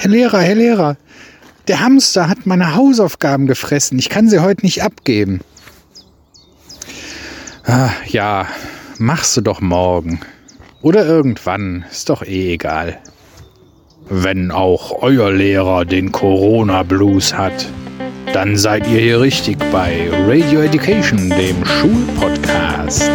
Herr Lehrer, Herr Lehrer, der Hamster hat meine Hausaufgaben gefressen. Ich kann sie heute nicht abgeben. Ah, ja, machst du doch morgen. Oder irgendwann, ist doch eh egal. Wenn auch euer Lehrer den Corona-Blues hat, dann seid ihr hier richtig bei Radio Education, dem Schulpodcast.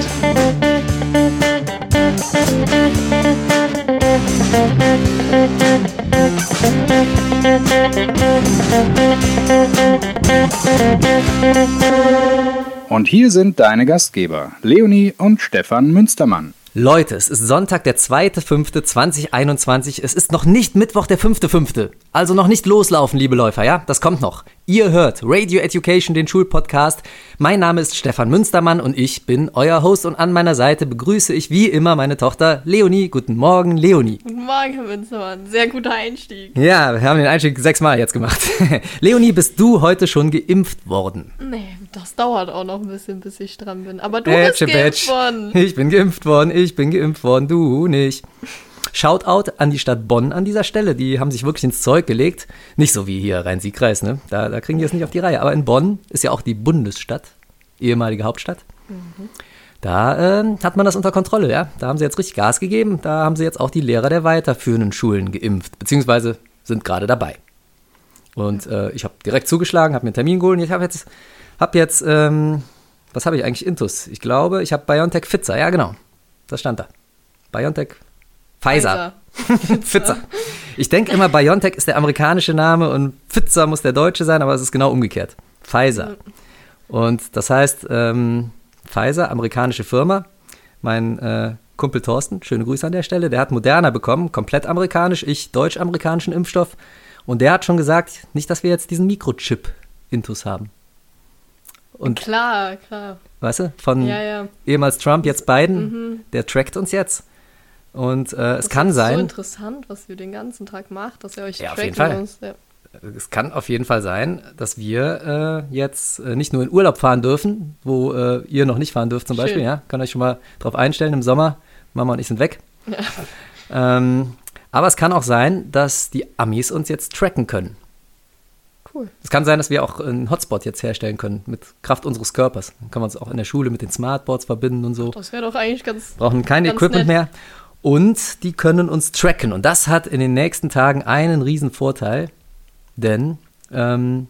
Und hier sind deine Gastgeber, Leonie und Stefan Münstermann. Leute, es ist Sonntag, der 2.5.2021. Es ist noch nicht Mittwoch, der 5.5. Also noch nicht loslaufen, liebe Läufer, ja? Das kommt noch. Ihr hört Radio Education, den Schulpodcast. Mein Name ist Stefan Münstermann und ich bin euer Host und an meiner Seite begrüße ich wie immer meine Tochter Leonie. Guten Morgen, Leonie. Guten Morgen, Herr Münstermann. Sehr guter Einstieg. Ja, wir haben den Einstieg sechsmal jetzt gemacht. Leonie, bist du heute schon geimpft worden? Nee, das dauert auch noch ein bisschen, bis ich dran bin. Aber du Ätsche, bist geimpft Batsch. worden. Ich bin geimpft worden, ich bin geimpft worden, du nicht. Shoutout an die Stadt Bonn an dieser Stelle. Die haben sich wirklich ins Zeug gelegt. Nicht so wie hier Rhein-Sieg-Kreis, ne? Da, da kriegen die es nicht auf die Reihe. Aber in Bonn ist ja auch die Bundesstadt, ehemalige Hauptstadt. Da ähm, hat man das unter Kontrolle, ja. Da haben sie jetzt richtig Gas gegeben. Da haben sie jetzt auch die Lehrer der weiterführenden Schulen geimpft, beziehungsweise sind gerade dabei. Und äh, ich habe direkt zugeschlagen, habe mir einen Termin geholt. und Ich habe jetzt, hab jetzt ähm, was habe ich eigentlich Intus? Ich glaube, ich habe BioNTech Pfizer. Ja, genau. Das stand da. BioNTech Pfizer. Pfizer. Ich denke immer, BioNTech ist der amerikanische Name und Pfizer muss der deutsche sein, aber es ist genau umgekehrt. Pfizer. Und das heißt, ähm, Pfizer, amerikanische Firma. Mein äh, Kumpel Thorsten, schöne Grüße an der Stelle, der hat Moderna bekommen, komplett amerikanisch, ich deutsch-amerikanischen Impfstoff. Und der hat schon gesagt, nicht, dass wir jetzt diesen Mikrochip-Intus haben. Und Klar, klar. weißt du, von Ja, ja. ehemals Trump, jetzt Biden, der trackt uns jetzt. Und äh, es Das kann ist So sein, interessant, was ihr den ganzen Tag macht, dass ihr euch Ja, auf tracken jeden Fall. Ja. es kann auf jeden Fall sein, dass wir äh, jetzt äh, nicht nur in Urlaub fahren dürfen, wo äh, ihr noch nicht fahren dürft zum Schön. Beispiel, ja, könnt euch schon mal drauf einstellen im Sommer. Mama und ich sind weg. Ähm, aber es kann auch sein, dass die Amis uns jetzt tracken können. Cool. Es kann sein, dass wir auch einen Hotspot jetzt herstellen können mit Kraft unseres Körpers. Dann können wir uns auch in der Schule mit den Smartboards verbinden und so. Das wäre doch eigentlich ganz. brauchen kein Ganz Equipment nett. mehr. Und die können uns tracken. Und das hat in den nächsten Tagen einen riesen Vorteil, denn ähm,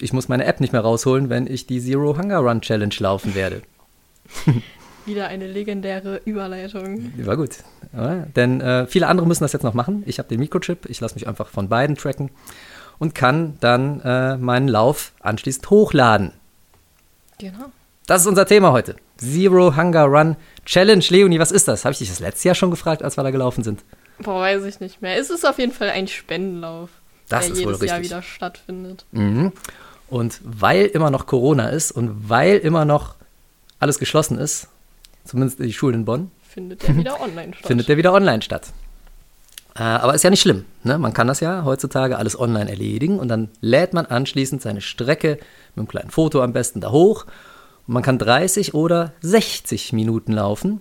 ich muss meine App nicht mehr rausholen, wenn ich die Zero Hunger Run Challenge laufen werde. Wieder eine legendäre Überleitung. War gut. Oder? Denn äh, viele andere müssen das jetzt noch machen. Ich habe den Mikrochip, ich lasse mich einfach von beiden tracken und kann dann äh, meinen Lauf anschließend hochladen. Genau. Das ist unser Thema heute. Zero Hunger Run Challenge. Leonie, was ist das? Habe ich dich das letzte Jahr schon gefragt, als wir da gelaufen sind? Boah, weiß ich nicht mehr. Es ist auf jeden Fall ein Spendenlauf, Das der ist jedes Jahr wieder stattfindet. Mhm. Und weil immer noch Corona ist und weil immer noch alles geschlossen ist, zumindest die Schulen in Bonn, Findet der wieder online statt. findet der wieder online statt. Äh, aber ist ja nicht schlimm. Ne? Man kann das ja heutzutage alles online erledigen und dann lädt man anschließend seine Strecke mit einem kleinen Foto am besten da hoch. Man kann 30 oder 60 Minuten laufen.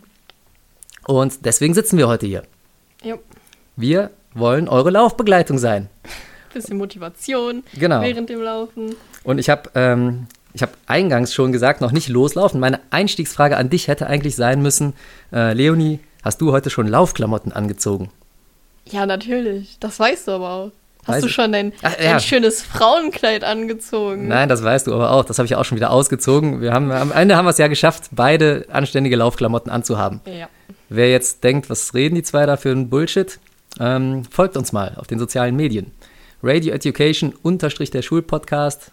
Und deswegen sitzen wir heute hier. Ja. Wir wollen eure Laufbegleitung sein. Bisschen Motivation Genau. während dem Laufen. Und ich habe ähm, ich hab eingangs schon gesagt, noch nicht loslaufen. Meine Einstiegsfrage an dich hätte eigentlich sein müssen, äh, Leonie, hast du heute schon Laufklamotten angezogen? Ja, natürlich. Das weißt du aber auch. Hast Weiß du schon dein, Ach, ja. schönes Frauenkleid angezogen? Nein, das weißt du aber auch. Das habe ich auch schon wieder ausgezogen. Wir haben, am Ende haben wir es ja geschafft, beide anständige Laufklamotten anzuhaben. Ja. Wer jetzt denkt, was reden die zwei da für einen Bullshit, ähm, folgt uns mal auf den sozialen Medien. Radio Education unterstrich der Schulpodcast,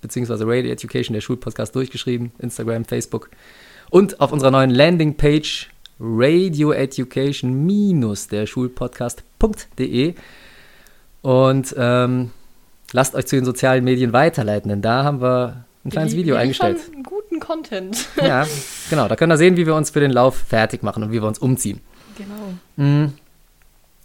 beziehungsweise Radio Education der Schulpodcast durchgeschrieben, Instagram, Facebook. Und auf unserer neuen Landingpage Radio Education minus der Schulpodcast.de. Und ähm, lasst euch zu den sozialen Medien weiterleiten, denn da haben wir ein kleines Video wir eingestellt. liefern Guten Content. Ja, genau. Da könnt ihr sehen, wie wir uns für den Lauf fertig machen und wie wir uns umziehen. genau.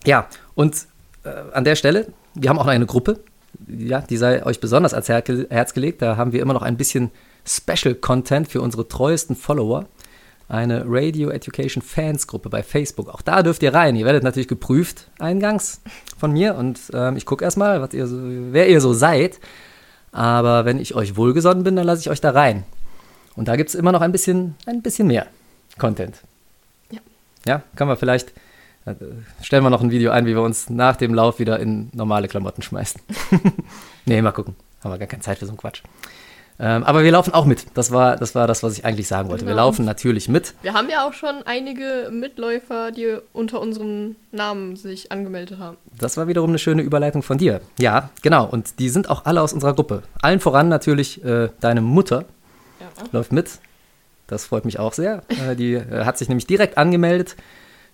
Ja, und äh, an der Stelle, wir haben auch eine Gruppe, ja, die sei euch besonders ans Her Herz gelegt. Da haben wir immer noch ein bisschen Special Content für unsere treuesten Follower. Eine Radio Education Fans Gruppe bei Facebook. Auch da dürft ihr rein. Ihr werdet natürlich geprüft eingangs von mir und ähm, ich gucke erstmal, was ihr so, wer ihr so seid. Aber wenn ich euch wohlgesonnen bin, dann lasse ich euch da rein. Und da gibt es immer noch ein bisschen, ein bisschen mehr Content. Ja. Ja, können wir vielleicht, äh, stellen wir noch ein Video ein, wie wir uns nach dem Lauf wieder in normale Klamotten schmeißen. nee, mal gucken. Haben wir gar keine Zeit für so einen Quatsch. Ähm, aber wir laufen auch mit. Das war, das war das, was ich eigentlich sagen wollte. Wir Genau. laufen natürlich mit. Wir haben ja auch schon einige Mitläufer, die unter unserem Namen sich angemeldet haben. Das war wiederum eine schöne Überleitung von dir. Ja, genau. Und die sind auch alle aus unserer Gruppe. Allen voran natürlich äh, deine Mutter Ja. läuft mit. Das freut mich auch sehr. Äh, die äh, hat sich nämlich direkt angemeldet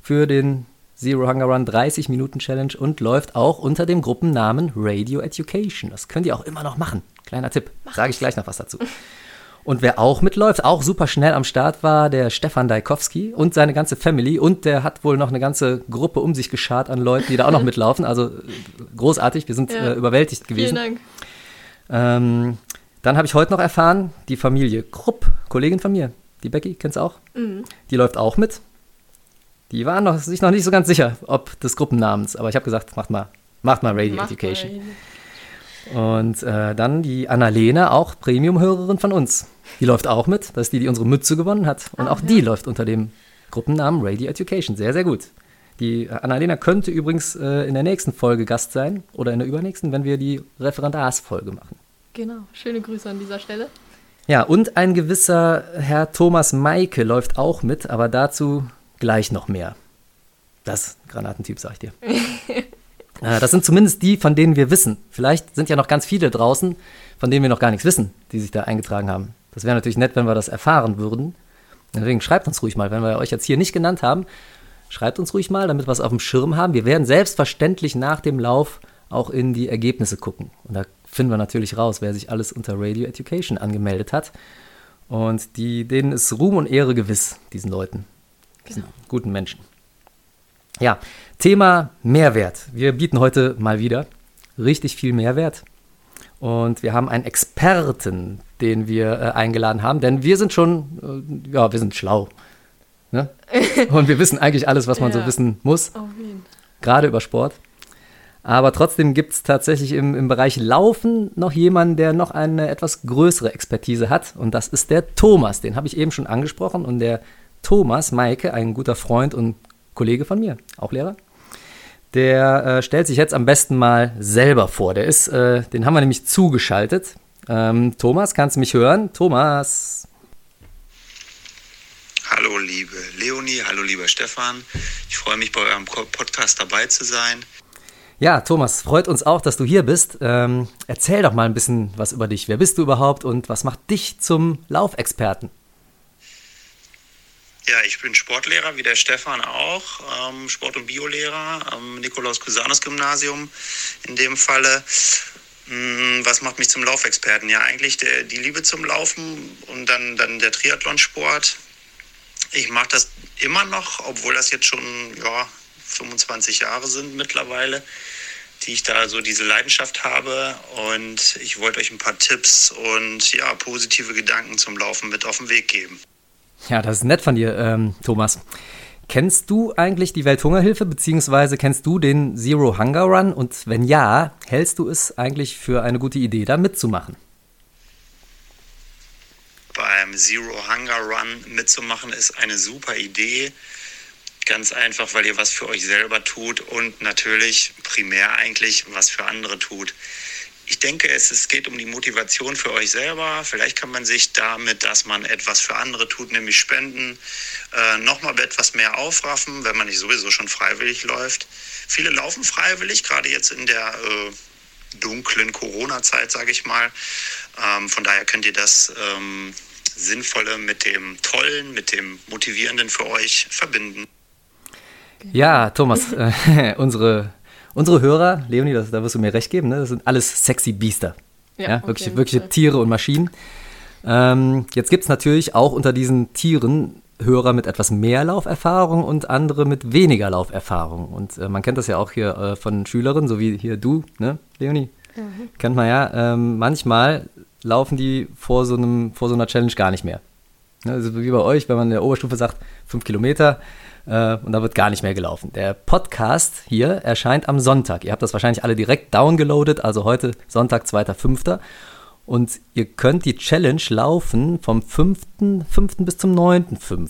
für den Zero Hunger Run 30 Minuten Challenge und läuft auch unter dem Gruppennamen Radio Education. Das könnt ihr auch immer noch machen. Kleiner Tipp. Sage ich gleich noch was dazu. Und wer auch mitläuft, auch super schnell am Start war, der Stefan Dajkowski und seine ganze Family. Und der hat wohl noch eine ganze Gruppe um sich geschart an Leuten, die da auch noch mitlaufen. Also großartig, wir sind Ja. äh, überwältigt Vielen gewesen. Dank. Ähm, dann habe ich heute noch erfahren, die Familie Krupp, Kollegin von mir, die Becky, kennst du auch? Mhm. Die läuft auch mit. Die waren noch, sich noch nicht so ganz sicher, ob des Gruppennamens, aber ich habe gesagt, macht mal, macht mal Radio Macht Education. mal. Und äh, dann die Annalena, auch Premium-Hörerin von uns. Die läuft auch mit. Das ist die, die unsere Mütze gewonnen hat. Und Ah, auch die läuft unter dem Gruppennamen Radio Education. Sehr, sehr gut. Die Annalena könnte übrigens äh, in der nächsten Folge Gast sein oder in der übernächsten, wenn wir die Referendarsfolge machen. Genau. Schöne Grüße an dieser Stelle. Ja, und ein gewisser Herr Thomas Maike läuft auch mit, aber dazu gleich noch mehr. Das Granatentyp, sag ich dir. Äh, das sind zumindest die, von denen wir wissen. Vielleicht sind ja noch ganz viele draußen, von denen wir noch gar nichts wissen, die sich da eingetragen haben. Das wäre natürlich nett, wenn wir das erfahren würden. Deswegen schreibt uns ruhig mal, wenn wir euch jetzt hier nicht genannt haben, schreibt uns ruhig mal, damit wir es auf dem Schirm haben. Wir werden selbstverständlich nach dem Lauf auch in die Ergebnisse gucken. Und da finden wir natürlich raus, wer sich alles unter Radio Education angemeldet hat. Und die, denen ist Ruhm und Ehre gewiss, diesen Leuten, diesen guten Menschen. Ja, Thema Mehrwert. Wir bieten heute mal wieder richtig viel Mehrwert. Und wir haben einen Experten, den wir äh, eingeladen haben, denn wir sind schon, äh, ja, wir sind schlau. Ne? Und wir wissen eigentlich alles, was man so Ja. wissen muss, jeden gerade über Sport. Aber trotzdem gibt es tatsächlich im, im Bereich Laufen noch jemanden, der noch eine etwas größere Expertise hat. Und das ist der Thomas. Den habe ich eben schon angesprochen. Und der Thomas Maike, ein guter Freund und Kollege von mir, auch Lehrer, der äh, stellt sich jetzt am besten mal selber vor. Der ist, äh, den haben wir nämlich zugeschaltet. Ähm, Thomas, kannst du mich hören? Thomas. Hallo liebe Leonie, hallo lieber Stefan. Ich freue mich bei eurem Podcast dabei zu sein. Ja, Thomas, freut uns auch, dass du hier bist. Ähm, erzähl doch mal ein bisschen was über dich. Wer bist du überhaupt und was macht dich zum Laufexperten? Ja, ich bin Sportlehrer, wie der Stefan auch, ähm, Sport- und Biolehrer am Nikolaus-Cusanus-Gymnasium in dem Falle. Hm, Was macht mich zum Laufexperten? Ja, eigentlich der, die Liebe zum Laufen und dann, dann der Triathlonsport. Ich mache das immer noch, obwohl das jetzt schon ja, 25 Jahre sind mittlerweile, die ich da so diese Leidenschaft habe. Und ich wollte euch ein paar Tipps und ja, positive Gedanken zum Laufen mit auf den Weg geben. Ja, das ist nett von dir, ähm, Thomas. Kennst du eigentlich die Welthungerhilfe, beziehungsweise kennst du den Zero Hunger Run? Und wenn ja, hältst du es eigentlich für eine gute Idee, da mitzumachen? beim Zero Hunger Run mitzumachen, ist eine super Idee. Ganz einfach, weil ihr was für euch selber tut und natürlich primär eigentlich was für andere tut. Ich denke, es, es geht um die Motivation für euch selber. Vielleicht kann man sich damit, dass man etwas für andere tut, nämlich spenden, äh, nochmal etwas mehr aufraffen, wenn man nicht sowieso schon freiwillig läuft. Viele laufen freiwillig, gerade jetzt in der äh, dunklen Corona-Zeit, sage ich mal. Ähm, von daher könnt ihr das ähm, Sinnvolle mit dem Tollen, mit dem Motivierenden für euch verbinden. Ja, Thomas, äh, unsere, unsere Hörer, Leonie, das, da wirst du mir recht geben, ne? das sind alles sexy Biester. Ja, Ja, wirklich, wirkliche. Tiere und Maschinen. Ähm, jetzt gibt es natürlich auch unter diesen Tieren Hörer mit etwas mehr Lauferfahrung und andere mit weniger Lauferfahrung. Und äh, man kennt das ja auch hier äh, von Schülerinnen, so wie hier du, ne, Leonie? Kennt man ja. Ähm, manchmal laufen die vor so, einem, vor so einer Challenge gar nicht mehr. Also wie bei euch, wenn man in der Oberstufe sagt, fünf Kilometer äh, und da wird gar nicht mehr gelaufen. Der Podcast hier erscheint am Sonntag. Ihr habt das wahrscheinlich alle direkt downgeloadet, also heute Sonntag, 2.5. Und ihr könnt die Challenge laufen vom 5.5. bis zum 9.5.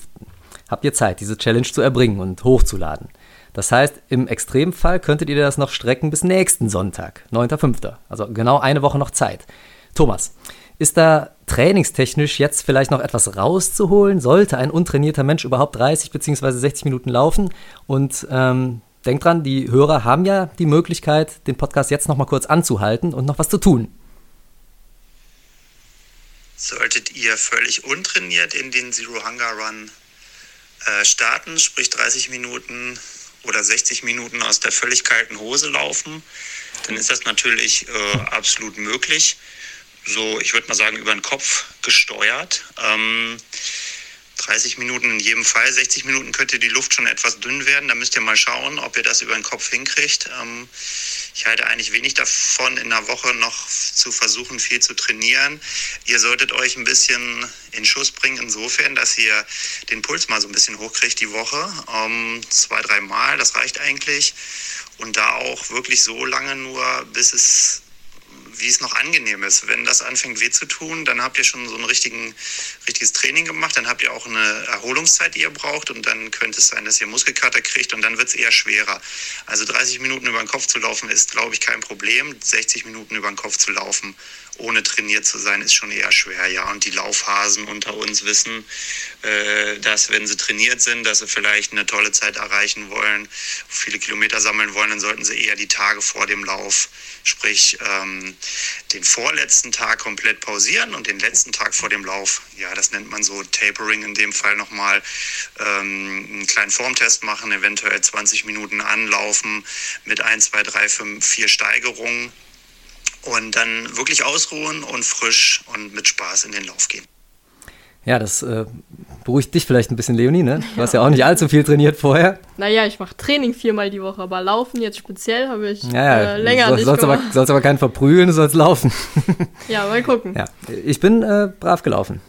Habt ihr Zeit, diese Challenge zu erbringen und hochzuladen. Das heißt, im Extremfall könntet ihr das noch strecken bis nächsten Sonntag, 9.5. Also genau eine Woche noch Zeit. Thomas, ist da trainingstechnisch jetzt vielleicht noch etwas rauszuholen? Sollte ein untrainierter Mensch überhaupt 30 bzw. 60 Minuten laufen? Und ähm, denkt dran, die Hörer haben ja die Möglichkeit, den Podcast jetzt noch mal kurz anzuhalten und noch was zu tun. Solltet ihr völlig untrainiert in den Zero Hunger Run äh, starten, sprich 30 Minuten oder 60 Minuten aus der völlig kalten Hose laufen, dann ist das natürlich äh, absolut möglich. So, ich würde mal sagen, über den Kopf gesteuert. Ähm, 30 Minuten in jedem Fall. 60 Minuten könnte die Luft schon etwas dünn werden. Da müsst ihr mal schauen, ob ihr das über den Kopf hinkriegt. Ähm, ich halte eigentlich wenig davon, in der Woche noch zu versuchen, viel zu trainieren. Ihr solltet euch ein bisschen in Schuss bringen, insofern, dass ihr den Puls mal so ein bisschen hochkriegt die Woche. Ähm, zwei, drei Mal, das reicht eigentlich. Und da auch wirklich so lange nur, bis es wie es noch angenehm ist. Wenn das anfängt weh zu tun, dann habt ihr schon so ein richtigen, richtiges Training gemacht, dann habt ihr auch eine Erholungszeit, die ihr braucht und dann könnte es sein, dass ihr Muskelkater kriegt und dann wird es eher schwerer. Also 30 Minuten über den Kopf zu laufen ist, glaube ich, kein Problem. 60 Minuten über den Kopf zu laufen, ohne trainiert zu sein, ist schon eher schwer, ja. Und die Laufhasen unter uns wissen, äh, dass wenn sie trainiert sind, dass sie vielleicht eine tolle Zeit erreichen wollen, viele Kilometer sammeln wollen, dann sollten sie eher die Tage vor dem Lauf, sprich ähm, den vorletzten Tag komplett pausieren und den letzten Tag vor dem Lauf, ja, das nennt man so Tapering in dem Fall nochmal, ähm, einen kleinen Formtest machen, eventuell 20 Minuten anlaufen mit 1, 2, 3, 5, 4 Steigerungen und dann wirklich ausruhen und frisch und mit Spaß in den Lauf gehen. Ja, das äh, beruhigt dich vielleicht ein bisschen, Leonie, ne? Du hast ja auch nicht allzu viel trainiert vorher. Naja, ich mache Training viermal die Woche, aber Laufen jetzt speziell habe ich ja, ja. äh, länger soll, nicht sollst gemacht. aber, sollst aber keinen verprügeln, du sollst laufen. Ja, mal gucken. ja, ich bin äh, brav gelaufen.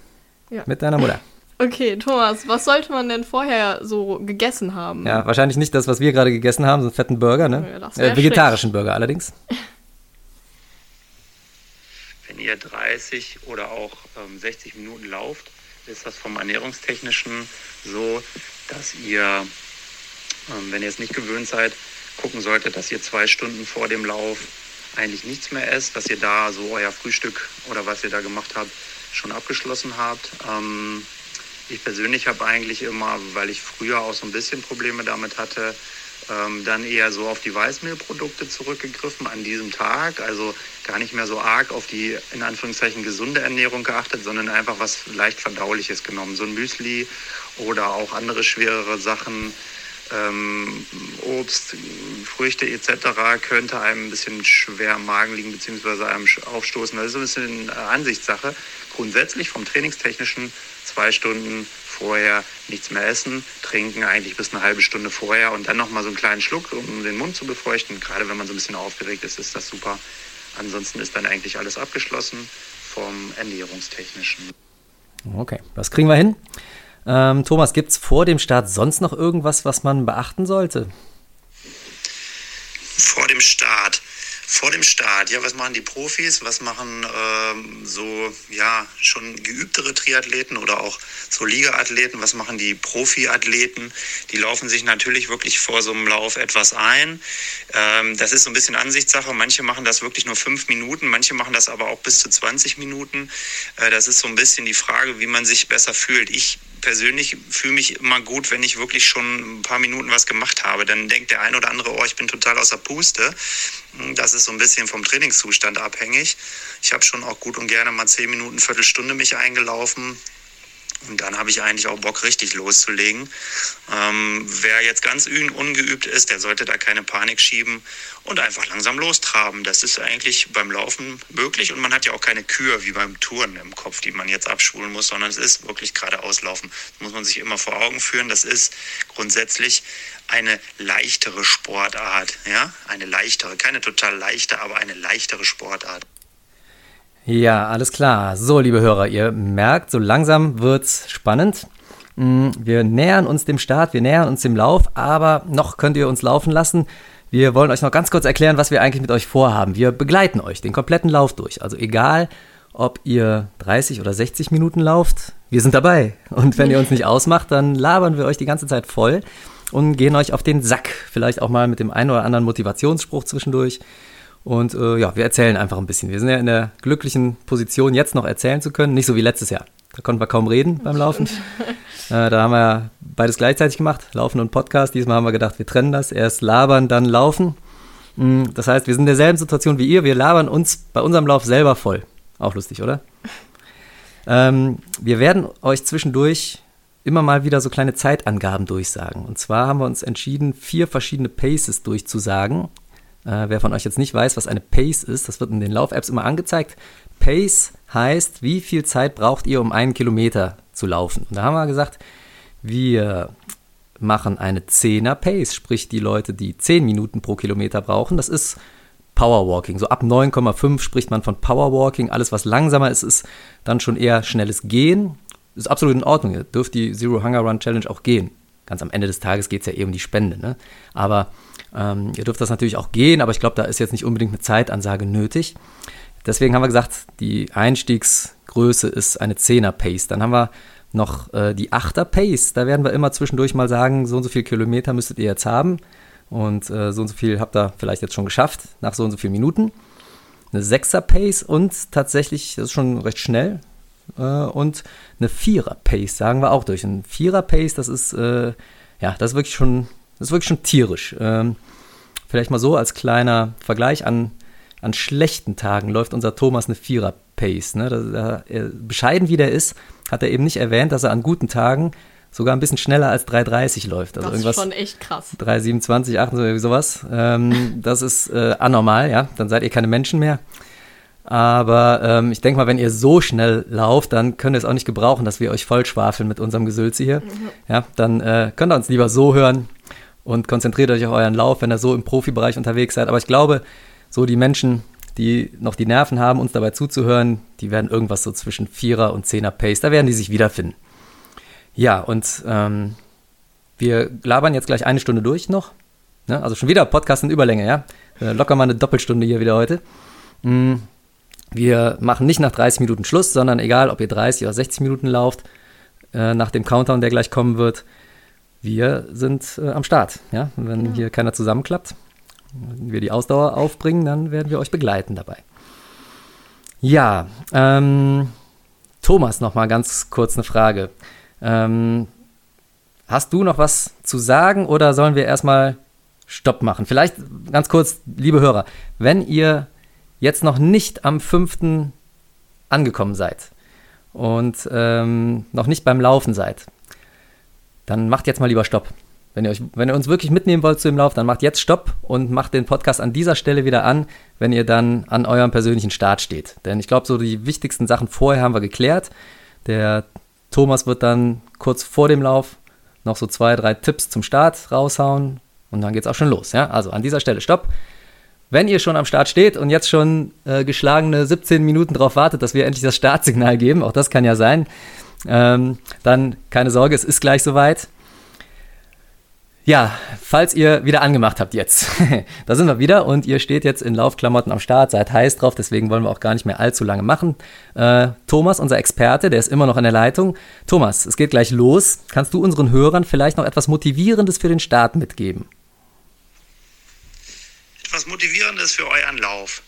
Ja. Mit deiner Mutter. Okay, Thomas, was sollte man denn vorher so gegessen haben? Ja, wahrscheinlich nicht das, was wir gerade gegessen haben, so einen fetten Burger, ne? Ja, äh, vegetarischen Burger allerdings. Wenn ihr 30 oder auch ähm, 60 Minuten lauft, ist das vom Ernährungstechnischen so, dass ihr, ähm, wenn ihr es nicht gewöhnt seid, gucken solltet, dass ihr zwei Stunden vor dem Lauf eigentlich nichts mehr esst, dass ihr da so euer Frühstück oder was ihr da gemacht habt, schon abgeschlossen habt. Ähm, ich persönlich habe eigentlich immer, weil ich früher auch so ein bisschen Probleme damit hatte, ähm, dann eher so auf die Weißmehlprodukte zurückgegriffen an diesem Tag. Also gar nicht mehr so arg auf die in Anführungszeichen gesunde Ernährung geachtet, sondern einfach was leicht verdauliches genommen. So ein Müsli oder auch andere schwerere Sachen. Ähm, Obst, Früchte etc. könnte einem ein bisschen schwer am Magen liegen bzw. einem aufstoßen. Das ist ein bisschen äh, Ansichtssache. Grundsätzlich vom Trainingstechnischen zwei Stunden vorher nichts mehr essen, trinken eigentlich bis eine halbe Stunde vorher und dann nochmal so einen kleinen Schluck, um den Mund zu befeuchten. Gerade wenn man so ein bisschen aufgeregt ist, ist das super. Ansonsten ist dann eigentlich alles abgeschlossen vom Ernährungstechnischen. Okay, das kriegen wir hin. Ähm, Thomas, gibt es vor dem Start sonst noch irgendwas, was man beachten sollte? Vor dem Start. Vor dem Start, ja, was machen die Profis? Was machen ähm, so, ja, schon geübtere Triathleten oder auch so Liga-Athleten? Was machen die Profi-Athleten? Die laufen sich natürlich wirklich vor so einem Lauf etwas ein. Ähm, das ist so ein bisschen Ansichtssache. Manche machen das wirklich nur fünf Minuten, manche machen das aber auch bis zu 20 Minuten. Äh, das ist so ein bisschen die Frage, wie man sich besser fühlt. Ich persönlich fühle mich immer gut, wenn ich wirklich schon ein paar Minuten was gemacht habe. Dann denkt der ein oder andere, oh, ich bin total außer Puste. Das ist so ein bisschen vom Trainingszustand abhängig. Ich habe schon auch gut und gerne mal zehn Minuten, Viertelstunde mich eingelaufen. Und dann habe ich eigentlich auch Bock, richtig loszulegen. Ähm, wer jetzt ganz ungeübt ist, der sollte da keine Panik schieben und einfach langsam lostraben. Das ist eigentlich beim Laufen möglich und man hat ja auch keine Kür wie beim Touren im Kopf, die man jetzt abschulen muss, sondern es ist wirklich geradeaus laufen. Das muss man sich immer vor Augen führen. Das ist grundsätzlich eine leichtere Sportart. Ja? Eine leichtere, keine total leichte, aber eine leichtere Sportart. Ja, alles klar. So, liebe Hörer, ihr merkt, so langsam wird's spannend. Mm, Wir nähern uns dem Start, wir nähern uns dem Lauf, aber noch könnt ihr uns laufen lassen. Wir wollen euch noch ganz kurz erklären, was wir eigentlich mit euch vorhaben. Wir begleiten euch den kompletten Lauf durch. Also egal, ob ihr 30 oder 60 Minuten lauft, wir sind dabei. Und wenn ihr uns nicht ausmacht, dann labern wir euch die ganze Zeit voll und gehen euch auf den Sack. Vielleicht auch mal mit dem einen oder anderen Motivationsspruch zwischendurch. Und äh, ja, wir erzählen einfach ein bisschen. Wir sind ja in der glücklichen Position, jetzt noch erzählen zu können. Nicht so wie letztes Jahr. Da konnten wir kaum reden beim Laufen. Äh, da haben wir ja beides gleichzeitig gemacht, Laufen und Podcast. Diesmal haben wir gedacht, wir trennen das. Erst labern, dann laufen. Mm, Das heißt, wir sind in derselben Situation wie ihr. Wir labern uns bei unserem Lauf selber voll. Auch lustig, oder? Ähm, wir werden euch zwischendurch immer mal wieder so kleine Zeitangaben durchsagen. Und zwar haben wir uns entschieden, vier verschiedene Paces durchzusagen. Äh, wer von euch jetzt nicht weiß, was eine Pace ist, das wird in den Lauf-Apps immer angezeigt. Pace heißt, wie viel Zeit braucht ihr, um einen Kilometer zu laufen? Und da haben wir gesagt, wir machen eine 10er Pace, sprich die Leute, die 10 Minuten pro Kilometer brauchen. Das ist Powerwalking. So ab 9,5 spricht man von Powerwalking. Alles, was langsamer ist, ist dann schon eher schnelles Gehen. Ist absolut in Ordnung. Ihr dürft die Zero Hunger Run Challenge auch gehen. Ganz am Ende des Tages geht es ja eh um die Spende. Ne? Aber ähm, ihr dürft das natürlich auch gehen, aber ich glaube, da ist jetzt nicht unbedingt eine Zeitansage nötig. Deswegen haben wir gesagt, die Einstiegsgröße ist eine 10er Pace. Dann haben wir noch äh, die 8er Pace. Da werden wir immer zwischendurch mal sagen, so und so viele Kilometer müsstet ihr jetzt haben. Und äh, so und so viel habt ihr vielleicht jetzt schon geschafft, nach so und so vielen Minuten. Eine 6er Pace und tatsächlich, das ist schon recht schnell. Äh, und eine 4er Pace sagen wir auch durch. Ein 4er Pace, das ist, äh, ja, das ist wirklich schon, das ist wirklich schon tierisch. Ähm, vielleicht mal so als kleiner Vergleich an, an schlechten Tagen läuft unser Thomas eine 4er Pace. Ne? Da, da, er, bescheiden wie der ist, hat er eben nicht erwähnt, dass er an guten Tagen sogar ein bisschen schneller als 3,30 läuft. Also das ist irgendwas schon echt krass. 3,27, 28, irgendwie sowas. Ähm, das ist äh, anormal, ja. Dann seid ihr keine Menschen mehr. Aber ähm, ich denke mal, wenn ihr so schnell lauft, dann könnt ihr es auch nicht gebrauchen, dass wir euch voll schwafeln mit unserem Gesülze hier. Ja, dann äh, könnt ihr uns lieber so hören und konzentriert euch auf euren Lauf, wenn ihr so im Profibereich unterwegs seid. Aber ich glaube, so die Menschen, die noch die Nerven haben, uns dabei zuzuhören, die werden irgendwas so zwischen 4er und 10er Pace, da werden die sich wiederfinden. Ja, und ähm, wir labern jetzt gleich eine Stunde durch noch. Ne? Also schon wieder Podcast in Überlänge, ja. Äh, locker mal eine Doppelstunde hier wieder heute. Mm, wir machen nicht nach 30 Minuten Schluss, sondern egal, ob ihr 30 oder 60 Minuten lauft, äh, nach dem Countdown, der gleich kommen wird, wir sind äh, am Start. Ja? Wenn hier keiner zusammenklappt, wenn wir die Ausdauer aufbringen, dann werden wir euch begleiten dabei. Ja, ähm, Thomas, noch mal ganz kurz eine Frage. Ähm, hast du noch was zu sagen oder sollen wir erstmal Stopp machen? Vielleicht ganz kurz, liebe Hörer, wenn ihr jetzt noch nicht am 5. angekommen seid und ähm, noch nicht beim Laufen seid, dann macht jetzt mal lieber Stopp. Wenn ihr, euch, wenn ihr uns wirklich mitnehmen wollt zu dem Lauf, dann macht jetzt Stopp und macht den Podcast an dieser Stelle wieder an, wenn ihr dann an eurem persönlichen Start steht. Denn ich glaube, so die wichtigsten Sachen vorher haben wir geklärt. Der Thomas wird dann kurz vor dem Lauf noch so zwei, drei Tipps zum Start raushauen und dann geht's auch schon los. Ja? Also an dieser Stelle Stopp. Wenn ihr schon am Start steht und jetzt schon äh, geschlagene 17 Minuten darauf wartet, dass wir endlich das Startsignal geben, auch das kann ja sein, ähm, dann keine Sorge, es ist gleich soweit. Ja, falls ihr wieder angemacht habt jetzt, da sind wir wieder und ihr steht jetzt in Laufklamotten am Start, seid heiß drauf, deswegen wollen wir auch gar nicht mehr allzu lange machen. Äh, Thomas, unser Experte, der ist immer noch in der Leitung. Thomas, es geht gleich los. Kannst du unseren Hörern vielleicht noch etwas Motivierendes für den Start mitgeben? Etwas Motivierendes für euren Lauf.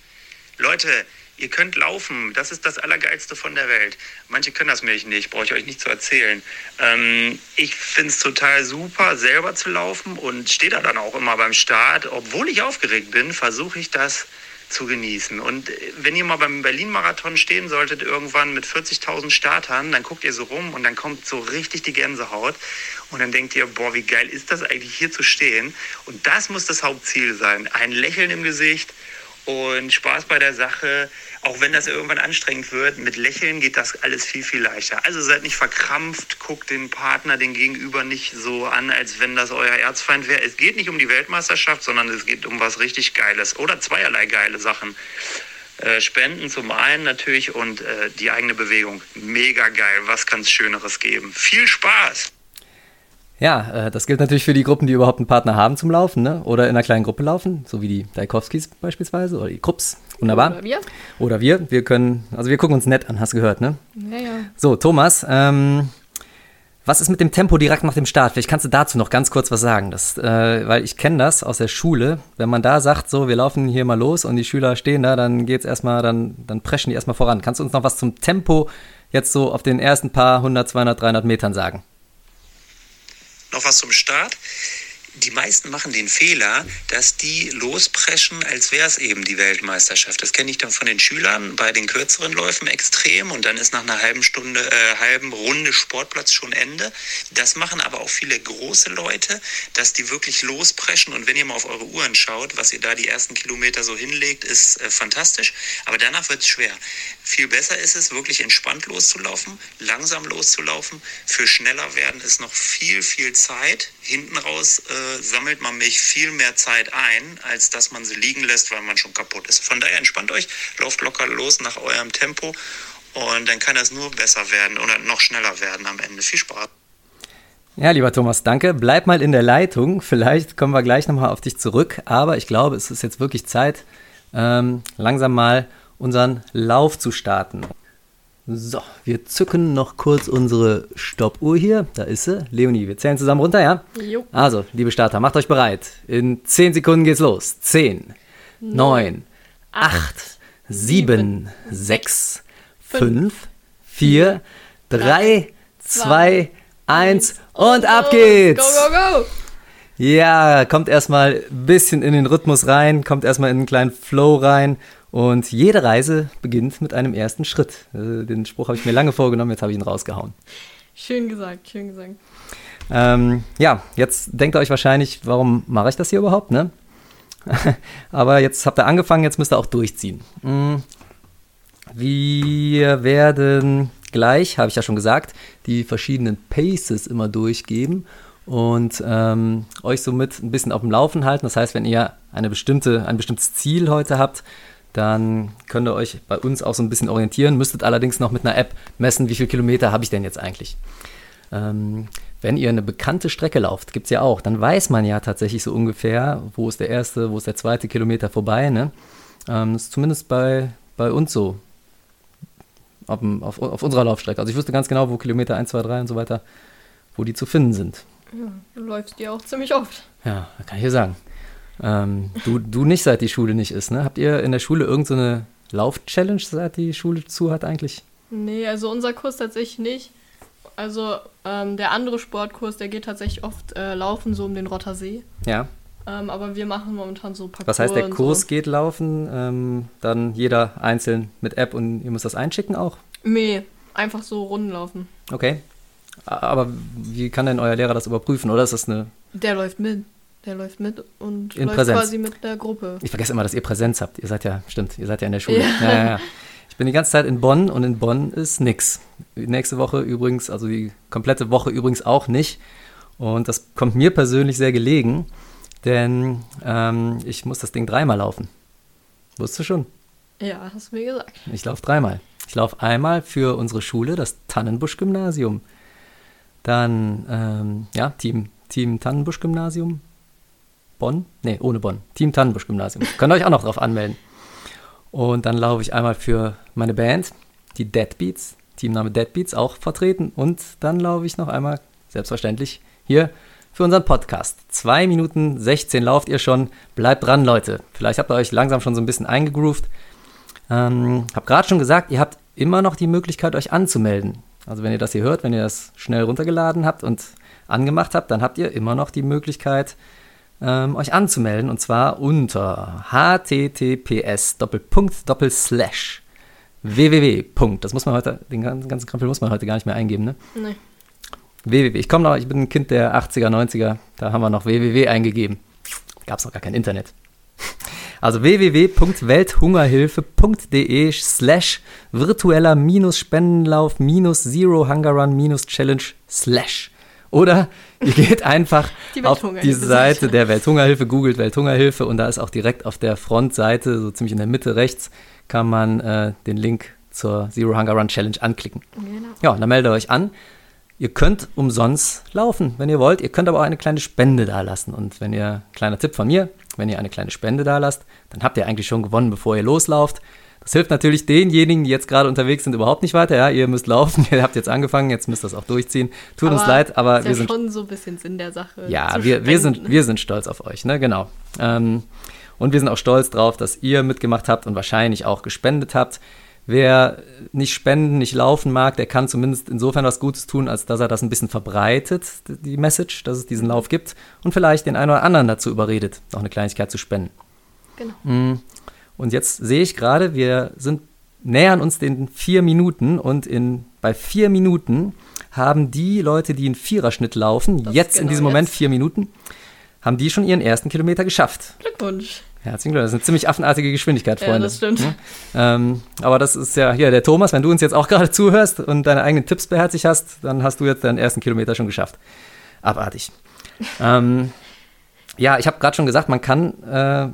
Leute, ihr könnt laufen. Das ist das Allergeilste von der Welt. Manche können das nämlich nicht, brauche ich euch nicht zu erzählen. Ähm, ich finde es total super, selber zu laufen und stehe da dann auch immer beim Start. Obwohl ich aufgeregt bin, versuche ich das zu genießen. Und äh, wenn ihr mal beim Berlin-Marathon stehen solltet, irgendwann mit 40.000 Startern, dann guckt ihr so rum und dann kommt so richtig die Gänsehaut. Und dann denkt ihr, boah, wie geil ist das eigentlich hier zu stehen? Und das muss das Hauptziel sein. Ein Lächeln im Gesicht und Spaß bei der Sache. Auch wenn das irgendwann anstrengend wird, mit Lächeln geht das alles viel, viel leichter. Also seid nicht verkrampft, guckt den Partner, den Gegenüber nicht so an, als wenn das euer Erzfeind wäre. Es geht nicht um die Weltmeisterschaft, sondern es geht um was richtig Geiles oder zweierlei geile Sachen. Äh, Spenden zum einen natürlich und äh, die eigene Bewegung. Mega geil. Was kann es Schöneres geben? Viel Spaß! Ja, äh, das gilt natürlich für die Gruppen, die überhaupt einen Partner haben zum Laufen, ne? Oder in einer kleinen Gruppe laufen, so wie die Daikowskis beispielsweise oder die Krupps. Wunderbar. Oder wir? Oder wir. Wir können, also wir gucken uns nett an, hast du gehört, ne? Ja, ja. So, Thomas, ähm, was ist mit dem Tempo direkt nach dem Start? Vielleicht kannst du dazu noch ganz kurz was sagen. Das, äh, weil ich kenne das aus der Schule. Wenn man da sagt, so, wir laufen hier mal los und die Schüler stehen da, dann geht's erstmal, dann, dann preschen die erstmal voran. Kannst du uns noch was zum Tempo jetzt so auf den ersten paar 100, 200, 300 Metern sagen? Noch was zum Start. Die meisten machen den Fehler, dass die lospreschen, als wäre es eben die Weltmeisterschaft. Das kenne ich dann von den Schülern bei den kürzeren Läufen extrem und dann ist nach einer halben Stunde, äh, halben Runde Sportplatz schon Ende. Das machen aber auch viele große Leute, dass die wirklich lospreschen und wenn ihr mal auf eure Uhren schaut, was ihr da die ersten Kilometer so hinlegt, ist äh, fantastisch, aber danach wird es schwer. Viel besser ist es, wirklich entspannt loszulaufen, langsam loszulaufen. Für schneller werden ist noch viel, viel Zeit. Hinten raus äh, sammelt man mich viel mehr Zeit ein, als dass man sie liegen lässt, weil man schon kaputt ist. Von daher entspannt euch, lauft locker los nach eurem Tempo und dann kann das nur besser werden oder noch schneller werden am Ende. Viel Spaß. Ja, lieber Thomas, danke. Bleib mal in der Leitung. Vielleicht kommen wir gleich nochmal auf dich zurück. Aber ich glaube, es ist jetzt wirklich Zeit, ähm, langsam mal unseren Lauf zu starten. So, wir zücken noch kurz unsere Stoppuhr hier. Da ist sie. Leonie, wir zählen zusammen runter, ja? Jo. Also, liebe Starter, macht euch bereit. In 10 Sekunden geht's los. 10, 9, 8, 7, 6, 5, 4, 3, 2, 1 und ab geht's! Go, go, go! Ja, kommt erstmal ein bisschen in den Rhythmus rein, kommt erstmal in einen kleinen Flow rein. Und jede Reise beginnt mit einem ersten Schritt. Äh, Den Spruch habe ich mir lange vorgenommen, jetzt habe ich ihn rausgehauen. Schön gesagt, schön gesagt. Ähm, ja, jetzt denkt ihr euch wahrscheinlich, warum mache ich das hier überhaupt, ne? Aber jetzt habt ihr angefangen, jetzt müsst ihr auch durchziehen. Mm. Wir werden gleich, habe ich ja schon gesagt, die verschiedenen Paces immer durchgeben und ähm, euch somit ein bisschen auf dem Laufen halten. Das heißt, wenn ihr eine bestimmte, ein bestimmtes Ziel heute habt, dann könnt ihr euch bei uns auch so ein bisschen orientieren, müsstet allerdings noch mit einer App messen, wie viele Kilometer habe ich denn jetzt eigentlich. Ähm, wenn ihr eine bekannte Strecke lauft, gibt es ja auch, dann weiß man ja tatsächlich so ungefähr, wo ist der erste, wo ist der zweite Kilometer vorbei. Ne? Ähm, das ist zumindest bei, bei uns so. Auf, auf, auf unserer Laufstrecke. Also ich wüsste ganz genau, wo Kilometer 1, 2, 3 und so weiter, wo die zu finden sind. Ja, du läufst dir auch ziemlich oft. Ja, kann ich dir sagen. Ähm, du, du nicht, seit die Schule nicht ist, ne? Habt ihr in der Schule irgendeine so Lauf-Challenge, seit die Schule zu hat eigentlich? Nee, also unser Kurs tatsächlich nicht. Also ähm, der andere Sportkurs, der geht tatsächlich oft äh, laufen, so um den Rottersee. Ja. Ähm, aber wir machen momentan so Parcours Was heißt, der Kurs So. geht laufen, ähm, dann jeder einzeln mit App und ihr müsst das einschicken auch? Nee, einfach so Runden laufen. Okay. Aber wie kann denn euer Lehrer das überprüfen? Oder ist das eine. Der läuft mit. Der läuft mit und In läuft Präsenz. quasi mit der Gruppe. Ich vergesse immer, dass ihr Präsenz habt. Ihr seid ja, stimmt, ihr seid ja in der Schule. Ja. Ja. Ja. Ich bin die ganze Zeit in Bonn und in Bonn ist nix. Nächste Woche übrigens, also die komplette Woche übrigens auch nicht. Und das kommt mir persönlich sehr gelegen, denn ähm, ich muss das Ding dreimal laufen. Wusstest du schon? Ja, hast du mir gesagt. Ich laufe dreimal. Ich laufe einmal für unsere Schule, das Tannenbusch-Gymnasium. Dann, ähm, ja, Team, Team Tannenbusch-Gymnasium. Bonn? Nee, ohne Bonn. Team Tannenbusch-Gymnasium. Könnt ihr euch auch noch drauf anmelden. Und dann laufe ich einmal für meine Band, die Deadbeats, Teamname Deadbeats, auch vertreten. Und dann laufe ich noch einmal, selbstverständlich, hier für unseren Podcast. 2 Minuten 16 lauft ihr schon. Bleibt dran, Leute. Vielleicht habt ihr euch langsam schon so ein bisschen eingegroovt. Ähm, hab gerade schon gesagt, ihr habt immer noch die Möglichkeit, euch anzumelden. Also wenn ihr das hier hört, wenn ihr das schnell runtergeladen habt und angemacht habt, dann habt ihr immer noch die Möglichkeit, ähm, euch anzumelden. Und zwar unter https Doppelslash www. Punkt. Das muss man heute, den ganzen ganzen Krempel muss man heute gar nicht mehr eingeben, ne? Nee. www. Ich komme noch, ich bin ein Kind der 80er, 90er, da haben wir noch www eingegeben. Gab es noch gar kein Internet. Also www.welthungerhilfe.de slash virtueller minus Spendenlauf minus Zero Hunger Run minus Challenge slash. Oder ihr geht einfach Die auf die Seite der Welthungerhilfe, googelt Welthungerhilfe und da ist auch direkt auf der Frontseite, so ziemlich in der Mitte rechts, kann man äh, den Link zur Zero Hunger Run Challenge anklicken. Genau. Ja, und dann meldet ihr euch an. Ihr könnt umsonst laufen, wenn ihr wollt. Ihr könnt aber auch eine kleine Spende dalassen. Und wenn ihr, kleiner Tipp von mir, wenn ihr eine kleine Spende dalasst, dann habt ihr eigentlich schon gewonnen, bevor ihr loslauft. Das hilft natürlich denjenigen, die jetzt gerade unterwegs sind, überhaupt nicht weiter. Ja, ihr müsst laufen, ihr habt jetzt angefangen, jetzt müsst ihr das auch durchziehen. Tut uns leid, aber ist wir ja sind schon so ein bisschen Sinn der Sache. ja, wir, wir, sind, wir sind stolz auf euch, ne? Genau. Ähm, und wir sind auch stolz drauf, dass ihr mitgemacht habt und wahrscheinlich auch gespendet habt. Wer nicht spenden, nicht laufen mag, der kann zumindest insofern was Gutes tun, als dass er das ein bisschen verbreitet, die Message, dass es diesen Lauf gibt und vielleicht den einen oder anderen dazu überredet, noch eine Kleinigkeit zu spenden. Genau. Und jetzt sehe ich gerade, wir sind nähern uns den vier Minuten und in, bei vier Minuten haben die Leute, die einen Viererschnitt laufen, Das jetzt in genau diesem Moment jetzt. vier Minuten, haben die schon ihren ersten Kilometer geschafft. Glückwunsch. Herzlichen Glückwunsch. Das ist eine ziemlich affenartige Geschwindigkeit, Ja, Freunde. das stimmt. Hm? Ähm, aber das ist ja hier der Thomas, wenn du uns jetzt auch gerade zuhörst und deine eigenen Tipps beherzigt hast, dann hast du jetzt deinen ersten Kilometer schon geschafft. Abartig. ähm, ja, ich habe gerade schon gesagt, man kann äh,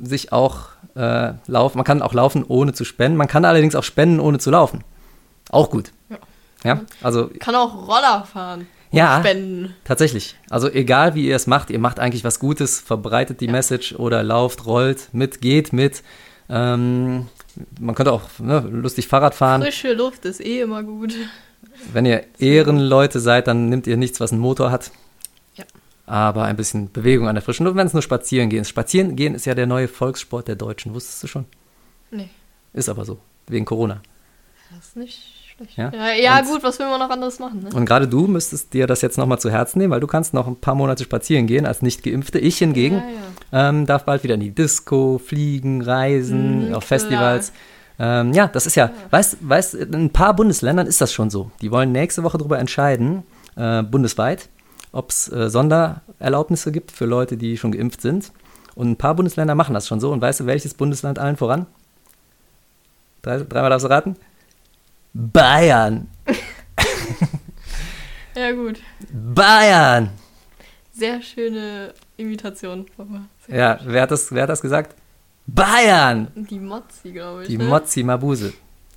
sich auch äh, laufen, man kann auch laufen, ohne zu spenden. Man kann allerdings auch spenden, ohne zu laufen. Auch gut. Ja. Ja, also Kann auch Roller fahren. Ja. Spenden. Tatsächlich. Also egal wie ihr es macht, ihr macht eigentlich was Gutes, verbreitet die Ja. Message oder lauft, rollt mit, geht mit. Ähm, man könnte auch ne, lustig Fahrrad fahren. Frische Luft ist eh immer gut. Wenn ihr Ehrenleute seid, dann nimmt ihr nichts, was einen Motor hat. Ja. Aber ein bisschen Bewegung an der frischen Luft, wenn es nur spazieren gehen ist. Spazieren gehen ist ja der neue Volkssport der Deutschen, wusstest du schon? Nee, Ist aber so, wegen Corona. das ist nicht schlecht. Ja? Ja, ja, gut, was will man noch anderes machen? Ne? Und gerade du müsstest dir das jetzt nochmal zu Herzen nehmen, weil du kannst noch ein paar Monate spazieren gehen als Nicht-Geimpfte. Ich hingegen Ja, ähm, darf bald wieder in die Disco, fliegen, reisen, Mhm, auf Festivals. Ähm, ja, das ist ja, weißt, weißt, in ein paar Bundesländern ist das schon so. Die wollen nächste Woche darüber entscheiden, äh, bundesweit, ob es äh, Sondererlaubnisse gibt für Leute, die schon geimpft sind. Und ein paar Bundesländer machen das schon so. Und weißt du, welches Bundesland allen voran? Drei, dreimal darfst du raten? Bayern. ja, gut. Bayern. Sehr schöne Imitation. Sehr Ja, wer hat das, wer hat das gesagt? Bayern. Die Mozzi, glaube ich. Die ne? Mozzi Mabuse.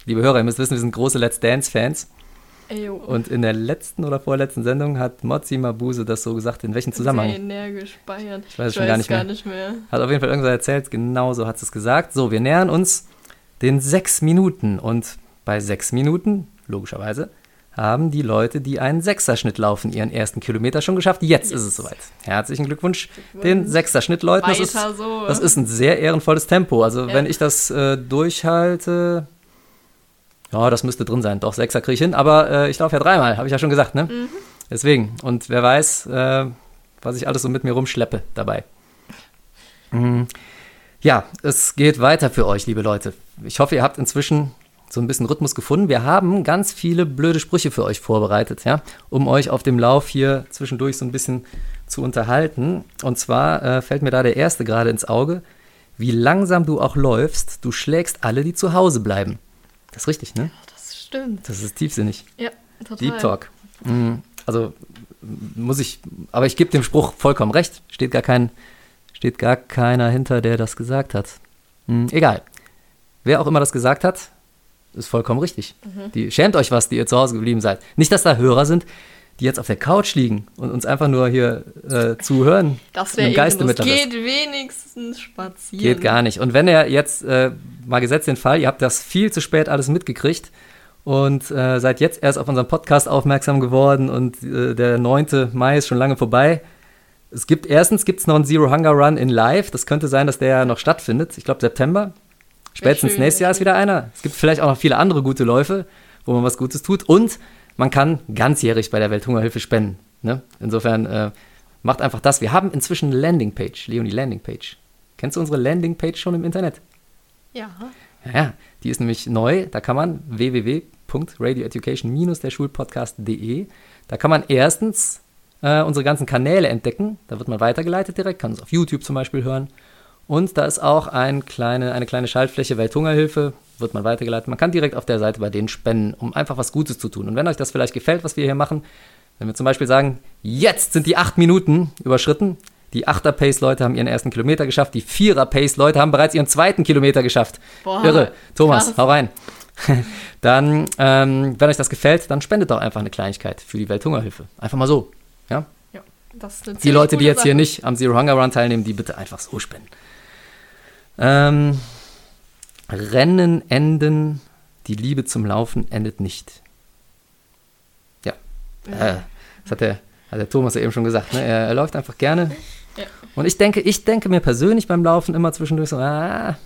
Liebe Hörer, ihr müsst wissen, wir sind große Let's Dance-Fans. Ey, jo. Und in der letzten oder vorletzten Sendung hat Mozzi Mabuse das so gesagt. In welchem Sehr Zusammenhang? energisch Bayern. Ich weiß es schon gar nicht mehr. mehr. Hat auf jeden Fall irgendwer erzählt, genau so hat es gesagt. So, wir nähern uns den sechs Minuten. Und bei sechs Minuten, logischerweise, haben die Leute, die einen Sechserschnitt laufen, ihren ersten Kilometer schon geschafft. Jetzt ist es soweit. Herzlichen Glückwunsch, den Sechserschnitt, Leuten. Das ist, so. das ist ein sehr ehrenvolles Tempo. Also, Ja. wenn ich das äh, durchhalte, ja, das müsste drin sein. Doch, Sechser kriege ich hin. Aber äh, ich laufe ja dreimal, habe ich ja schon gesagt, ne? Mhm. Deswegen. Und wer weiß, äh, was ich alles so mit mir rumschleppe dabei. Mhm. Ja, es geht weiter für euch, liebe Leute. Ich hoffe, ihr habt inzwischen so ein bisschen Rhythmus gefunden. Wir haben ganz viele blöde Sprüche für euch vorbereitet, ja, um euch auf dem Lauf hier zwischendurch so ein bisschen zu unterhalten. Und zwar äh, fällt mir da der erste gerade ins Auge. Wie langsam du auch läufst, du schlägst alle, die zu Hause bleiben. Das ist richtig, ne? Das stimmt. Das ist tiefsinnig. Ja, total. Deep Talk. Mhm. Also muss ich, aber ich gebe dem Spruch vollkommen recht. Steht gar kein, steht gar keiner hinter, der das gesagt hat. Mhm. Egal. Wer auch immer das gesagt hat, ist vollkommen richtig. Mhm. Die, schämt euch was, die ihr zu Hause geblieben seid. Nicht, dass da Hörer sind, die jetzt auf der Couch liegen und uns einfach nur hier äh, zuhören. Das wäre Geiste. Mittagessen. Geht wenigstens spazieren. Geht gar nicht. Und wenn ihr jetzt, äh, mal gesetzt den Fall, ihr habt das viel zu spät alles mitgekriegt und äh, seid jetzt erst auf unseren Podcast aufmerksam geworden und äh, der 9. Mai ist schon lange vorbei. Es gibt, erstens gibt es noch einen Zero Hunger Run in Live. Das könnte sein, dass der noch stattfindet. Ich glaube September. Spätestens schön, nächstes Jahr ist wieder einer. Es gibt vielleicht auch noch viele andere gute Läufe, wo man was Gutes tut. Und man kann ganzjährig bei der Welthungerhilfe spenden. Ne? Insofern äh, macht einfach das. Wir haben inzwischen eine Landingpage, Leonie Landingpage. Kennst du unsere Landingpage schon im Internet? Ja. Ja, die ist nämlich neu. Da kann man www.radioeducation-der-schulpodcast.de. Da kann man erstens äh, unsere ganzen Kanäle entdecken. Da wird man weitergeleitet direkt, kann uns auf YouTube zum Beispiel hören. Und da ist auch ein kleine, eine kleine Schaltfläche Welthungerhilfe, wird man weitergeleitet. Man kann direkt auf der Seite bei denen spenden, um einfach was Gutes zu tun. Und wenn euch das vielleicht gefällt, was wir hier machen, Wenn wir zum Beispiel sagen, jetzt sind die acht Minuten überschritten, die Achter-Pace-Leute haben ihren ersten Kilometer geschafft, die Vierer-Pace-Leute haben bereits ihren zweiten Kilometer geschafft. Boah, Irre. Thomas, krass. hau rein. dann, ähm, wenn euch das gefällt, dann spendet doch einfach eine Kleinigkeit für die Welthungerhilfe. Einfach mal so. Ja? Ja, Die Leute, die jetzt hier Sache. nicht am Zero Hunger Run teilnehmen, die bitte einfach so spenden. Ähm, Rennen enden, die Liebe zum Laufen endet nicht. Ja. Äh, das hat der, hat der Thomas ja eben schon gesagt. Ne? Er, er läuft einfach gerne. Ja. Und ich denke, ich denke mir persönlich beim Laufen immer zwischendurch so, ah,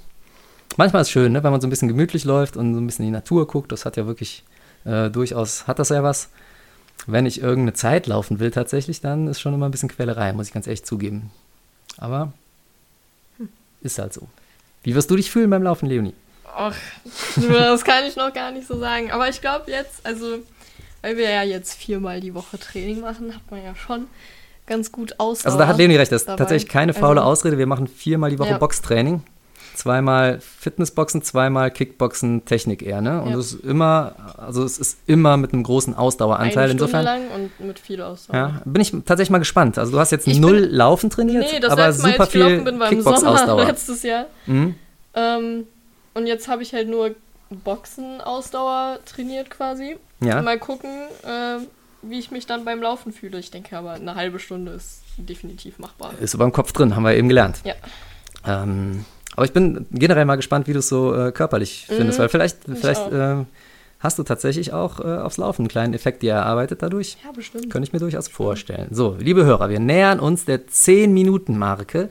manchmal ist es schön, ne? wenn man so ein bisschen gemütlich läuft und so ein bisschen in die Natur guckt. Das hat ja wirklich äh, durchaus, hat das ja was. Wenn ich irgendeine Zeit laufen will tatsächlich, dann ist schon immer ein bisschen Quälerei, muss ich ganz ehrlich zugeben. Aber ist halt so. Wie wirst du dich fühlen beim Laufen, Leonie? Ach, das kann ich noch gar nicht so sagen. Aber ich glaube jetzt, also, weil wir ja jetzt viermal die Woche Training machen, hat man ja schon ganz gut Ausdauer. Also da hat Leonie recht, das ist dabei. tatsächlich keine faule Also, Ausrede. Wir machen viermal die Woche Ja. Boxtraining. Zweimal Fitnessboxen, zweimal Kickboxen, Technik eher, ne? Und Ja. es ist immer, also es ist immer mit einem großen Ausdaueranteil. Eine Stunde Insofern lang und mit viel Ausdauer. ja, bin ich tatsächlich mal gespannt. Also du hast jetzt Ich null bin- Laufen trainiert, Nee, das aber letzte Mal, super als ich viel bin, war im. Sommer letztes Jahr. Mhm. Ähm, und jetzt habe ich halt nur Boxen-Ausdauer trainiert quasi. Ja. Mal gucken, äh, wie ich mich dann beim Laufen fühle. Ich denke aber, eine halbe Stunde ist definitiv machbar. Ist so beim Kopf drin, haben wir eben gelernt. Ja. Ähm, aber ich bin generell mal gespannt, wie du es so äh, körperlich findest, weil vielleicht, ich vielleicht äh, hast du tatsächlich auch äh, aufs Laufen einen kleinen Effekt dir erarbeitet dadurch. Ja, bestimmt. Könnte ich mir durchaus vorstellen. So, liebe Hörer, wir nähern uns der 10-Minuten-Marke.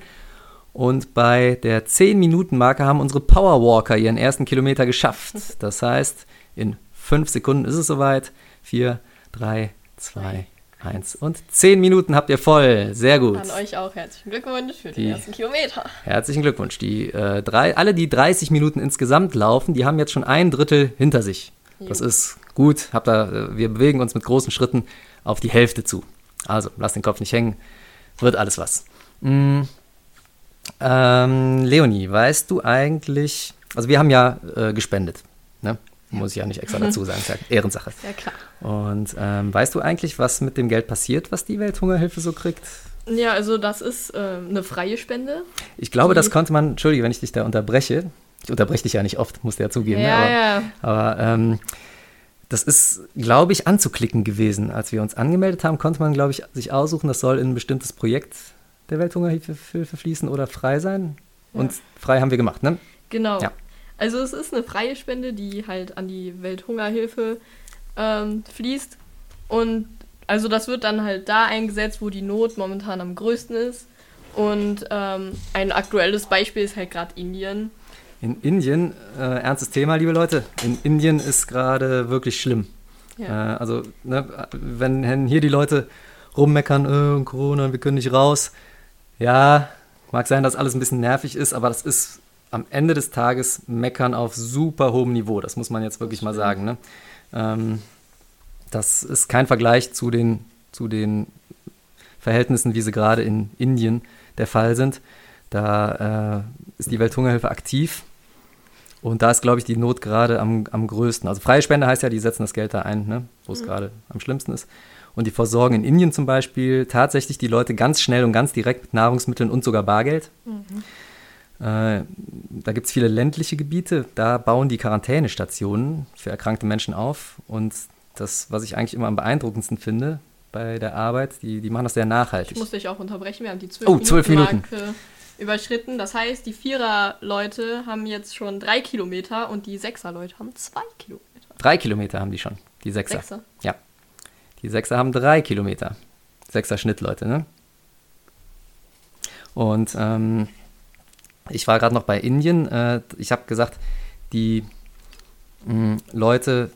Und bei der 10-Minuten-Marke haben unsere Powerwalker ihren ersten Kilometer geschafft. Das heißt, in 5 Sekunden ist es soweit. 4, 3, 2, 1 und 10 Minuten habt ihr voll. Sehr gut. An euch auch herzlichen Glückwunsch für Die- den ersten Kilometer. Herzlichen Glückwunsch. Die, äh, drei, alle, die 30 Minuten insgesamt laufen, die haben jetzt schon ein Drittel hinter sich. Das Jo. ist gut. Habt da, äh, wir bewegen uns mit großen Schritten auf die Hälfte zu. Also, lasst den Kopf nicht hängen. Wird alles was. Mm. Ähm, Leonie, weißt du eigentlich, also wir haben ja äh, gespendet, ne? Muss ich ja nicht extra dazu sagen, ist ja Ehrensache. Ja, klar. Und ähm, weißt du eigentlich, was mit dem Geld passiert, was die Welthungerhilfe so kriegt? Ja, also das ist ähm, eine freie Spende. Ich glaube, das konnte man, entschuldige, wenn ich dich da unterbreche. Ich unterbreche dich ja nicht oft, musst du ja zugeben. Ja, ne? ja. aber, aber ähm, das ist, glaube ich, anzuklicken gewesen. Als wir uns angemeldet haben, konnte man, glaube ich, sich aussuchen, das soll in ein bestimmtes Projekt der Welthungerhilfe Hilfe fließen oder frei sein. Und Ja. frei haben wir gemacht, ne? Genau. Ja. Also es ist eine freie Spende, die halt an die Welthungerhilfe ähm, fließt. Und also das wird dann halt da eingesetzt, wo die Not momentan am größten ist. Und ähm, ein aktuelles Beispiel ist halt gerade Indien. In Indien, äh, ernstes Thema, liebe Leute, in Indien ist gerade wirklich schlimm. Ja. Äh, also, ne, wenn wenn hier die Leute rummeckern, äh, Corona, wir können nicht raus. Ja, mag sein, dass alles ein bisschen nervig ist, aber das ist am Ende des Tages meckern auf super hohem Niveau. Das muss man jetzt wirklich mal sagen. Ne? Ähm, das ist kein Vergleich zu den, zu den Verhältnissen, wie sie gerade in Indien der Fall sind. Da äh, ist die Welthungerhilfe aktiv. Und da ist, glaube ich, die Not gerade am, am größten. Also freie Spende heißt ja, die setzen das Geld da ein, ne? wo es gerade am schlimmsten ist. Und die versorgen in Indien zum Beispiel tatsächlich die Leute ganz schnell und ganz direkt mit Nahrungsmitteln und sogar Bargeld. Äh, da gibt es viele ländliche Gebiete, da bauen die Quarantänestationen für erkrankte Menschen auf. Und das, was ich eigentlich immer am beeindruckendsten finde bei der Arbeit, die, die machen das sehr nachhaltig. Ich muss dich auch unterbrechen, wir haben die 12 Oh, 12 Minuten. Marke überschritten. Das heißt, die Vierer-Leute haben jetzt schon drei Kilometer und die Sechser-Leute haben zwei Kilometer. Drei Kilometer haben die schon, die Sechser. Sechser. Ja. Die Sechser haben drei Kilometer. Sechser Schnitt, Leute, ne? Und ähm, ich war gerade noch bei Indien. Äh, ich habe gesagt, die mh, Leute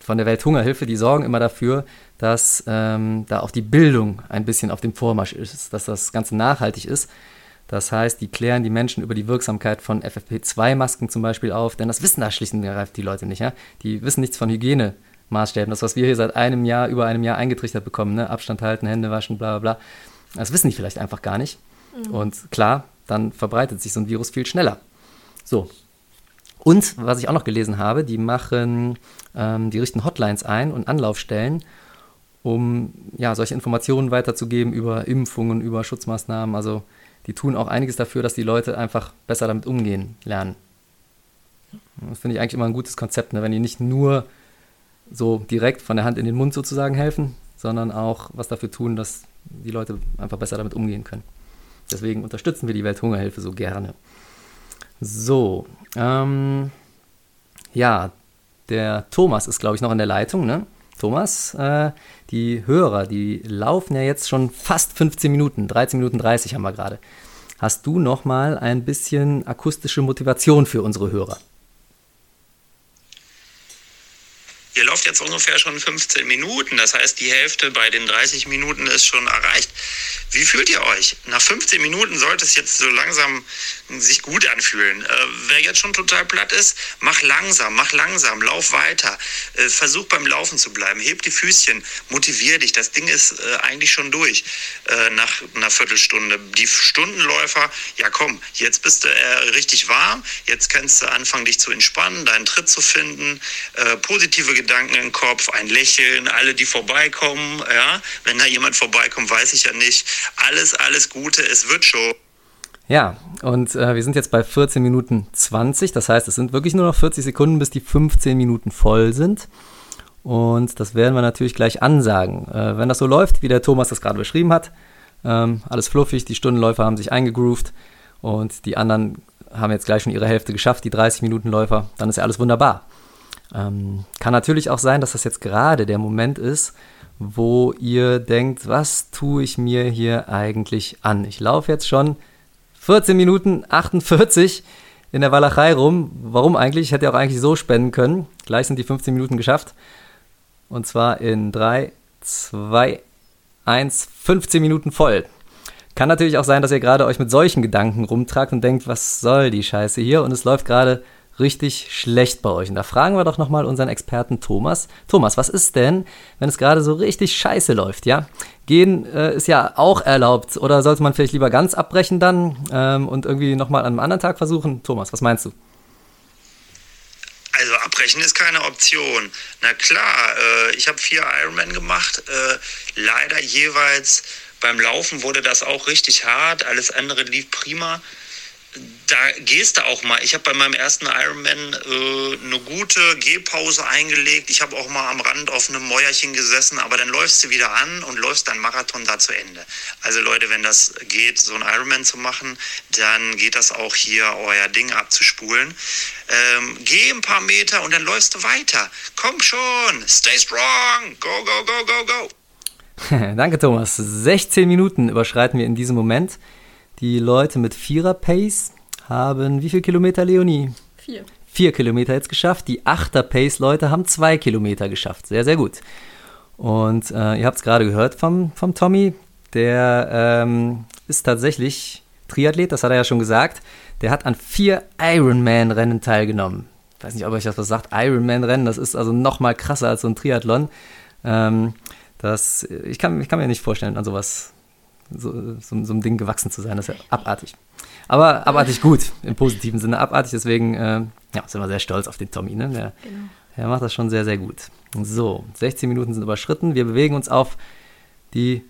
von der Welthungerhilfe, die sorgen immer dafür, dass ähm, da auch die Bildung ein bisschen auf dem Vormarsch ist, dass das Ganze nachhaltig ist. Das heißt, die klären die Menschen über die Wirksamkeit von FFP2-Masken zum Beispiel auf, denn das wissen da schlicht und ergreifend die Leute nicht. Ja? Die wissen nichts von Hygienemaßstäben. Das, was wir hier seit einem Jahr, über einem Jahr eingetrichtert bekommen, ne? Abstand halten, Hände waschen, bla bla bla. Das wissen die vielleicht einfach gar nicht. Und klar, dann verbreitet sich so ein Virus viel schneller. So. Und was ich auch noch gelesen habe, die machen, ähm, die richten Hotlines ein und Anlaufstellen, um ja, solche Informationen weiterzugeben über Impfungen, über Schutzmaßnahmen. Also die tun auch einiges dafür, dass die Leute einfach besser damit umgehen lernen. Das finde ich eigentlich immer ein gutes Konzept, ne? wenn die nicht nur so direkt von der Hand in den Mund sozusagen helfen, sondern auch was dafür tun, dass die Leute einfach besser damit umgehen können. Deswegen unterstützen wir die Welthungerhilfe so gerne. So, ähm, ja, der Thomas ist, glaube ich, noch in der Leitung. Ne? Thomas, äh, die Hörer, die laufen ja jetzt schon fast 15 Minuten, 13 Minuten 30 haben wir gerade. Hast du noch mal ein bisschen akustische Motivation für unsere Hörer? Ihr lauft jetzt ungefähr schon 15 Minuten, das heißt, die Hälfte bei den 30 Minuten ist schon erreicht. Wie fühlt ihr euch? Nach 15 Minuten sollte es jetzt so langsam sich gut anfühlen. Äh, wer jetzt schon total platt ist, mach langsam, mach langsam, lauf weiter. Äh, versuch beim Laufen zu bleiben. Heb die Füßchen, motivier dich. Das Ding ist äh, eigentlich schon durch äh, nach einer Viertelstunde. Die Stundenläufer, ja komm, jetzt bist du äh, richtig warm. Jetzt kannst du anfangen, dich zu entspannen, deinen Tritt zu finden, äh, positive Gedanken im Kopf, ein Lächeln, alle, die vorbeikommen. Ja, wenn da jemand vorbeikommt, weiß ich ja nicht alles, alles Gute, es wird schon. Ja, und äh, wir sind jetzt bei 14 Minuten 20. Das heißt, es sind wirklich nur noch 40 Sekunden, bis die 15 Minuten voll sind. Und das werden wir natürlich gleich ansagen. Äh, wenn das so läuft, wie der Thomas das gerade beschrieben hat, ähm, alles fluffig, die Stundenläufer haben sich eingegroovt und die anderen haben jetzt gleich schon ihre Hälfte geschafft, die 30-Minuten-Läufer, dann ist ja alles wunderbar. Ähm, kann natürlich auch sein, dass das jetzt gerade der Moment ist, wo ihr denkt, was tue ich mir hier eigentlich an? Ich laufe jetzt schon 14 Minuten 48 in der Walachei rum. Warum eigentlich? Ich hätte auch eigentlich so spenden können. Gleich sind die 15 Minuten geschafft. Und zwar in 3, 2, 1, 15 Minuten voll. Kann natürlich auch sein, dass ihr gerade euch mit solchen Gedanken rumtragt und denkt, was soll die Scheiße hier? Und es läuft gerade richtig schlecht bei euch. Und da fragen wir doch nochmal unseren Experten Thomas. Thomas, was ist denn, wenn es gerade so richtig scheiße läuft, ja? Gehen äh, ist ja auch erlaubt. Oder sollte man vielleicht lieber ganz abbrechen dann ähm, und irgendwie nochmal an einem anderen Tag versuchen? Thomas, was meinst du? Also abbrechen ist keine Option. Na klar, äh, ich habe vier Ironman gemacht. Äh, leider jeweils beim Laufen wurde das auch richtig hart. Alles andere lief prima da gehst du auch mal. Ich habe bei meinem ersten Ironman äh, eine gute Gehpause eingelegt. Ich habe auch mal am Rand auf einem Mäuerchen gesessen, aber dann läufst du wieder an und läufst dein Marathon da zu Ende. Also Leute, wenn das geht, so ein Ironman zu machen, dann geht das auch hier, euer Ding abzuspulen. Ähm, geh ein paar Meter und dann läufst du weiter. Komm schon, stay strong, go, go, go, go, go. Danke, Thomas. 16 Minuten überschreiten wir in diesem Moment. Die Leute mit Vierer-Pace haben wie viele Kilometer, Leonie? Vier. Vier Kilometer jetzt geschafft. Die Achter-Pace-Leute haben zwei Kilometer geschafft. Sehr, sehr gut. Und äh, ihr habt es gerade gehört vom, vom Tommy. Der ähm, ist tatsächlich Triathlet, das hat er ja schon gesagt. Der hat an vier Ironman-Rennen teilgenommen. Ich weiß nicht, ob euch das was sagt. Ironman-Rennen, das ist also noch mal krasser als so ein Triathlon. Ähm, das, ich, kann, ich kann mir nicht vorstellen, an sowas so, so, so einem Ding gewachsen zu sein. Das ist ja abartig. Aber abartig gut, im positiven Sinne abartig. Deswegen äh, ja, sind wir sehr stolz auf den Tommy. Ne? Der, genau. der macht das schon sehr, sehr gut. So, 16 Minuten sind überschritten. Wir bewegen uns auf die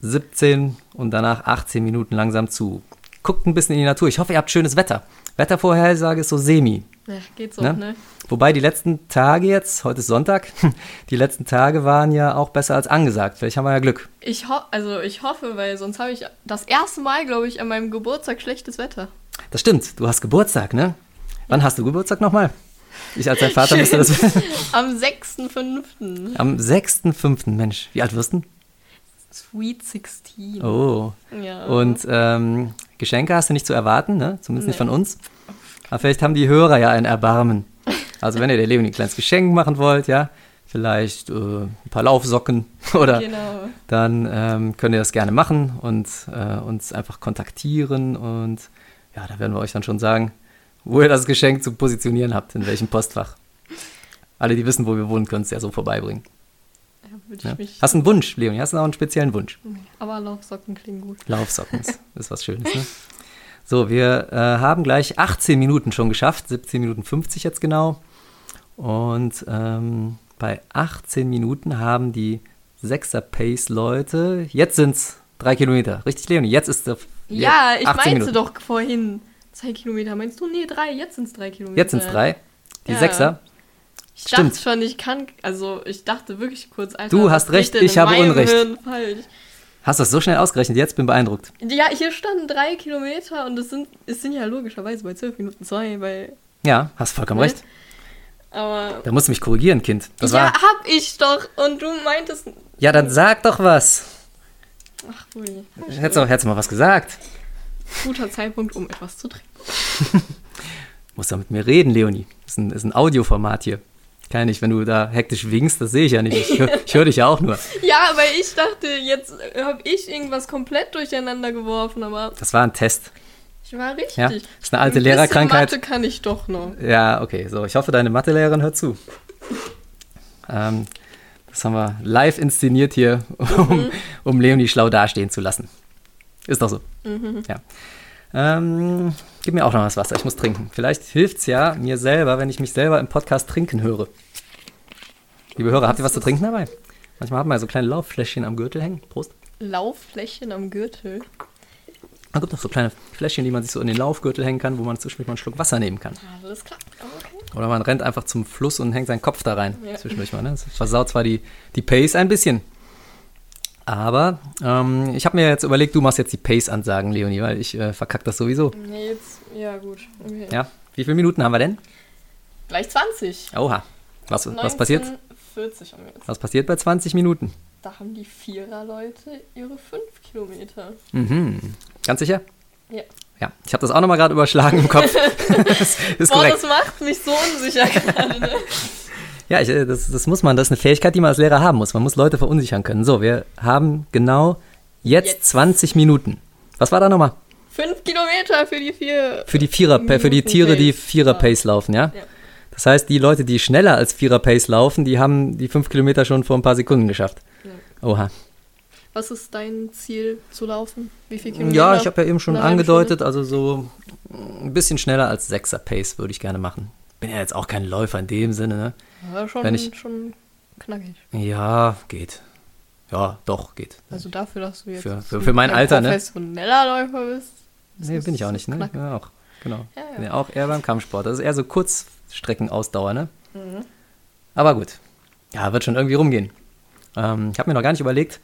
17 und danach 18 Minuten langsam zu. Guckt ein bisschen in die Natur. Ich hoffe, ihr habt schönes Wetter. Wettervorhersage ist so semi. Ja, geht so, ne? ne? Wobei die letzten Tage jetzt, heute ist Sonntag, die letzten Tage waren ja auch besser als angesagt. Vielleicht haben wir ja Glück. Ich ho also ich hoffe, weil sonst habe ich das erste Mal, glaube ich, an meinem Geburtstag schlechtes Wetter. Das stimmt, du hast Geburtstag, ne? Wann hast du Geburtstag nochmal? Ich als dein Vater müsste das wissen. Am 6.5. Am 6.5. Mensch, wie alt wirst du? Sweet 16. Oh. Ja. Und ähm, Geschenke hast du nicht zu erwarten, ne? Zumindest nee. nicht von uns. Aber vielleicht haben die Hörer ja ein Erbarmen. Also wenn ihr der Leonie ein kleines Geschenk machen wollt, ja, vielleicht äh, ein paar Laufsocken oder genau. dann ähm, könnt ihr das gerne machen und äh, uns einfach kontaktieren und ja, da werden wir euch dann schon sagen, wo ihr das Geschenk zu positionieren habt, in welchem Postfach. Alle, die wissen, wo wir wohnen, können es ja so vorbeibringen. Ja, ja. Hast du einen Wunsch, Leonie? Hast du noch einen speziellen Wunsch? Aber Laufsocken klingen gut. Laufsocken ist, was Schönes, ne? So, wir äh, haben gleich 18 Minuten schon geschafft, 17 Minuten 50 jetzt genau. Und ähm, bei 18 Minuten haben die 6er Pace, Leute. Jetzt sind's drei Kilometer. Richtig, Leonie? Jetzt ist der. Ja, ich 18 meinte Minuten. doch vorhin zwei Kilometer. Meinst du? Nee, drei. Jetzt sind es drei Kilometer. Jetzt sind's drei. Die Ja. Sechser. Ich Stimmt. dachte schon, ich kann. Also, ich dachte wirklich kurz, Alter. Du hast recht, ich habe Unrecht. Hast du das so schnell ausgerechnet? Jetzt bin beeindruckt. Ja, hier standen drei Kilometer und es sind, es sind ja logischerweise bei zwölf Minuten zwei, weil. Ja, hast vollkommen Ne? recht. Aber. Da musst du mich korrigieren, Kind. Das ja, war. hab ich doch. Und du meintest. Ja, dann sag doch was. Ach, ui. Hättest du, hättest mal was gesagt. Guter Zeitpunkt, um etwas zu trinken. Musst doch mit mir reden, Leonie. Ist ein, ist ein Audioformat hier. Kann ja nicht, wenn du da hektisch winkst, das sehe ich ja nicht. Ich, hör- ich höre dich ja auch nur. Ja, aber ich dachte, jetzt habe ich irgendwas komplett durcheinander geworfen, aber Das war ein Test. ich war richtig. Ja, ist eine alte Ein Lehrerkrankheit. Mathe kann ich doch noch. Ja, okay. So, ich hoffe, deine Mathelehrerin hört zu. Ähm, das haben wir live inszeniert hier, um, um Leonie schlau dastehen zu lassen. Ist doch so. Ja. Ähm, gib mir auch noch was Wasser, ich muss trinken. Vielleicht hilft es ja mir selber, wenn ich mich selber im Podcast trinken höre. Liebe Hörer, habt ihr was zu trinken dabei? Manchmal haben wir so kleine Lauffläschchen am Gürtel hängen. Prost. Laufflächen am Gürtel. Da gibt auch so kleine Fläschchen, die man sich so in den Laufgürtel hängen kann, wo man zwischendurch mal einen Schluck Wasser nehmen kann. Alles klar. Okay. Oder man rennt einfach zum Fluss und hängt seinen Kopf da rein. Ja. Zwischendurch mal. Ne? Das versaut zwar die, die Pace ein bisschen. Aber ähm, ich habe mir jetzt überlegt, du machst jetzt die Pace-Ansagen, Leonie, weil ich äh, verkack das sowieso. Nee, jetzt. Ja, gut. Okay. Ja. Wie viele Minuten haben wir denn? Gleich 20. Oha. Was, was passiert? 40 haben wir jetzt. Was passiert bei 20 Minuten? Da haben die Vierer-Leute ihre 5 Kilometer. Mhm. Ganz sicher? Ja. Ja, ich habe das auch nochmal gerade überschlagen im Kopf. das ist Boah, korrekt. das macht mich so unsicher gerade. Ne? Ja, ich, äh, das, das muss man, das ist eine Fähigkeit, die man als Lehrer haben muss. Man muss Leute verunsichern können. So, wir haben genau jetzt, Jetzt. 20 Minuten. Was war da nochmal? 5 Kilometer für die vier. Für die Vierer, für die Minuten Tiere, die Pace. Vierer Pace laufen, ja? Ja. Das heißt, die Leute, die schneller als Vierer Pace laufen, die haben die fünf Kilometer schon vor ein paar Sekunden geschafft. Oha. Was ist dein Ziel zu laufen? Wie viel Kilometer? Ja, ich habe ja eben schon angedeutet, also so ein bisschen schneller als Sechser Pace würde ich gerne machen. Bin ja jetzt auch kein Läufer in dem Sinne, ne? Ja, schon, wenn ich- schon knackig. Ja, geht. Ja, doch, geht. Also dafür, dass du jetzt Für- für- für mein Alter, ne? professioneller Läufer bist. Nee, bin ich auch nicht, ne? Ich knack. bin ja auch, genau. Ja, ja. Bin ja auch eher beim Kampfsport. Das ist eher so Kurzstreckenausdauer, ne? Mhm. Aber gut. Ja, wird schon irgendwie rumgehen. Ähm, ich habe mir noch gar nicht überlegt,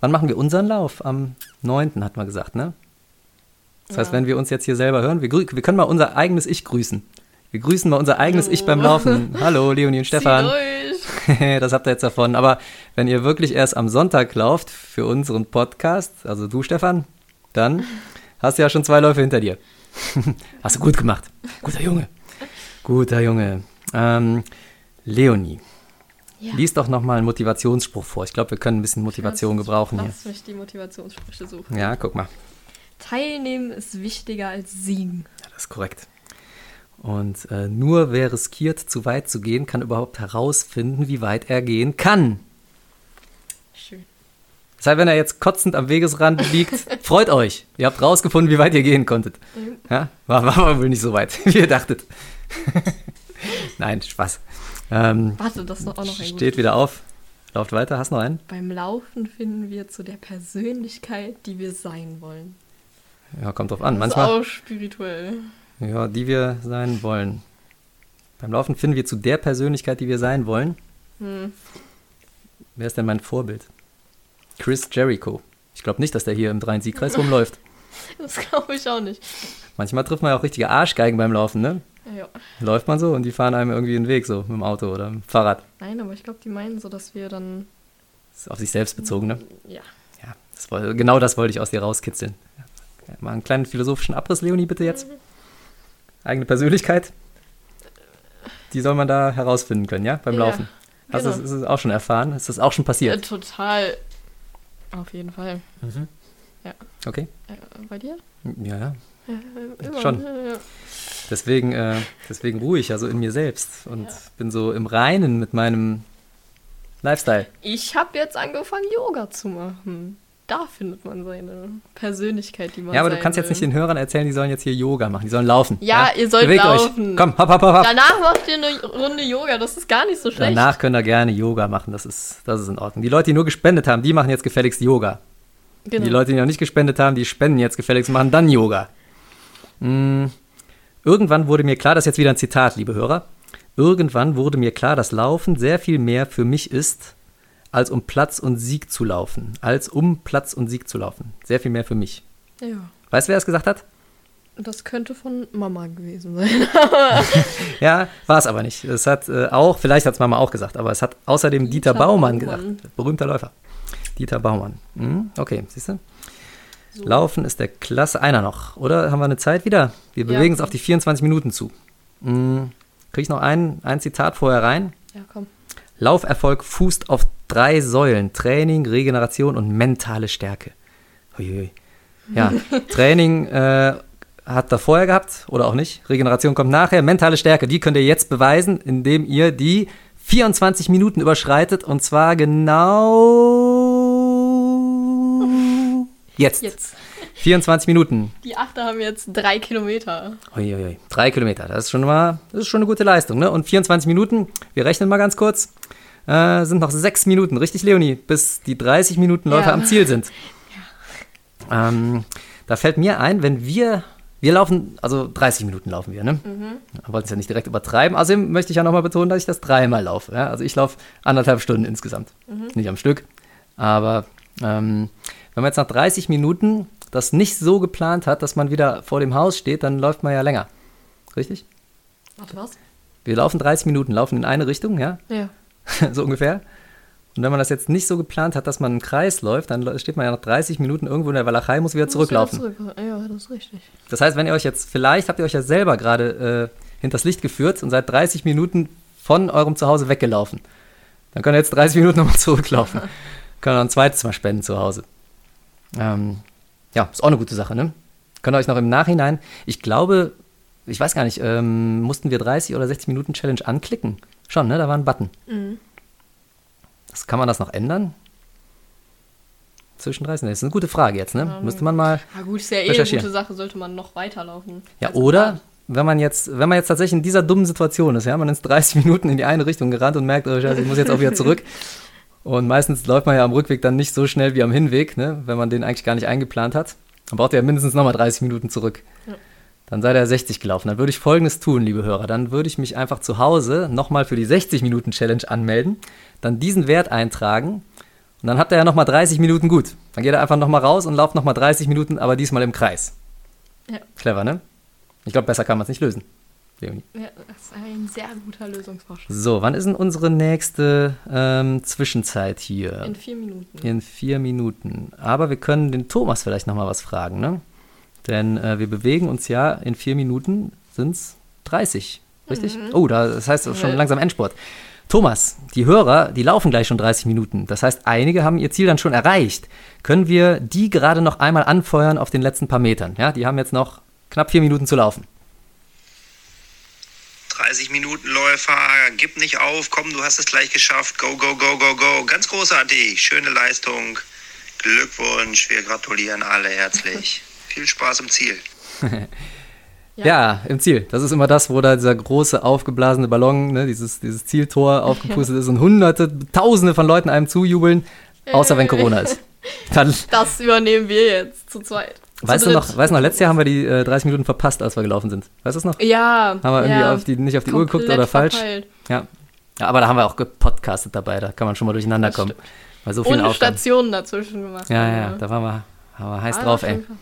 wann machen wir unseren Lauf? Am 9. hat man gesagt, ne? Das heißt, Ja. wenn wir uns jetzt hier selber hören, wir, wir können mal unser eigenes Ich grüßen. Wir grüßen mal unser eigenes Hallo. Ich beim Laufen. Hallo, Leonie und Stefan. Das habt ihr jetzt davon. Aber wenn ihr wirklich erst am Sonntag lauft für unseren Podcast, also du, Stefan, dann hast du ja schon zwei Läufe hinter dir. hast du gut gemacht. Guter Junge. Guter Junge. Ähm, Leonie, Ja. lies doch nochmal einen Motivationsspruch vor. Ich glaube, wir können ein bisschen Motivation Lass- gebrauchen hier. Lass mich die Motivationssprüche suchen. Ja, guck mal. Teilnehmen ist wichtiger als siegen. Ja, das ist korrekt. Und äh, nur wer riskiert, zu weit zu gehen, kann überhaupt herausfinden, wie weit er gehen kann. Schön. Das heißt, wenn er jetzt kotzend am Wegesrand liegt, freut euch. Ihr habt rausgefunden, wie weit ihr gehen konntet. Ja? War, war aber wohl nicht so weit, wie ihr dachtet. Nein, Spaß. Ähm, Warte, das ist auch noch ein steht wieder auf. Lauft weiter. Hast noch einen? Beim Laufen finden wir zu der Persönlichkeit, die wir sein wollen. Ja, kommt drauf an. Das ist Manchmal, auch spirituell. Ja, die wir sein wollen. Beim Laufen finden wir zu der Persönlichkeit, die wir sein wollen. Hm. Wer ist denn mein Vorbild? Chris Jericho. Ich glaube nicht, dass der hier im Dreien-Sieg-Kreis rumläuft. Das glaube ich auch nicht. Manchmal trifft man ja auch richtige Arschgeigen beim Laufen, ne? Ja. Läuft man so und die fahren einem irgendwie den Weg, so mit dem Auto oder mit dem Fahrrad. Nein, aber ich glaube, die meinen so, dass wir dann. Das ist auf sich selbst bezogen, ne? Ja. Ja, das genau das wollte ich aus dir rauskitzeln. Mal einen kleinen philosophischen Abriss, Leonie, bitte jetzt. Eigene Persönlichkeit. Die soll man da herausfinden können, ja? Beim Ja, Laufen. Hast du genau. das, ist das auch schon erfahren? Ist das auch schon ja. passiert? Total. Auf jeden Fall. Okay. Äh, bei dir? Ja, ja. Äh, immer. Schon. Ja, ja. Deswegen, äh, deswegen ruhe ich ja so in mir selbst und Ja. bin so im Reinen mit meinem Lifestyle. Ich habe jetzt angefangen, Yoga zu machen. Da findet man seine Persönlichkeit, die man Ja, aber du kannst jetzt will. nicht den Hörern erzählen, die sollen jetzt hier Yoga machen, die sollen laufen. Ja, ihr sollt Bewegt laufen. Euch. Komm, hopp, hopp, hopp, hopp. Danach macht ihr eine Runde Yoga, das ist gar nicht so schlecht. Danach könnt ihr gerne Yoga machen, das ist, das ist in Ordnung. Die Leute, die nur gespendet haben, die machen jetzt gefälligst Yoga. genau. Die Leute, die noch nicht gespendet haben, die spenden jetzt gefälligst und machen dann Yoga. Mm, Irgendwann wurde mir klar, das ist jetzt wieder ein Zitat, liebe Hörer. Irgendwann wurde mir klar, dass Laufen sehr viel mehr für mich ist, als um Platz und Sieg zu laufen. Als um Platz und Sieg zu laufen. Sehr viel mehr für mich. ja, Weißt du, wer das gesagt hat? das könnte von Mama gewesen sein. Ja, war es aber nicht. Es hat äh, auch, vielleicht hat es Mama auch gesagt, aber es hat außerdem Dieter, Dieter Baumann, Baumann. gesagt. Berühmter Läufer. Dieter Baumann. Hm, okay, siehst du? Laufen ist der Klasse. Einer noch, oder? Haben wir eine Zeit wieder? Wir Ja. bewegen uns auf die 24 Minuten zu. Hm, Krieg ich noch ein, ein Zitat vorher rein? ja, komm. Lauferfolg fußt auf drei Säulen: Training, Regeneration und mentale Stärke. Uiui. Ja, Training äh, hat er vorher gehabt oder auch nicht. Regeneration kommt nachher. Mentale Stärke, die könnt ihr jetzt beweisen, indem ihr die 24 Minuten überschreitet und zwar genau jetzt. Jetzt. 24 Minuten. Die Achter haben jetzt drei Kilometer. Uiuiui. Drei Kilometer, das ist schon mal, das ist schon eine gute Leistung, ne? Und 24 Minuten, wir rechnen mal ganz kurz, äh, sind noch sechs Minuten, richtig, Leonie, bis die 30 Minuten Läufer Ja. am Ziel sind. Ähm, da fällt mir ein, wenn wir, wir laufen, also 30 Minuten laufen wir, ne? Wir wollten es ja nicht direkt übertreiben. Außerdem möchte ich ja nochmal betonen, dass ich das dreimal laufe. Ja? Also ich laufe anderthalb Stunden insgesamt. Nicht am Stück. Aber ähm, wenn man jetzt nach 30 Minuten das nicht so geplant hat, dass man wieder vor dem Haus steht, dann läuft man ja länger. Richtig? Warte, was? Wir laufen 30 Minuten, laufen in eine Richtung, ja, Ja. so ungefähr. Und wenn man das jetzt nicht so geplant hat, dass man einen Kreis läuft, dann steht man ja nach 30 Minuten irgendwo in der Walachei, muss wieder zurücklaufen. Muss wieder zurück. Ja, das ist richtig. Das heißt, wenn ihr euch jetzt, vielleicht habt ihr euch ja selber gerade äh, hinters Licht geführt und seid 30 Minuten von eurem Zuhause weggelaufen. Dann könnt ihr jetzt 30 Minuten nochmal zurücklaufen. könnt ihr ein zweites Mal spenden zu Hause. Ähm, ja, ist auch eine gute Sache, ne? Könnt ihr euch noch im Nachhinein, ich glaube, ich weiß gar nicht, ähm, mussten wir 30 oder 60 Minuten Challenge anklicken? Schon, ne? Da war ein Button. Mhm. Das, kann man das noch ändern? Zwischen 30? Nee, Das ist eine gute Frage jetzt, ne? Ähm, Müsste man mal. Na gut, ist ja eh eine gute Sache, sollte man noch weiterlaufen. Ja, als oder wenn man jetzt, wenn man jetzt tatsächlich in dieser dummen Situation ist, ja, man ist 30 Minuten in die eine Richtung gerannt und merkt, oh Scheiße, ich muss jetzt auch wieder zurück. Und meistens läuft man ja am Rückweg dann nicht so schnell wie am Hinweg, ne, wenn man den eigentlich gar nicht eingeplant hat. Dann braucht ihr ja mindestens nochmal 30 Minuten zurück. Ja. Dann seid ihr 60 gelaufen. Dann würde ich folgendes tun, liebe Hörer. Dann würde ich mich einfach zu Hause nochmal für die 60-Minuten-Challenge anmelden, dann diesen Wert eintragen und dann habt ihr ja nochmal 30 Minuten gut. Dann geht ihr einfach nochmal raus und lauft nochmal 30 Minuten, aber diesmal im Kreis. Ja. Clever, ne? Ich glaube, besser kann man es nicht lösen. Leonie. Ja, das ist ein sehr guter Lösungsvorschlag. So, wann ist denn unsere nächste ähm, Zwischenzeit hier? In vier Minuten. In vier Minuten. Aber wir können den Thomas vielleicht nochmal was fragen, ne? Denn äh, wir bewegen uns ja in vier Minuten sind es 30. Richtig? Oh, da, das heißt schon Ja. langsam Endsport. Thomas, die Hörer, die laufen gleich schon 30 Minuten. Das heißt, einige haben ihr Ziel dann schon erreicht. Können wir die gerade noch einmal anfeuern auf den letzten paar Metern? Ja, die haben jetzt noch knapp vier Minuten zu laufen. 30 Minuten Läufer, gib nicht auf, komm, du hast es gleich geschafft. Go, go, go, go, go. Ganz großartig, schöne Leistung. Glückwunsch, wir gratulieren alle herzlich. Viel Spaß im Ziel. Ja. Ja. im Ziel. Das ist immer das, wo da dieser große aufgeblasene Ballon, ne, dieses, dieses Zieltor aufgepustet ist und hunderte, tausende von Leuten einem zujubeln, außer wenn Corona ist. Dann, Das übernehmen wir jetzt zu zweit. Zu weißt du noch, weißt du noch, letztes Jahr haben wir die äh, 30 Minuten verpasst, als wir gelaufen sind. Weißt du es noch? Ja. Haben wir irgendwie ja. auf die, nicht auf die Uhr geguckt oder falsch? verpeilt. Ja. ja. Aber da haben wir auch gepodcastet dabei, da kann man schon mal durcheinander Das kommen. Bei so Ohne Aufgaben. Stationen dazwischen gemacht. Ja, ja, da waren wir, waren wir heiß Ah, drauf, ey. krass.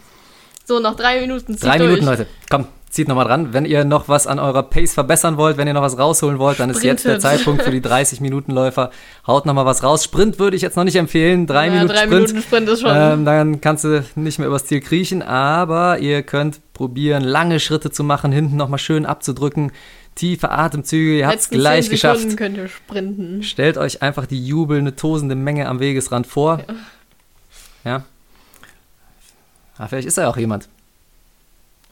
So, noch drei Minuten. Zieht Drei durch. Minuten, Leute. Komm, zieht nochmal dran. Wenn ihr noch was an eurer Pace verbessern wollt, wenn ihr noch was rausholen wollt, dann ist jetzt der Sprintet. Zeitpunkt für die 30-Minuten-Läufer. Haut nochmal was raus. Sprint würde ich jetzt noch nicht empfehlen. Drei ja, Minuten drei Sprint. Minuten Sprint ist schon. Ähm, dann kannst du nicht mehr übers Ziel kriechen, aber ihr könnt probieren, lange Schritte zu machen, hinten nochmal schön abzudrücken. Tiefe Atemzüge, ihr habt es gleich 10 geschafft. Könnt ihr sprinten. Stellt euch einfach die jubelnde, tosende Menge am Wegesrand vor. Ja. Ah, vielleicht ist da ja auch jemand.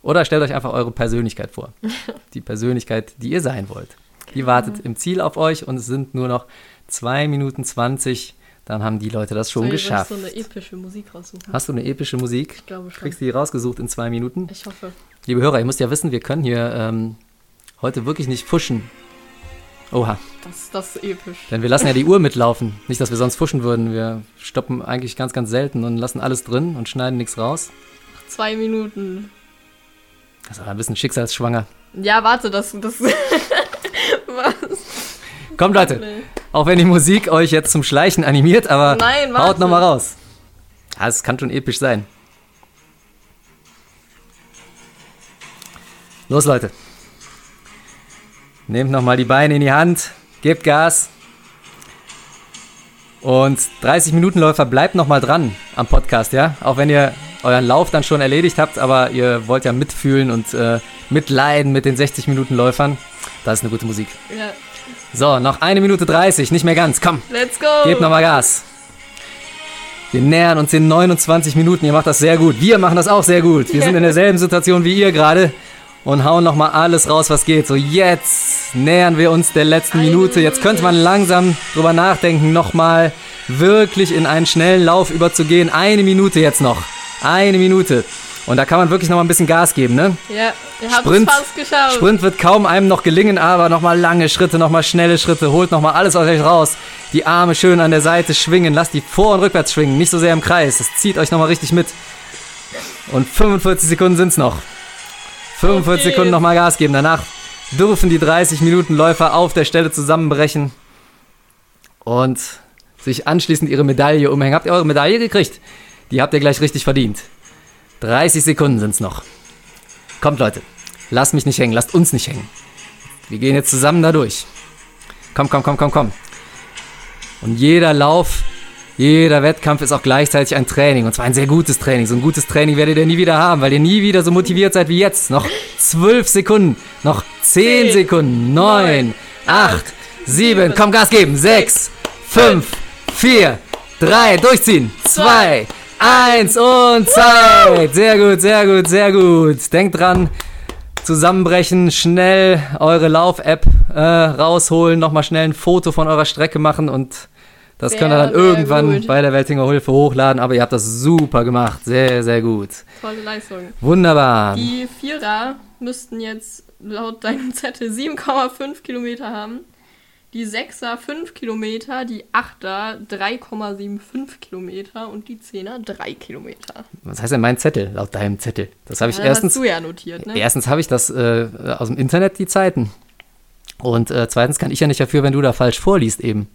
Oder stellt euch einfach eure Persönlichkeit vor. Die Persönlichkeit, die ihr sein wollt. Die wartet im Ziel auf euch und es sind nur noch 2 Minuten 20. dann haben die Leute das schon Soll ich geschafft. so eine epische Musik raussuchen? Hast du eine epische Musik? Ich glaube schon. Kriegst du die rausgesucht in zwei Minuten? Ich hoffe. Liebe Hörer, ihr müsst ja wissen, wir können hier ähm, heute wirklich nicht fuschen. Oha, Das, das ist episch. denn wir lassen ja die Uhr mitlaufen. Nicht, dass wir sonst fuschen würden. Wir stoppen eigentlich ganz, ganz selten und lassen alles drin und schneiden nichts raus. Zwei Minuten. Das ist aber ein bisschen schicksalsschwanger. Ja, warte, das. das Was? Kommt Leute, auch wenn die Musik euch jetzt zum Schleichen animiert, aber Nein, haut nochmal raus. Ja, es kann schon episch sein. Los Leute. Nehmt nochmal die Beine in die Hand, gebt Gas. Und 30 Minuten Läufer bleibt nochmal dran am Podcast, ja? Auch wenn ihr euren Lauf dann schon erledigt habt, aber ihr wollt ja mitfühlen und äh, mitleiden mit den 60 Minuten Läufern. Das ist eine gute Musik. Ja. So, noch eine Minute 30, nicht mehr ganz. Komm, Let's go! gebt nochmal Gas. Wir nähern uns den 29 Minuten. Ihr macht das sehr gut. Wir machen das auch sehr gut. Wir sind in derselben Situation wie ihr gerade und hauen nochmal alles raus, was geht. So, jetzt nähern wir uns der letzten Minute. Jetzt könnte man langsam drüber nachdenken, nochmal wirklich in einen schnellen Lauf überzugehen. Eine Minute jetzt noch. Eine Minute. Und da kann man wirklich nochmal ein bisschen Gas geben, ne? Ja, ihr habt Sprint, es fast geschafft. Sprint wird kaum einem noch gelingen, aber nochmal lange Schritte, nochmal schnelle Schritte. Holt nochmal alles aus euch raus. Die Arme schön an der Seite schwingen. Lasst die vor- und rückwärts schwingen. Nicht so sehr im Kreis. Das zieht euch nochmal richtig mit. Und 45 Sekunden sind es noch. 45 Okay. Sekunden nochmal Gas geben. Danach dürfen die 30 Minuten Läufer auf der Stelle zusammenbrechen und sich anschließend ihre Medaille umhängen. Habt ihr eure Medaille gekriegt? Die habt ihr gleich richtig verdient. 30 Sekunden sind es noch. Kommt Leute, lasst mich nicht hängen, lasst uns nicht hängen. Wir gehen jetzt zusammen da durch. Komm, komm, komm, komm, komm. Und jeder Lauf, jeder Wettkampf ist auch gleichzeitig ein Training. Und zwar ein sehr gutes Training. So ein gutes Training werdet ihr nie wieder haben, weil ihr nie wieder so motiviert seid wie jetzt. Noch 12 Sekunden, noch 10 Zehn, Sekunden, 9, 8, 7, sieben, komm, Gas geben, 6, 5, 4, 3, durchziehen, 2, 1 und Zeit. Sehr gut, sehr gut, sehr gut. Denkt dran, zusammenbrechen, schnell eure Lauf-App äh, rausholen, nochmal schnell ein Foto von eurer Strecke machen und das Sehr, könnt ihr dann irgendwann gut. bei der Weltinger Hilfe hochladen. Aber ihr habt das super gemacht. Sehr, sehr gut. Tolle Leistung. Wunderbar. Die Vierer müssten jetzt laut deinem Zettel 7,5 Kilometer haben. Die Sechser 5 Kilometer, die Achter 3,75 Kilometer und die Zehner 3 Kilometer. Was heißt denn mein Zettel, laut deinem Zettel? Das habe ich Ja, erstens. hast du ja notiert, ne? Erstens habe ich das äh, aus dem Internet, die Zeiten. Und äh, zweitens kann ich ja nicht dafür, wenn du da falsch vorliest eben.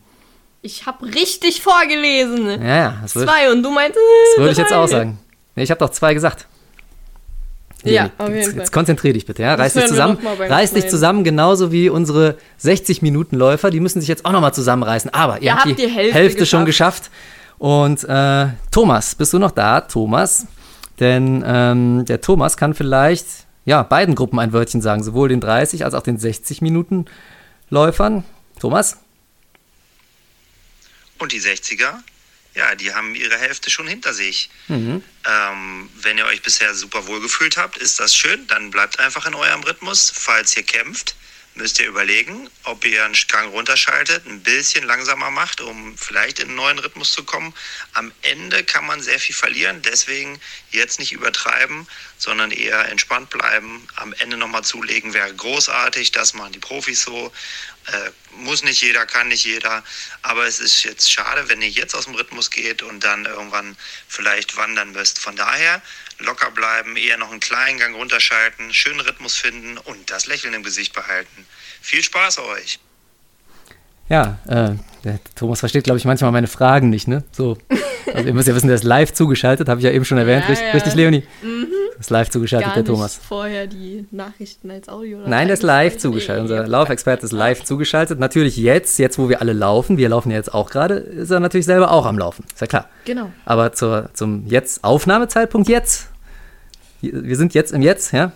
Ich habe richtig vorgelesen. Ja, ja, das würde Zwei und du meintest. das würd ich jetzt auch sagen. Nee, ich habe doch zwei gesagt. Ja, Leni, auf jeden jetzt, Fall. jetzt konzentrier dich bitte, ja? Reiß dich zusammen. Reiß dich zusammen, genauso wie unsere 60-Minuten-Läufer. Die müssen sich jetzt auch nochmal zusammenreißen. Aber ihr Ihr habt die, die Hälfte schon geschafft. Und äh, Thomas, bist du noch da? Thomas? Denn ähm, der Thomas kann vielleicht ja, beiden Gruppen ein Wörtchen sagen, sowohl den 30 als auch den 60-Minuten-Läufern. Thomas? Und die 60er, ja, die haben ihre Hälfte schon hinter sich. Mhm. Ähm, wenn ihr euch bisher super wohl gefühlt habt, ist das schön. Dann bleibt einfach in eurem Rhythmus. Falls ihr kämpft, müsst ihr überlegen, ob ihr einen Strang runterschaltet, ein bisschen langsamer macht, um vielleicht in einen neuen Rhythmus zu kommen. Am Ende kann man sehr viel verlieren, deswegen jetzt nicht übertreiben, sondern eher entspannt bleiben. Am Ende nochmal zulegen wäre großartig, das machen die Profis so. Äh, muss nicht jeder, kann nicht jeder, aber es ist jetzt schade, wenn ihr jetzt aus dem Rhythmus geht und dann irgendwann vielleicht wandern müsst. Von daher locker bleiben, eher noch einen kleinen Gang runterschalten, schönen Rhythmus finden und das Lächeln im Gesicht behalten. Viel Spaß euch! Ja, äh, der Thomas versteht, glaube ich, manchmal meine Fragen nicht, ne? So. Also ihr müsst ja wissen, der ist live zugeschaltet, habe ich ja eben schon erwähnt. Ja, richtig, ja. richtig, Leonie? Ist live zugeschaltet, Gar der nicht Thomas. vorher die Nachrichten als Audio. Nein, der ist live zugeschaltet. Unser Laufexperte ist live zugeschaltet. Natürlich jetzt, jetzt wo wir alle laufen, wir laufen ja jetzt auch gerade, ist er natürlich selber auch am Laufen. Ist ja klar. Genau. Aber zur, zum jetzt Aufnahmezeitpunkt jetzt, wir sind jetzt im Jetzt, ja,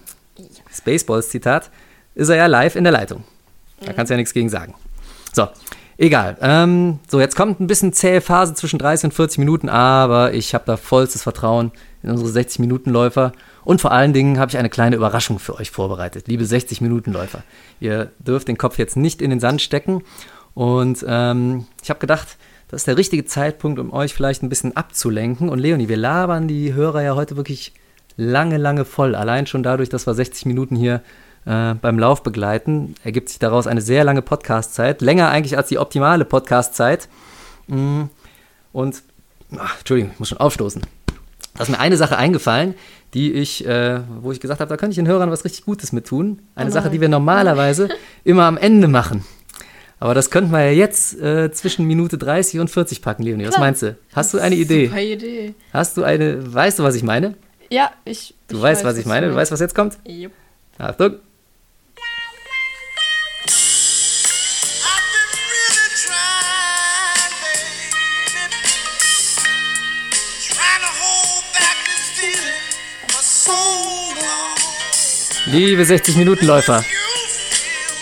Spaceballs Zitat, ist er ja live in der Leitung. Da kannst du ja nichts gegen sagen. So, egal. Ähm, so, jetzt kommt ein bisschen zähe Phase zwischen 30 und 40 Minuten, aber ich habe da vollstes Vertrauen in unsere 60-Minuten-Läufer. Und vor allen Dingen habe ich eine kleine Überraschung für euch vorbereitet, liebe 60-Minuten-Läufer. Ihr dürft den Kopf jetzt nicht in den Sand stecken. Und ähm, ich habe gedacht, das ist der richtige Zeitpunkt, um euch vielleicht ein bisschen abzulenken. Und Leonie, wir labern die Hörer ja heute wirklich lange, lange voll. Allein schon dadurch, dass wir 60 Minuten hier äh, beim Lauf begleiten, ergibt sich daraus eine sehr lange Podcast-Zeit. Länger eigentlich als die optimale Podcast-Zeit. Mm, Und, ach, Entschuldigung, ich muss schon aufstoßen. Da ist mir eine Sache eingefallen, die ich, äh, wo ich gesagt habe, da könnte ich den Hörern was richtig Gutes mit tun. Eine Oh Sache, die wir normalerweise immer am Ende machen. Aber das könnten wir ja jetzt äh, zwischen Minute 30 und 40 packen, Leonie. Was Klar. meinst du? Hast du eine Idee? Super Idee. Hast du eine, weißt du, was ich meine? Ja, ich. Du ich weißt, was ich meine? Du weißt, was jetzt kommt? Jupp. Achtung. Liebe 60-Minuten-Läufer, You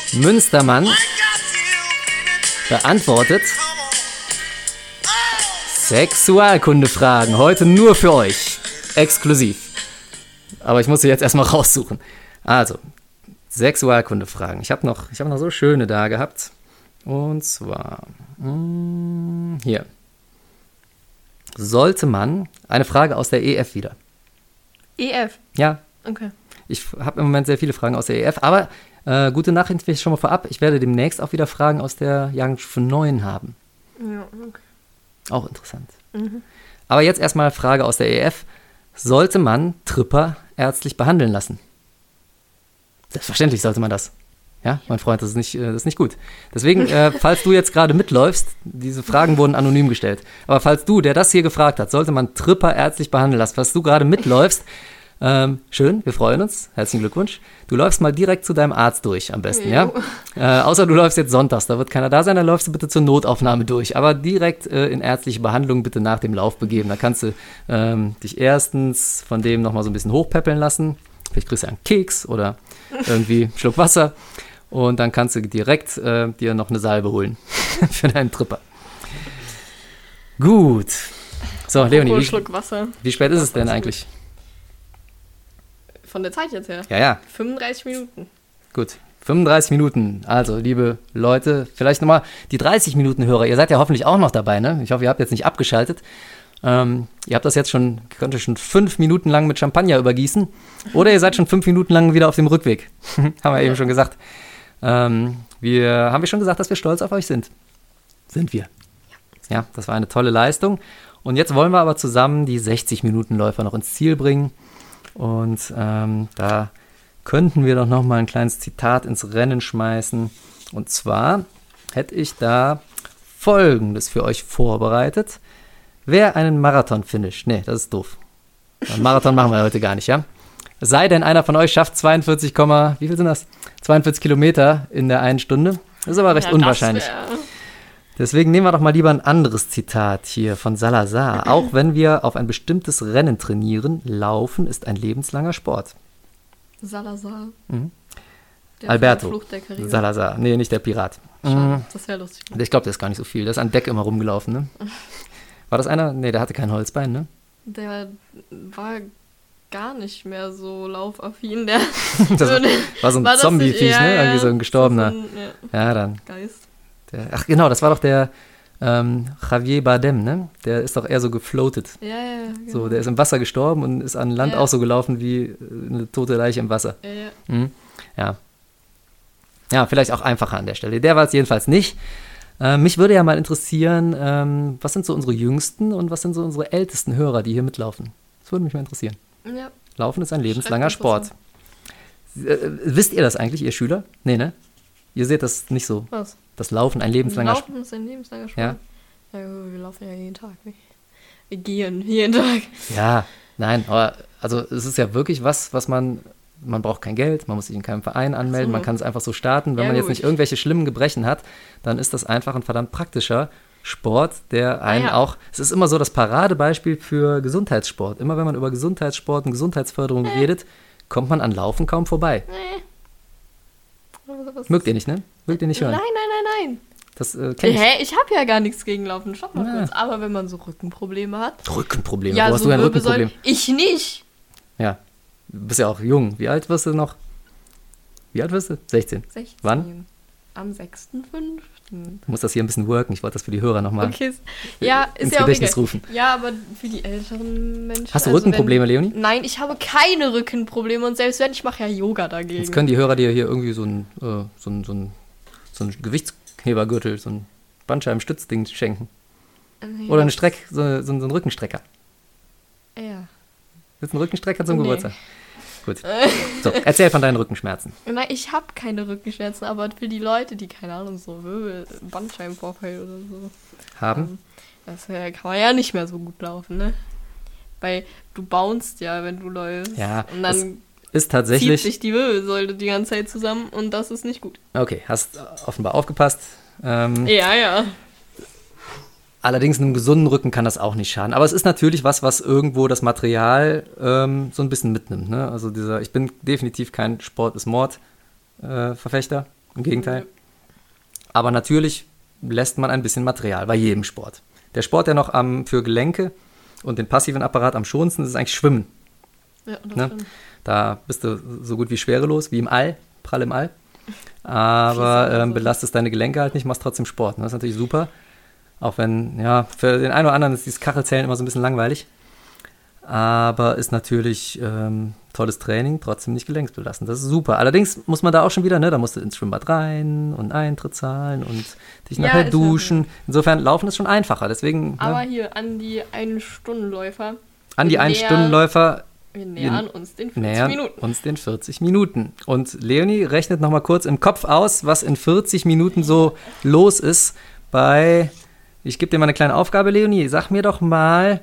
feel Münstermann beantwortet. Oh, Sexualkunde-Fragen. Heute nur für euch. Exklusiv. Aber ich muss sie jetzt erstmal raussuchen. Also, Sexualkunde-Fragen. Ich habe noch, ich hab noch so schöne da gehabt. Und zwar, mm, hier. Sollte man, eine Frage aus der EF wieder. EF. Ja, Okay. ich habe im Moment sehr viele Fragen aus der EF, aber äh, gute Nachricht vielleicht schon mal vorab. Ich werde demnächst auch wieder Fragen aus der Jahrgangsstufe 9 haben. Ja, okay. Auch interessant. Aber jetzt erstmal Frage aus der EF. Sollte man Tripper ärztlich behandeln lassen? Selbstverständlich sollte man das. Ja, mein Freund, das ist nicht, äh, das ist nicht gut. Deswegen, äh, falls du jetzt gerade mitläufst, diese Fragen wurden anonym gestellt. Aber falls du, der das hier gefragt hat, sollte man Tripper ärztlich behandeln lassen, falls du gerade mitläufst, ähm, schön, wir freuen uns. Herzlichen Glückwunsch. Du läufst mal direkt zu deinem Arzt durch, am besten, ja? Äh, außer du läufst jetzt sonntags, da wird keiner da sein, dann läufst du bitte zur Notaufnahme durch. Aber direkt äh, in ärztliche Behandlung bitte nach dem Lauf begeben. Da kannst du ähm, dich erstens von dem nochmal so ein bisschen hochpäppeln lassen. Vielleicht kriegst du einen Keks oder irgendwie einen Schluck Wasser. Und dann kannst du direkt äh, dir noch eine Salbe holen für deinen Tripper. Gut. So, Leonie, wie, Schluck Wasser. wie spät ist es denn eigentlich? Von der Zeit jetzt her. Ja, ja, 35 Minuten. Gut, 35 Minuten. Also, liebe Leute, vielleicht nochmal die 30 Minuten Hörer. Ihr seid ja hoffentlich auch noch dabei, ne? Ich hoffe, ihr habt jetzt nicht abgeschaltet. Ähm, ihr habt das jetzt schon, könnt ihr schon fünf Minuten lang mit Champagner übergießen. Oder ihr seid schon fünf Minuten lang wieder auf dem Rückweg. haben wir eben schon gesagt. Ähm, wir, haben wir schon gesagt, dass wir stolz auf euch sind? Sind wir. Ja, das war eine tolle Leistung. Und jetzt wollen wir aber zusammen die 60-Minuten-Läufer noch ins Ziel bringen. Und ähm, da könnten wir doch noch mal ein kleines Zitat ins Rennen schmeißen. Und zwar hätte ich da Folgendes für euch vorbereitet. Wer einen Marathon finisht, nee, das ist doof. Einen Marathon machen wir heute gar nicht, ja? Es sei denn, einer von euch schafft 42, Komma- wie viel sind das? 42 Kilometer in der einen Stunde. Das ist aber recht Ja, unwahrscheinlich. Das wär, Deswegen nehmen wir doch mal lieber ein anderes Zitat hier von Salazar. Auch wenn wir auf ein bestimmtes Rennen trainieren, Laufen ist ein lebenslanger Sport. Salazar. Mhm. Der Alberto der. Salazar. Nee, nicht der Pirat. Schade, Das wäre lustig. Ich glaube, der ist gar nicht so viel. Der ist an Deck immer rumgelaufen, ne? War das einer? Nee, der hatte kein Holzbein, ne? Der war gar nicht mehr so laufaffin. Der war, so ein Zombie-Viech, nicht- ja, ne? Irgendwie so ein gestorbener. So ein, ja, Ja, dann. Geist. Der, ach, genau, das war doch der ähm, Javier Bardem, ne? Der ist doch eher so gefloatet. Ja, ja, ja. Genau. So, der ist im Wasser gestorben und ist an Land Ja. auch so gelaufen wie äh, eine tote Leiche im Wasser. ja, ja. Mhm. Ja. Ja, vielleicht auch einfacher an der Stelle. Der war es jedenfalls nicht. Äh, mich würde ja mal interessieren, ähm, was sind so unsere jüngsten und was sind so unsere ältesten Hörer, die hier mitlaufen? Das würde mich mal interessieren. ja. Laufen ist ein lebenslanger Sport. Äh, wisst ihr das eigentlich, ihr Schüler? Nee, ne? Ihr seht das nicht so. Was? Das Laufen ein lebenslanger Sport. Laufen ist ein lebenslanger Sport. Ja. Ja. wir laufen ja jeden Tag. Wir gehen jeden Tag. Ja, nein, aber also es ist ja wirklich was, was man, man braucht kein Geld, man muss sich in keinem Verein anmelden, so. man kann es einfach so starten. Wenn Ja, man jetzt gut. nicht irgendwelche schlimmen Gebrechen hat, dann ist das einfach ein verdammt praktischer Sport, der einen Ah, ja. auch, es ist immer so das Paradebeispiel für Gesundheitssport. Immer wenn man über Gesundheitssport und Gesundheitsförderung redet, kommt man an Laufen kaum vorbei. Was- Mögt ihr nicht, ne? Mögt ihr nicht hören? Nein, nein, nein, Das äh, nein. kenn ich. Hä? Ich habe ja gar nichts gegen Laufen. Stopp mal Ja. kurz. Aber wenn man so Rückenprobleme hat. Rückenprobleme. ja, Wo hast so du ein Rückenproblem? Ich nicht. Ja. Du bist ja auch jung. Wie alt wirst du noch? Wie alt wirst du? 16. 16. Wann? am 6.5. Du musst das hier ein bisschen worken. Ich wollte das für die Hörer nochmal. Okay. Ja, ins ja Gedächtnis egal. rufen. Ja, aber für die älteren Menschen. Hast du also Rückenprobleme, wenn, Leonie? Nein, ich habe keine Rückenprobleme und selbst wenn, ich mache ja Yoga dagegen. Jetzt können die Hörer dir hier irgendwie so ein, äh, so ein, so ein, so ein Gewichtshebergürtel, so ein Bandscheibenstützding schenken. Nee, Oder eine Streck, so, so, so einen Rückenstrecker. Ja. Willst du einen Rückenstrecker zum Nee. Geburtstag? Gut. So, erzähl von deinen Rückenschmerzen. Nein, ich habe keine Rückenschmerzen, aber für die Leute, die, keine Ahnung, so Wirbel, Bandscheibenvorfall oder so, Haben? das äh, kann man ja nicht mehr so gut laufen, ne? Weil du bounst ja, wenn du läufst. Ja, Und dann Ist zieht tatsächlich. sich die Wirbelsäule die ganze Zeit zusammen und das ist nicht gut. Okay, hast offenbar aufgepasst. Ähm, Ja, ja. Allerdings einem gesunden Rücken kann das auch nicht schaden. Aber es ist natürlich was, was irgendwo das Material ähm, so ein bisschen mitnimmt. Ne? Also dieser, ich bin definitiv kein Sport ist Mord äh, Verfechter. Im Gegenteil. Aber natürlich lässt man ein bisschen Material bei jedem Sport. Der Sport, der noch am, für Gelenke und den passiven Apparat am schonendsten ist, ist eigentlich Schwimmen. ja Ne? Da bist du so gut wie schwerelos, wie im All, prall im All. Aber ähm, belastest deine Gelenke halt nicht, machst trotzdem Sport. Ne? Das ist natürlich super. Auch wenn, ja, für den einen oder anderen ist dieses Kachelzählen immer so ein bisschen langweilig. Aber ist natürlich ähm, tolles Training, trotzdem nicht gelenksbelastend. Das ist super. Allerdings muss man da auch schon wieder, ne, da musst du ins Schwimmbad rein und Eintritt zahlen und dich Ja, nachher duschen. Insofern laufen ist schon einfacher. Deswegen Aber ne, hier an die Ein-Stunden-Läufer. an die Ein-Stunden-Läufer Wir nähern uns den 40 nähern Minuten. uns den 40 Minuten. Und Leonie rechnet noch mal kurz im Kopf aus, was in 40 Minuten so los ist bei, ich gebe dir mal eine kleine Aufgabe, Leonie, sag mir doch mal,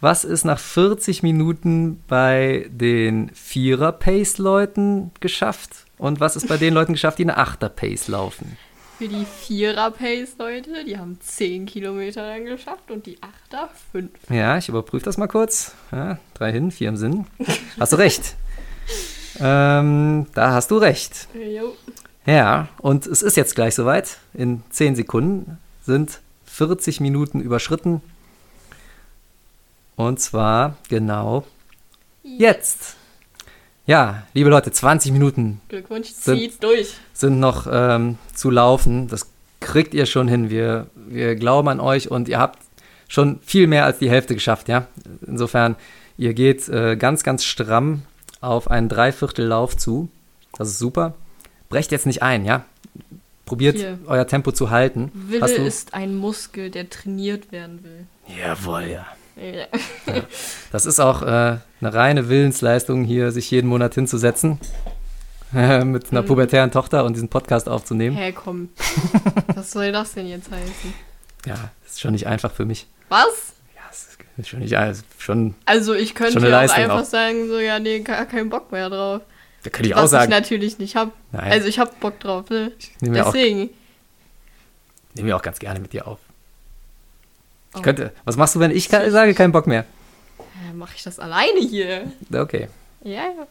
was ist nach 40 Minuten bei den Vierer-Pace-Leuten geschafft und was ist bei den Leuten geschafft, die eine Achter-Pace laufen? Für die Vierer-Pace-Leute, die haben 10 Kilometer dann geschafft und die Achter 5. Ja, ich überprüfe das mal kurz. Ja, drei hin, vier im Sinn. Hast du recht. ähm, da hast du recht. Jo. Ja, und es ist jetzt gleich soweit. In 10 Sekunden sind 40 Minuten überschritten. Und zwar genau jetzt. Ja, liebe Leute, 20 Minuten Glückwunsch, Sind- zieht durch. sind noch ähm, zu laufen. Das kriegt ihr schon hin. Wir, wir glauben an euch und ihr habt schon viel mehr als die Hälfte geschafft, ja. Insofern, ihr geht äh, ganz, ganz stramm auf einen Dreiviertellauf zu. Das ist super. Brecht jetzt nicht ein, ja. Probiert Hier. euer Tempo zu halten. Wille ist ein Muskel, der trainiert werden will. Jawohl, ja. Ja. Das ist auch äh, eine reine Willensleistung, hier sich jeden Monat hinzusetzen. äh, mit einer pubertären Tochter und diesen Podcast aufzunehmen. Hä, komm. Was soll das denn jetzt heißen? Ja, ist schon nicht einfach für mich. Was? Ja, es ist schon nicht alles. Schon, Also ich könnte Schon auch einfach auch. sagen, so, ja, nee, gar keinen Bock mehr drauf. Da könnte ich Was auch sagen. ich natürlich nicht hab. Nein. Also ich hab Bock drauf, ne? nehme ja auch, Deswegen. nehm ja auch ganz gerne mit dir auf. Ich Oh. könnte, was machst du, wenn ich sage, keinen Bock mehr? Äh, Mach ich das alleine hier? Okay. Ja, ja.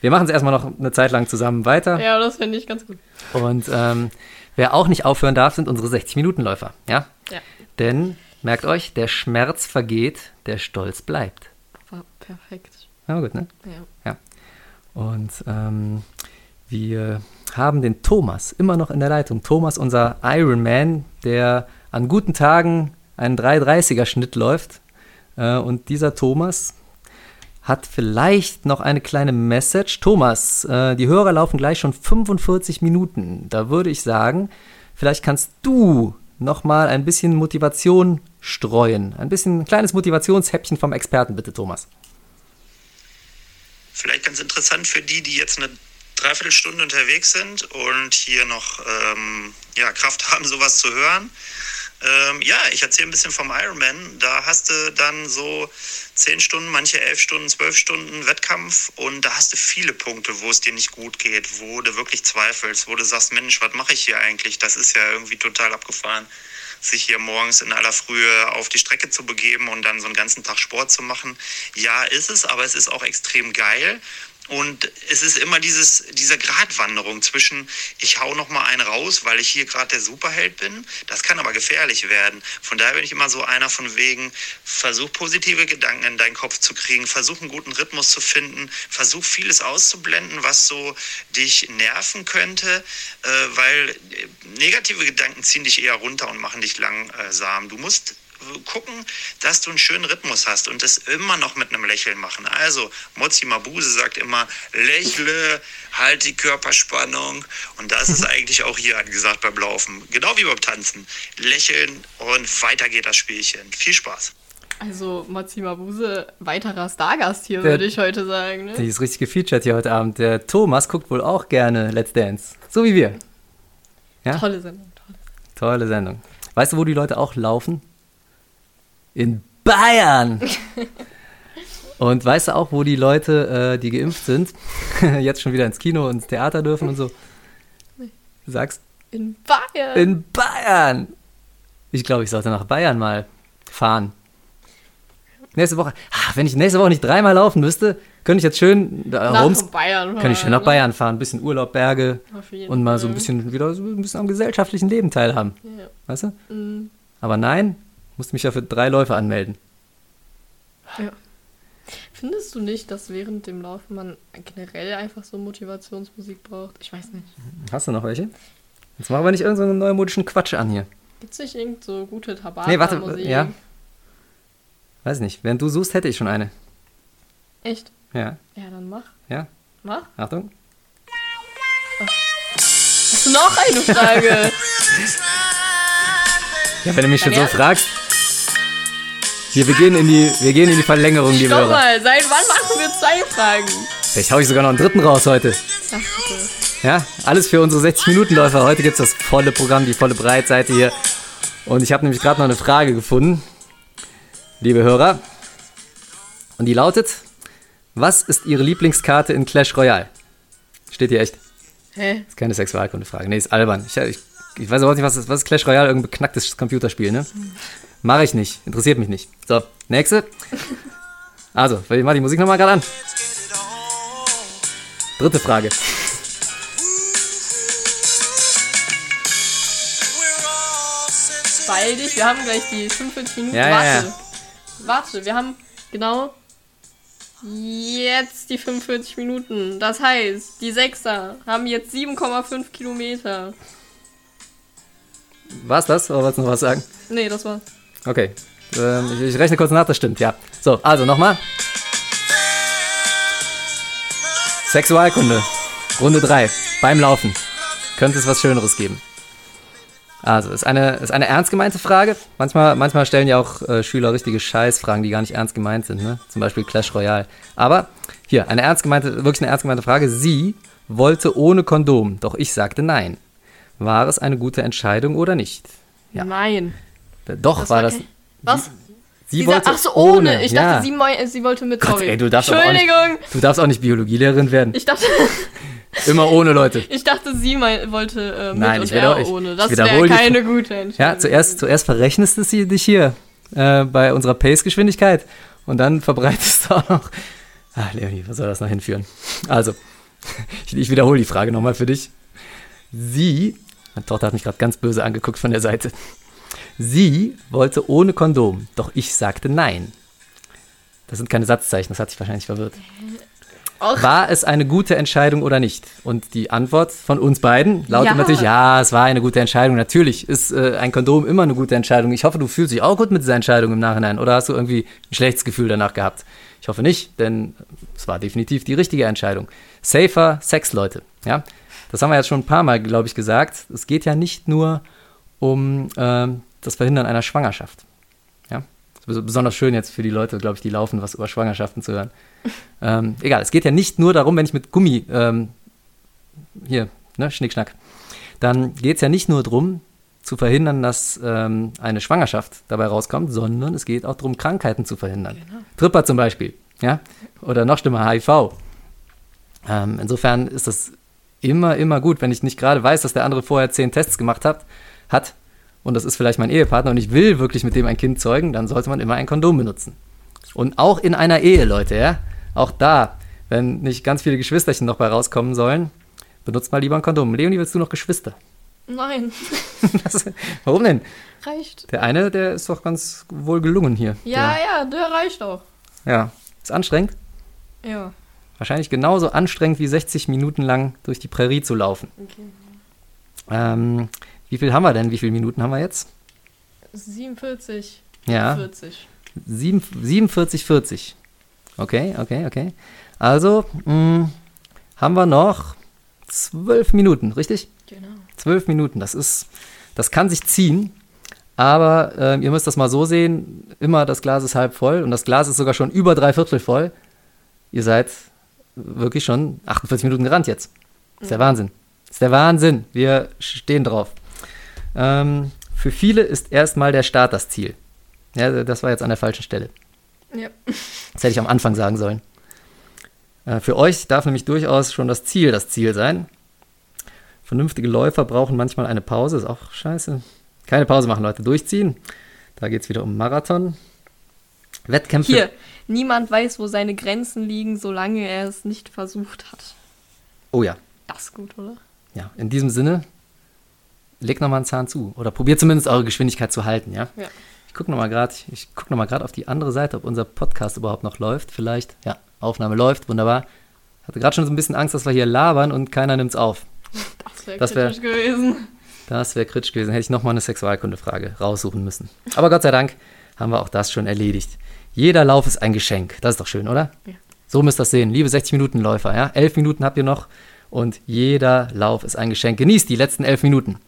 Wir machen es erstmal noch eine Zeit lang zusammen weiter. Ja, das finde ich ganz gut. Und ähm, wer auch nicht aufhören darf, sind unsere 60-Minuten-Läufer. Ja? Ja. Denn, merkt euch, der Schmerz vergeht, der Stolz bleibt. Perfekt. Ja, gut, ne? Ja. Und ähm, wir haben den Thomas immer noch in der Leitung. Thomas, unser Ironman, der an guten Tagen einen 330er Schnitt läuft. Äh, und dieser Thomas hat vielleicht noch eine kleine Message. Thomas, äh, die Hörer laufen gleich schon 45 Minuten. Da würde ich sagen, vielleicht kannst du noch mal ein bisschen Motivation streuen. Ein bisschen ein kleines Motivationshäppchen vom Experten, bitte, Thomas. Vielleicht ganz interessant für die, die jetzt eine Dreiviertelstunde unterwegs sind und hier noch ähm, ja, Kraft haben, sowas zu hören. Ähm, ja, ich erzähle ein bisschen vom Ironman. Da hast du dann so zehn Stunden, manche elf Stunden, zwölf Stunden Wettkampf und da hast du viele Punkte, wo es dir nicht gut geht, wo du wirklich zweifelst, wo du sagst, Mensch, was mache ich hier eigentlich? Das ist ja irgendwie total abgefahren, sich hier morgens in aller Frühe auf die Strecke zu begeben und dann so einen ganzen Tag Sport zu machen. Ja, ist es, aber es ist auch extrem geil. Und es ist immer dieses, diese Gratwanderung zwischen, ich hau noch mal einen raus, weil ich hier gerade der Superheld bin. Das kann aber gefährlich werden. Von daher bin ich immer so einer von wegen, versuch positive Gedanken in deinen Kopf zu kriegen, versuch einen guten Rhythmus zu finden, versuch vieles auszublenden, was so dich nerven könnte, äh, weil äh, negative Gedanken ziehen dich eher runter und machen dich langsam. Du musst gucken, dass du einen schönen Rhythmus hast und das immer noch mit einem Lächeln machen. Also, Mozi Mabuse sagt immer, lächle, halt die Körperspannung. Und das ist eigentlich auch hier angesagt beim Laufen. Genau wie beim Tanzen. Lächeln und weiter geht das Spielchen. Viel Spaß. Also Mozi Mabuse, weiterer Stargast hier, Der- würde ich heute sagen. Ne? Die ist richtig gefeatured hier heute Abend. Der Thomas guckt wohl auch gerne Let's Dance. So wie wir. Ja? Tolle Sendung. Tolle. Tolle Sendung. Weißt du, wo die Leute auch laufen? In Bayern! Und weißt du auch, wo die Leute, äh, die geimpft sind, jetzt schon wieder ins Kino und ins Theater dürfen und so? Du sagst, In Bayern. in Bayern! Ich glaube, ich sollte nach Bayern mal fahren. Nächste Woche. Ah, wenn ich nächste Woche nicht dreimal laufen müsste, könnte ich jetzt schön da nach rums, Bayern. kann ich schön nach fahren, Bayern fahren, ein bisschen Urlaub, Berge und mal so ein bisschen wieder so ein bisschen am gesellschaftlichen Leben teilhaben. Ja. Weißt du? Mm, Aber nein, musste mich ja für drei Läufe anmelden. ja. Findest du nicht, dass während dem Laufen man generell einfach so Motivationsmusik braucht? Ich weiß nicht. Hast du noch welche? Jetzt machen wir nicht irgendeinen so neumodischen Quatsch an hier. Gibt es nicht irgend so gute Tabak? Nee, warte, Musik? ja. Weiß nicht. Während du suchst, hätte ich schon eine. Echt? Ja, Ja, dann mach. ja. Mach. Achtung. Hast du noch eine Frage? Ja, wenn du mich schon Dein so fragst. Hier, wir gehen in die, wir gehen in die Verlängerung, liebe Stopp Hörer. mal, seit wann machen wir zwei Fragen? Vielleicht hau ich sogar noch einen dritten raus heute. Ach, bitte. Ja, alles für unsere 60-Minuten-Läufer. Heute gibt es das volle Programm, die volle Breitseite hier. Und ich habe nämlich gerade noch eine Frage gefunden, liebe Hörer. Und die lautet: Was ist Ihre Lieblingskarte in Clash Royale? Steht hier echt. Hä? Ist keine Sexualkunde-Frage. Nee, ist albern. Ich, ich, ich weiß auch nicht, was ist, was ist Clash Royale? Irgendein beknacktes Computerspiel, ne? Mache ich nicht. Interessiert mich nicht. So, nächste. Also, ich mach die Musik nochmal gerade an. Dritte Frage. Beeil dich, wir haben gleich die 45 Minuten. Ja, ja, Warte. ja. Warte, wir haben genau jetzt die 45 Minuten. Das heißt, die Sechser haben jetzt 7,5 Kilometer. War's das? Oder wolltest du noch was sagen? Nee, das war's. Okay. Ähm, ich, ich rechne kurz nach, das stimmt, ja. So, also nochmal. Sexualkunde. Runde 3. Beim Laufen. Könnte es was Schöneres geben? Also, ist eine, ist eine ernst gemeinte Frage. Manchmal, manchmal stellen ja auch äh, Schüler richtige Scheißfragen, die gar nicht ernst gemeint sind. Ne? Zum Beispiel Clash Royale. Aber hier, eine ernst gemeinte, wirklich eine ernst gemeinte Frage. Sie wollte ohne Kondom, doch ich sagte nein. War es eine gute Entscheidung oder nicht? Ja. Nein. Doch, Das war war das. kein- Was? Sie Sie wollte Ach so, ohne. Ich ja. dachte, sie, sie wollte mit. Gott, ey, du darfst aber auch nicht- Entschuldigung. Du darfst auch nicht Biologielehrerin werden. Ich dachte, Immer ohne Leute. ich dachte, sie mein, wollte äh, mit Nein, und ich er ich- ohne. ich Das wäre keine Fra- gute Entscheidung. Ja, zuerst, zuerst verrechnest du sie- dich hier äh, bei unserer Pace-Geschwindigkeit und dann verbreitest du auch noch. Ah, Leonie, was soll das noch hinführen? Also, ich, ich wiederhole die Frage nochmal für dich. Sie, meine Tochter hat mich gerade ganz böse angeguckt von der Seite. Sie wollte ohne Kondom, doch ich sagte nein. Das sind keine Satzzeichen, das hat sich wahrscheinlich verwirrt. Och. War es eine gute Entscheidung oder nicht? Und die Antwort von uns beiden lautet Ja. natürlich, ja, es war eine gute Entscheidung. Natürlich ist äh, ein Kondom immer eine gute Entscheidung. Ich hoffe, du fühlst dich auch gut mit dieser Entscheidung im Nachhinein. Oder hast du irgendwie ein schlechtes Gefühl danach gehabt? Ich hoffe nicht, denn es war definitiv die richtige Entscheidung. Safer Sex, Leute. Ja, das haben wir jetzt schon ein paar Mal, glaube ich, gesagt. Es geht ja nicht nur um ähm, das Verhindern einer Schwangerschaft. Ja, besonders schön jetzt für die Leute, glaube ich, die laufen, was über Schwangerschaften zu hören. ähm, egal, es geht ja nicht nur darum, wenn ich mit Gummi, ähm, hier, ne, Schnickschnack, dann geht es ja nicht nur darum, zu verhindern, dass ähm, eine Schwangerschaft dabei rauskommt, sondern es geht auch darum, Krankheiten zu verhindern. Tripper zum Beispiel, ja, oder noch schlimmer, HIV. Ähm, insofern ist das immer, immer gut, wenn ich nicht gerade weiß, dass der andere vorher zehn Tests gemacht hat, hat und das ist vielleicht mein Ehepartner und ich will wirklich mit dem ein Kind zeugen, dann sollte man immer ein Kondom benutzen. Und auch in einer Ehe, Leute, ja, auch da wenn nicht ganz viele Geschwisterchen noch bei rauskommen sollen, benutzt mal lieber ein Kondom. Leonie, willst du noch Geschwister? Nein, Das, warum denn? reicht. Der eine, der ist doch ganz wohl gelungen hier. Ja, ja, der reicht auch. Der, ja. Ist anstrengend. Ja. Wahrscheinlich genauso anstrengend wie 60 Minuten lang durch die Prärie zu laufen. Okay. Ähm, wie viel haben wir denn? Wie viele Minuten haben wir jetzt? 47, Ja. 40. Sieben- 47, 40. Okay, okay, okay. Also, mh, haben wir noch zwölf Minuten, richtig? Genau. Zwölf Minuten, das ist, das kann sich ziehen. Aber ähm, ihr müsst das mal so sehen, immer das Glas ist halb voll und das Glas ist sogar schon über drei Viertel voll. Ihr seid wirklich schon 48 Minuten gerannt jetzt. Ist der Wahnsinn. Ist der Wahnsinn. Wir stehen drauf. Ähm, für viele ist erstmal der Start das Ziel. Ja, das war jetzt an der falschen Stelle. Ja. Das hätte ich am Anfang sagen sollen. Äh, für euch darf nämlich durchaus schon das Ziel das Ziel sein. Vernünftige Läufer brauchen manchmal eine Pause, ist auch scheiße. Keine Pause machen, Leute, durchziehen. Da geht es wieder um Marathon. Wettkämpfe. Hier, niemand weiß, wo seine Grenzen liegen, solange er es nicht versucht hat. Oh ja, Das ist gut, oder? ja. In diesem Sinne, legt nochmal einen Zahn zu. Oder probiert zumindest eure Geschwindigkeit zu halten, ja? Ja. Ich gucke nochmal gerade guck noch auf die andere Seite, ob unser Podcast überhaupt noch läuft. Vielleicht, ja, Aufnahme läuft, wunderbar. Hatte gerade schon so ein bisschen Angst, dass wir hier labern und keiner nimmt's auf. Das wäre Das wär- kritisch gewesen. Das wäre kritisch gewesen. Hätte ich nochmal eine Sexualkundefrage raussuchen müssen. Aber Gott sei Dank haben wir auch das schon erledigt. Jeder Lauf ist ein Geschenk. Das ist doch schön, oder? Ja. So müsst ihr das sehen. Liebe 60-Minuten-Läufer, ja? Elf Minuten habt ihr noch und jeder Lauf ist ein Geschenk. Genießt die letzten elf Minuten.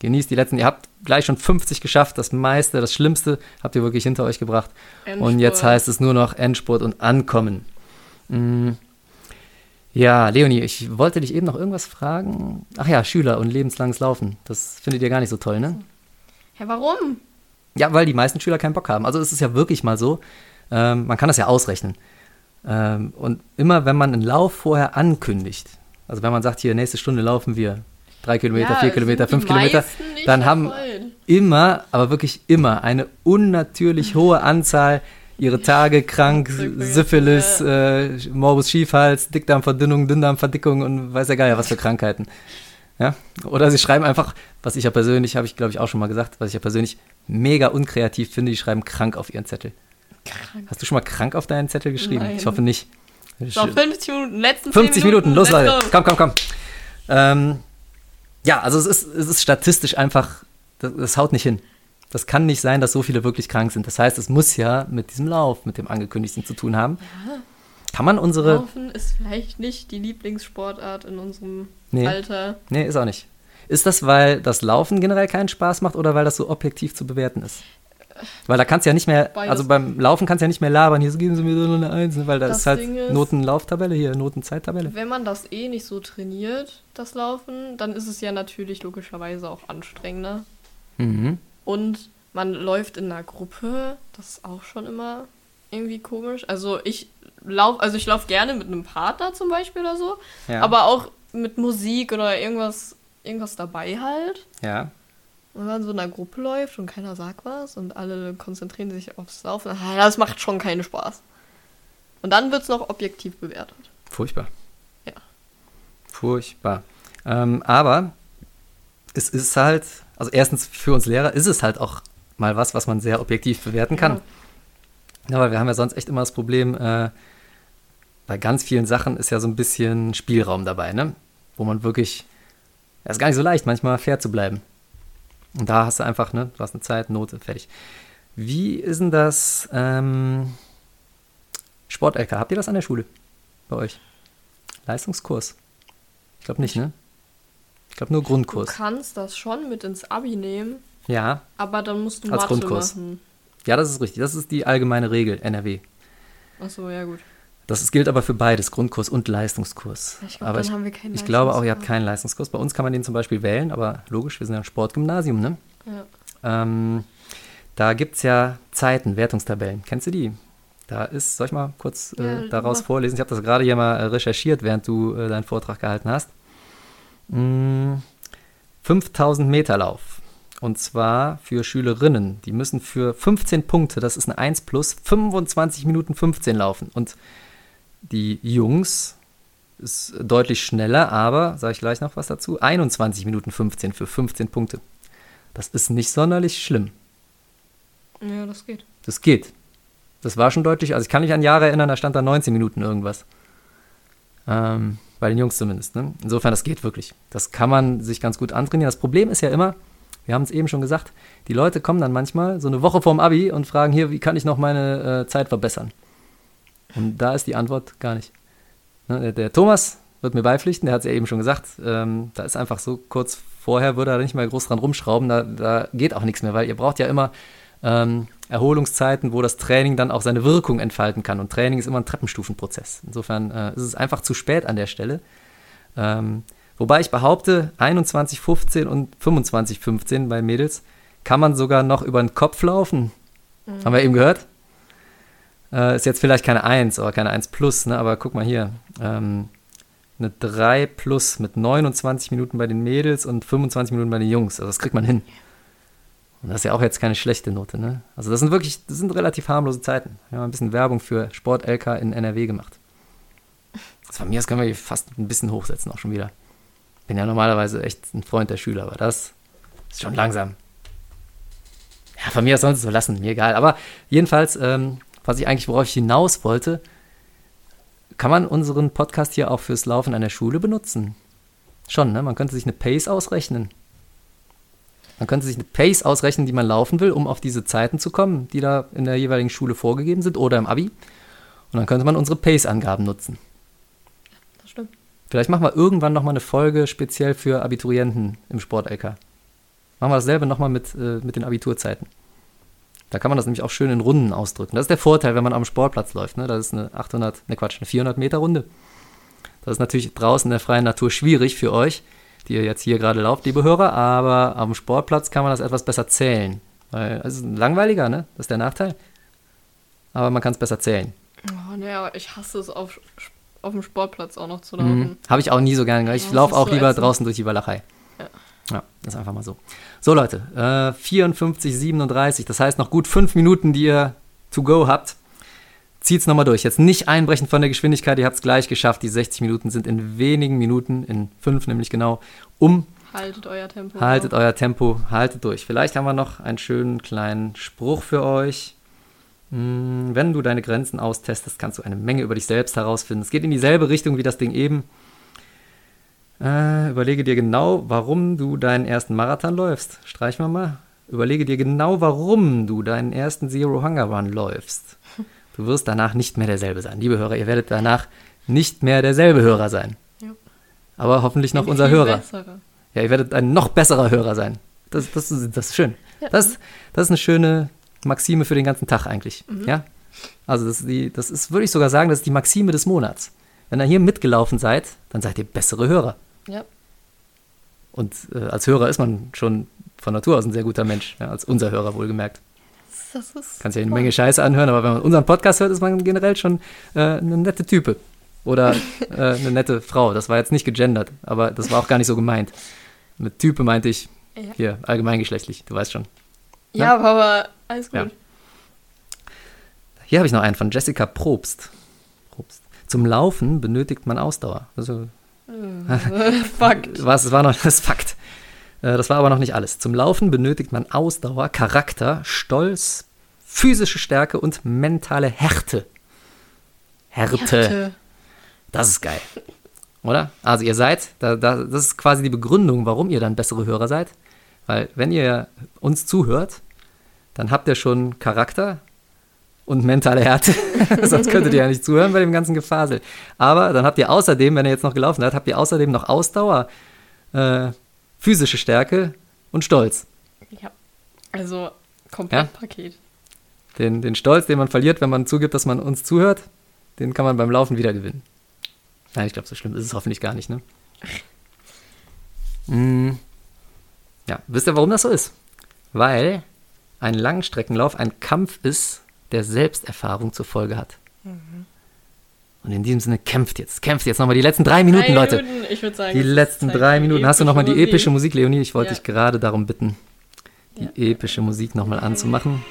Genießt die letzten. Ihr habt gleich schon 50 geschafft. Das meiste, das Schlimmste habt ihr wirklich hinter euch gebracht. Und jetzt Endspurt. heißt es nur noch Endspurt und Ankommen. Mm. Ja, Leonie, ich wollte dich eben noch irgendwas fragen. Ach ja, Schüler und lebenslanges Laufen. Das findet ihr gar nicht so toll, ne? Ja, warum? Ja, weil die meisten Schüler keinen Bock haben. Also es ist ja wirklich mal so, ähm, man kann das ja ausrechnen. Ähm, und immer wenn man einen Lauf vorher ankündigt, also wenn man sagt, hier nächste Stunde laufen wir drei Kilometer, Ja, vier Kilometer, fünf Kilometer, nicht dann haben erfreut. immer, aber wirklich immer eine unnatürlich hohe Anzahl ihre Tage krank, Syphilis, äh, Morbus Schiefhals, Dickdarmverdünnung, Dünndarmverdickung und weiß der Geier, was für Krankheiten. Ja? Oder sie schreiben einfach, was ich ja persönlich, habe ich glaube ich auch schon mal gesagt, was ich ja persönlich mega unkreativ finde, die schreiben krank auf ihren Zettel. Krank. Hast du schon mal krank auf deinen Zettel geschrieben? Nein. Ich hoffe nicht. So, 50 Minuten, letzten 50 10 Minuten, los Leute. Komm, komm, komm. Ähm, ja, also es ist, es ist statistisch einfach, das, das haut nicht hin. Das kann nicht sein, dass so viele wirklich krank sind. Das heißt, es muss ja mit diesem Lauf, mit dem angekündigten zu tun haben. Kann man unsere. Laufen ist vielleicht nicht die Lieblingssportart in unserem Nee. Alter. Nee, ist auch nicht. Ist das, weil das Laufen generell keinen Spaß macht oder weil das so objektiv zu bewerten ist? Weil da kannst du ja nicht mehr, Beides. also beim Laufen kannst du ja nicht mehr labern, hier so geben sie mir nur eine Eins, ne? weil da Das ist halt ist- Notenlauftabelle hier, Notenzeittabelle. Wenn man das eh nicht so trainiert, das Laufen, dann ist es ja natürlich logischerweise auch anstrengender. Mhm. Und man läuft in einer Gruppe, das ist auch schon immer irgendwie komisch. Also ich laufe, also ich laufe gerne mit einem Partner zum Beispiel oder so, Ja. aber auch mit Musik oder irgendwas, irgendwas dabei halt. Ja. Und wenn man so in einer Gruppe läuft und keiner sagt was und alle konzentrieren sich aufs Laufen, ah, das macht schon keinen Spaß. Und dann wird es noch objektiv bewertet. Furchtbar. Ja. Furchtbar. Ähm, aber es ist halt, also erstens für uns Lehrer ist es halt auch mal was, was man sehr objektiv bewerten kann. Ja, weil wir haben ja sonst echt immer das Problem, äh, bei ganz vielen Sachen ist ja so ein bisschen Spielraum dabei, ne? Wo man wirklich, ja, ist gar nicht so leicht, manchmal fair zu bleiben. Und da hast du einfach, ne, du hast eine Zeit, Note, fertig. Wie ist denn das ähm, Sport-LK? Habt ihr das an der Schule bei euch? Leistungskurs? Ich glaube nicht, ne? Ich glaube nur Du Grundkurs. kannst das schon mit ins Abi nehmen, Ja, aber dann musst du Als Mathe Grundkurs. machen. ja, das ist richtig. Das ist die allgemeine Regel, NRW. Achso, ja gut. Das gilt aber für beides, Grundkurs und Leistungskurs. Ich glaub, aber ich, haben wir keinen ich glaube auch, ihr habt keinen Leistungskurs. Bei uns kann man den zum Beispiel wählen, aber logisch, wir sind ja ein Sportgymnasium, ne? Ja. Ähm, da gibt es ja Zeiten, Wertungstabellen. Kennst du die? Da ist, soll ich mal kurz Ja, äh, daraus mach. vorlesen? Ich habe das gerade hier mal äh, recherchiert, während du äh, deinen Vortrag gehalten hast. Mm, 5000 Meter Lauf. Und zwar für Schülerinnen. Die müssen für 15 Punkte, das ist eine 1 plus, 25 Minuten 15 laufen. Und die Jungs ist deutlich schneller, aber, sage ich gleich noch was dazu, 21 Minuten 15 für 15 Punkte. Das ist nicht sonderlich schlimm. Ja, das geht. Das geht. Das war schon deutlich. Also ich kann mich an Jahre erinnern, da stand da 19 Minuten irgendwas. Ähm, bei den Jungs zumindest. Ne? Insofern, das geht wirklich. Das kann man sich ganz gut antrainieren. Das Problem ist ja immer, wir haben es eben schon gesagt, die Leute kommen dann manchmal so eine Woche vorm Abi und fragen hier, wie kann ich noch meine äh, Zeit verbessern? Und da ist die Antwort gar nicht. Ne? Der, der Thomas wird mir beipflichten, der hat es ja eben schon gesagt, ähm, da ist einfach so kurz vorher, würde er nicht mal groß dran rumschrauben, da, da geht auch nichts mehr, weil ihr braucht ja immer ähm, Erholungszeiten, wo das Training dann auch seine Wirkung entfalten kann. Und Training ist immer ein Treppenstufenprozess. Insofern äh, ist es einfach zu spät an der Stelle. Ähm, wobei ich behaupte, 21,15 und 25,15 bei Mädels kann man sogar noch über den Kopf laufen. Haben wir eben gehört? Äh, ist jetzt vielleicht keine 1 oder keine 1 plus, ne? aber guck mal hier. Ähm, eine 3 plus mit 29 Minuten bei den Mädels und 25 Minuten bei den Jungs. Also das kriegt man hin. Und das ist ja auch jetzt keine schlechte Note, ne? Also das sind wirklich, das sind relativ harmlose Zeiten. Wir haben ein bisschen Werbung für Sport-LK in NRW gemacht. Das von mir aus können wir fast ein bisschen hochsetzen, auch schon wieder. Bin ja normalerweise echt ein Freund der Schüler, aber das ist schon langsam. Ja, von mir aus sonst so lassen, mir egal. Aber jedenfalls, ähm, was ich eigentlich, worauf ich hinaus wollte, kann man unseren Podcast hier auch fürs Laufen an der Schule benutzen. Schon, ne? Man könnte sich eine Pace ausrechnen. Man könnte sich eine Pace ausrechnen, die man laufen will, um auf diese Zeiten zu kommen, die da in der jeweiligen Schule vorgegeben sind oder im Abi. Und dann könnte man unsere Pace-Angaben nutzen. Das stimmt. Vielleicht machen wir irgendwann nochmal eine Folge speziell für Abiturienten im Sport-LK. Machen wir dasselbe nochmal mit, äh, mit den Abiturzeiten. Da kann man das nämlich auch schön in Runden ausdrücken. Das ist der Vorteil, wenn man am Sportplatz läuft. Ne? Das ist eine 800, ne Quatsch, eine 400 Meter Runde. Das ist natürlich draußen in der freien Natur schwierig für euch, die ihr jetzt hier gerade lauft, liebe Hörer, aber am Sportplatz kann man das etwas besser zählen. Weil es ist langweiliger, ne? Das ist der Nachteil. Aber man kann es besser zählen. Oh, naja, ich hasse es auf, auf dem Sportplatz auch noch zu laufen. Mhm. Habe ich auch nie so gerne. Ich laufe auch lieber ätzend. draußen durch die Walachei. Ja. Das ist einfach mal so. So, Leute, äh, 54, 37, das heißt noch gut fünf Minuten, die ihr to go habt. Zieht's nochmal durch. Jetzt nicht einbrechen von der Geschwindigkeit, ihr habt es gleich geschafft. Die 60 Minuten sind in wenigen Minuten, in fünf nämlich genau, um. Haltet euer Tempo. Haltet euer Tempo, haltet durch. Vielleicht haben wir noch einen schönen kleinen Spruch für euch. Hm, Wenn du deine Grenzen austestest, kannst du eine Menge über dich selbst herausfinden. Es geht in dieselbe Richtung wie das Ding eben. Äh, überlege dir genau, warum du deinen ersten Marathon läufst. Streichen wir mal. Überlege dir genau, warum du deinen ersten Zero Hunger Run läufst. Du wirst danach nicht mehr derselbe sein. Liebe Hörer, ihr werdet danach nicht mehr derselbe Hörer sein. Ja. Aber hoffentlich noch Ein unser Hörer. besserer. Ja, ihr werdet ein noch besserer Hörer sein. Das, das, ist, das ist schön. Ja. Das, das ist eine schöne Maxime für den ganzen Tag eigentlich. Ja? Also das die, das ist, würde ich sogar sagen, das ist die Maxime des Monats. Wenn ihr hier mitgelaufen seid, dann seid ihr bessere Hörer. Ja. Und äh, als Hörer ist man schon von Natur aus ein sehr guter Mensch, ja, als unser Hörer wohlgemerkt. Das ist. Kannst ja eine Menge Scheiße anhören, aber wenn man unseren Podcast hört, ist man generell schon äh, eine nette Type. Oder äh, eine nette Frau. Das war jetzt nicht gegendert, aber das war auch gar nicht so gemeint. Mit Type meinte ich Ja, hier allgemeingeschlechtlich, du weißt schon. ja aber alles gut. Ja. Hier habe ich noch einen von Jessica Probst. Probst. Zum Laufen benötigt man Ausdauer. Also, Fakt. was, es war noch das Fakt. Äh, Das war aber noch nicht alles. Zum Laufen benötigt man Ausdauer, Charakter, Stolz, physische Stärke und mentale Härte. Härte. Härte. Das ist geil. Oder? Also ihr seid, da, da, das ist quasi die Begründung, warum ihr dann bessere Hörer seid. Weil wenn ihr uns zuhört, dann habt ihr schon Charakter und mentale Härte. Sonst könntet ihr ja nicht zuhören bei dem ganzen Gefasel. Aber dann habt ihr außerdem, wenn ihr jetzt noch gelaufen seid, habt ihr außerdem noch Ausdauer, äh, physische Stärke und Stolz. Ja. Also, Komplettpaket. Den, den Stolz, den man verliert, wenn man zugibt, dass man uns zuhört, den kann man beim Laufen wieder gewinnen. Nein, ich glaube, so schlimm ist es hoffentlich gar nicht, ne? Mm. Ja, wisst ihr, warum das so ist? Weil ein Langstreckenlauf ein Kampf ist, der Selbsterfahrung zur Folge hat. Und in diesem Sinne kämpft jetzt, kämpft jetzt nochmal die letzten drei Minuten, Drei Leute. Minuten, ich würde sagen. Die letzten drei Minuten. Hast du nochmal die epische Musik, Leonie? Ich wollte Ja. dich gerade darum bitten, die Ja. epische Musik nochmal anzumachen.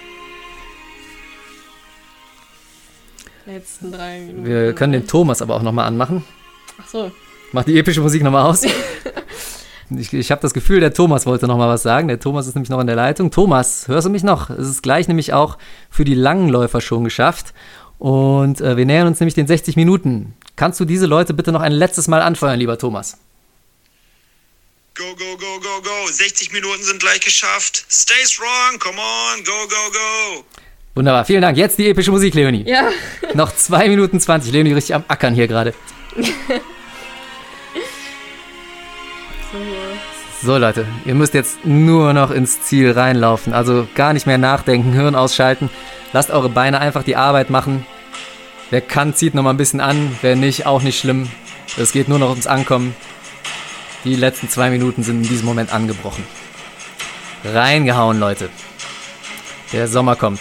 Letzten drei Minuten. Wir können den Thomas aber auch nochmal anmachen. Ach so. Mach die epische Musik nochmal aus. Ich, ich habe das Gefühl, der Thomas wollte nochmal was sagen. Der Thomas ist nämlich noch in der Leitung. Thomas, hörst du mich noch? Es ist gleich nämlich auch für die langen Läufer schon geschafft. Und äh, wir nähern uns nämlich den 60 Minuten. Kannst du diese Leute bitte noch ein letztes Mal anfeuern, lieber Thomas? Go, go, go, go, go. 60 Minuten sind gleich geschafft. Stay strong, come on, go, go, go. Wunderbar, vielen Dank. Jetzt die epische Musik, Leonie. Ja. Noch 2 Minuten 20. Leonie richtig am Ackern hier gerade. So. Leute, ihr müsst jetzt nur noch ins Ziel reinlaufen. Also gar nicht mehr nachdenken, Hirn ausschalten. Lasst eure Beine einfach die Arbeit machen. Wer kann, zieht noch mal ein bisschen an. Wer nicht, auch nicht schlimm. Es geht nur noch ums Ankommen. Die letzten zwei Minuten sind in diesem Moment angebrochen. Reingehauen, Leute. Der Sommer kommt.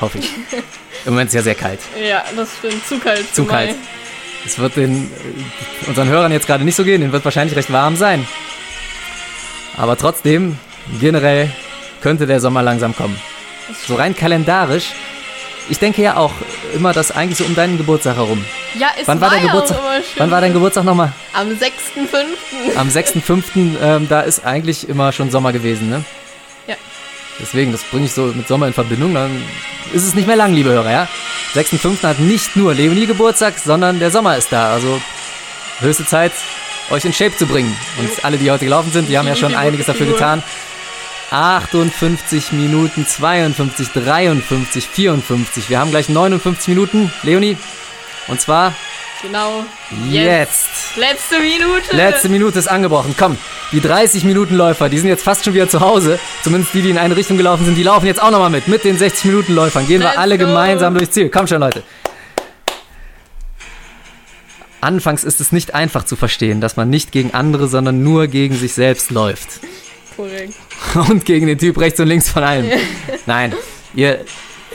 Hoffe ich. Im Moment ist ja sehr kalt. Ja, das stimmt. Zu kalt. Zu kalt. Es wird den, äh, unseren Hörern jetzt gerade nicht so gehen, denen wird wahrscheinlich recht warm sein. Aber trotzdem, generell könnte der Sommer langsam kommen. So rein kalendarisch. Ich denke ja auch immer, dass eigentlich so um deinen Geburtstag herum. Ja, es Wann war, war ja Geburtstag? auch immer schön. Wann war dein Geburtstag nochmal? Am 6.5. Am 6.5. Ähm, da ist eigentlich immer schon Sommer gewesen, ne? Ja. Deswegen, das bringe ich so mit Sommer in Verbindung. Dann ist es nicht mehr lang, liebe Hörer, ja? 6.5. hat nicht nur Leonie Geburtstag, sondern der Sommer ist da. Also höchste Zeit, euch in Shape zu bringen. Und alle, die heute gelaufen sind, die haben ja schon einiges dafür getan. 58 Minuten, 52, 53, 54. Wir haben gleich 59 Minuten, Leonie. Und zwar Genau. jetzt. Letzte Minute. Letzte Minute ist angebrochen. Komm, die 30 Minuten Läufer, die sind jetzt fast schon wieder zu Hause. Zumindest die, die in eine Richtung gelaufen sind, die laufen jetzt auch nochmal mit. Mit den 60 Minuten Läufern. Gehen wir Let's alle go. gemeinsam durchs Ziel. Komm schon, Leute. Anfangs ist es nicht einfach zu verstehen, dass man nicht gegen andere, sondern nur gegen sich selbst läuft. Korrekt. Und gegen den Typ rechts und links von allem. Nein, ihr,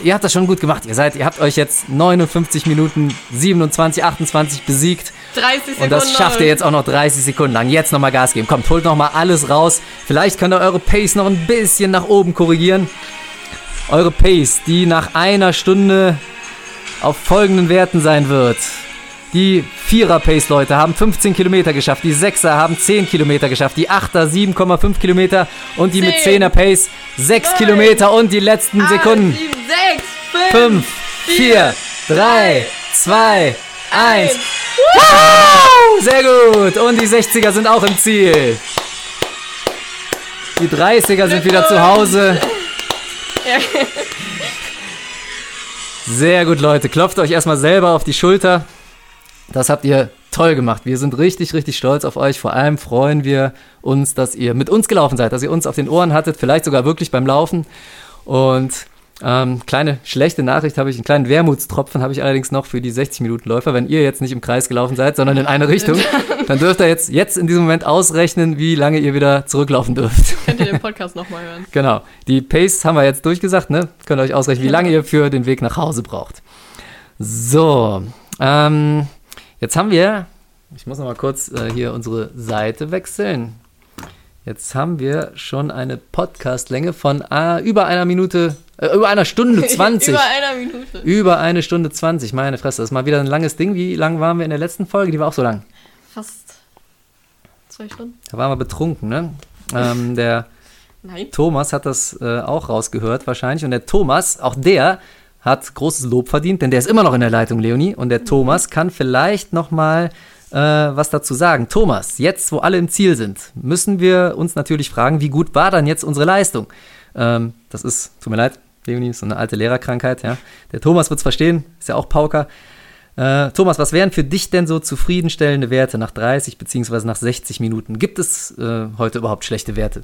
ihr habt das schon gut gemacht. Ihr seid, ihr habt euch jetzt 59 Minuten 27, 28 besiegt. 30 Sekunden. Und das schafft ihr jetzt auch noch 30 Sekunden lang. Jetzt nochmal Gas geben. Kommt, holt nochmal alles raus. Vielleicht könnt ihr eure Pace noch ein bisschen nach oben korrigieren. Eure Pace, die nach einer Stunde auf folgenden Werten sein wird. Die Vierer-Pace, Leute, haben 15 Kilometer geschafft. Die Sechser haben 10 Kilometer geschafft. Die Achter 7,5 Kilometer. Und die mit 10, 10er Pace 6 neun, Kilometer. Und die letzten Acht, Sekunden. sieben, sechs, fünf, 5, 4, 3, 2, 1. eins. Wow, sehr gut. Und die 60er sind auch im Ziel. Die 30er sind wieder zu Hause. Sehr gut, Leute. Klopft euch erstmal selber auf die Schulter. Das habt ihr toll gemacht. Wir sind richtig, richtig stolz auf euch. Vor allem freuen wir uns, dass ihr mit uns gelaufen seid, dass ihr uns auf den Ohren hattet, vielleicht sogar wirklich beim Laufen. Und ähm, kleine schlechte Nachricht habe ich, einen kleinen Wermutstropfen habe ich allerdings noch für die 60-Minuten-Läufer. Wenn ihr jetzt nicht im Kreis gelaufen seid, sondern in eine Richtung, dann dürft ihr jetzt, jetzt in diesem Moment ausrechnen, wie lange ihr wieder zurücklaufen dürft. Könnt ihr den Podcast nochmal hören. Genau. Die Pace haben wir jetzt durchgesagt, ne? Könnt ihr euch ausrechnen, wie lange ihr für den Weg nach Hause braucht. So. Ähm, jetzt haben wir, ich muss noch mal kurz äh, hier unsere Seite wechseln. Jetzt haben wir schon eine Podcastlänge von äh, über einer Minute, äh, über einer Stunde 20. Über einer Minute. über eine Stunde 20, meine Fresse. Das ist mal wieder ein langes Ding. Wie lang waren wir in der letzten Folge? Die war auch so lang. Fast zwei Stunden. Da waren wir betrunken, ne? Ähm, der. Thomas hat das äh, auch rausgehört wahrscheinlich. Und der Thomas, auch der hat großes Lob verdient, denn der ist immer noch in der Leitung, Leonie. Und der Thomas kann vielleicht noch mal äh, was dazu sagen. Thomas, jetzt, wo alle im Ziel sind, müssen wir uns natürlich fragen, wie gut war dann jetzt unsere Leistung? Ähm, das ist, tut mir leid, Leonie, ist so eine alte Lehrerkrankheit. Ja. Der Thomas wird es verstehen, ist ja auch Pauker. Äh, Thomas, was wären für dich denn so zufriedenstellende Werte nach 30 beziehungsweise nach 60 Minuten? Gibt es äh, heute überhaupt schlechte Werte?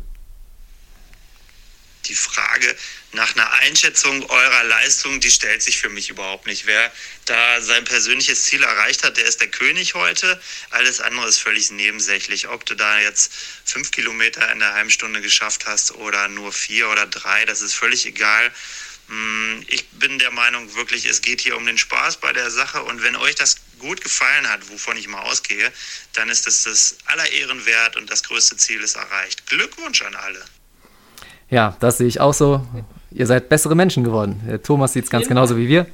Die Frage nach einer Einschätzung eurer Leistung, die stellt sich für mich überhaupt nicht. Wer da sein persönliches Ziel erreicht hat, der ist der König heute. Alles andere ist völlig nebensächlich. Ob du da jetzt fünf Kilometer in der halben Stunde geschafft hast oder nur vier oder drei, das ist völlig egal. Mm, Ich bin der Meinung wirklich, es geht hier um den Spaß bei der Sache und wenn euch das gut gefallen hat, wovon ich mal ausgehe, dann ist es das aller Ehren wert und das größte Ziel ist erreicht. Glückwunsch an alle. Ja, das sehe ich auch so. Ihr seid bessere Menschen geworden. Der Thomas sieht es ganz Immer. genauso wie wir.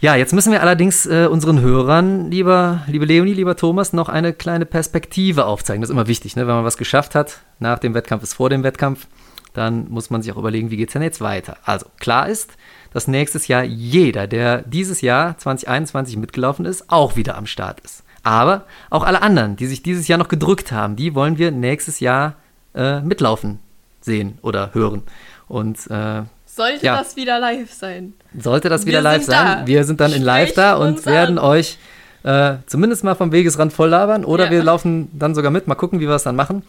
Ja, jetzt müssen wir allerdings äh, unseren Hörern, lieber, liebe Leonie, lieber Thomas, noch eine kleine Perspektive aufzeigen. Das ist immer wichtig, ne? wenn man was geschafft hat, nach dem Wettkampf ist vor dem Wettkampf, dann muss man sich auch überlegen, wie geht es denn jetzt weiter. Also klar ist, dass nächstes Jahr jeder, der dieses Jahr 2021 mitgelaufen ist, auch wieder am Start ist. Aber auch alle anderen, die sich dieses Jahr noch gedrückt haben, die wollen wir nächstes Jahr äh, mitlaufen sehen oder hören. Und äh, Sollte Ja. das wieder live sein? sollte das wieder Wir live sind sein, da. wir sind dann in live da Sprecht und uns werden an. euch äh, zumindest mal vom Wegesrand voll labern oder Ja. wir laufen dann sogar mit. Mal gucken, wie wir es dann machen.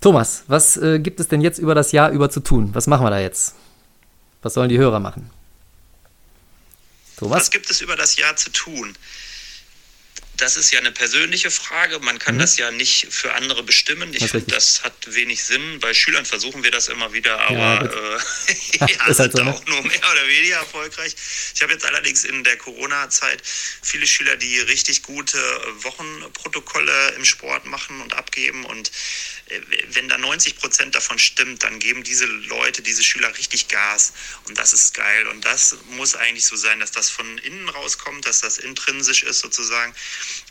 Thomas, was äh, gibt es denn jetzt über das Jahr über zu tun? Was machen wir da jetzt? Was sollen die Hörer machen? Thomas? Was gibt es über das Jahr zu tun? Das ist ja eine persönliche Frage. Man kann das ja nicht für andere bestimmen. Ich Mhm. Finde, das hat wenig Sinn. Bei Schülern versuchen wir das immer wieder, Ja, aber gut. äh, ja, Ist halt so, ne? auch nur mehr oder weniger erfolgreich. Ich habe jetzt allerdings in der Corona-Zeit viele Schüler, die richtig gute Wochenprotokolle im Sport machen und abgeben. Und äh, wenn da 90 Prozent davon stimmt, dann geben diese Leute, diese Schüler richtig Gas. Und das ist geil. Und das muss eigentlich so sein, dass das von innen rauskommt, dass das intrinsisch ist sozusagen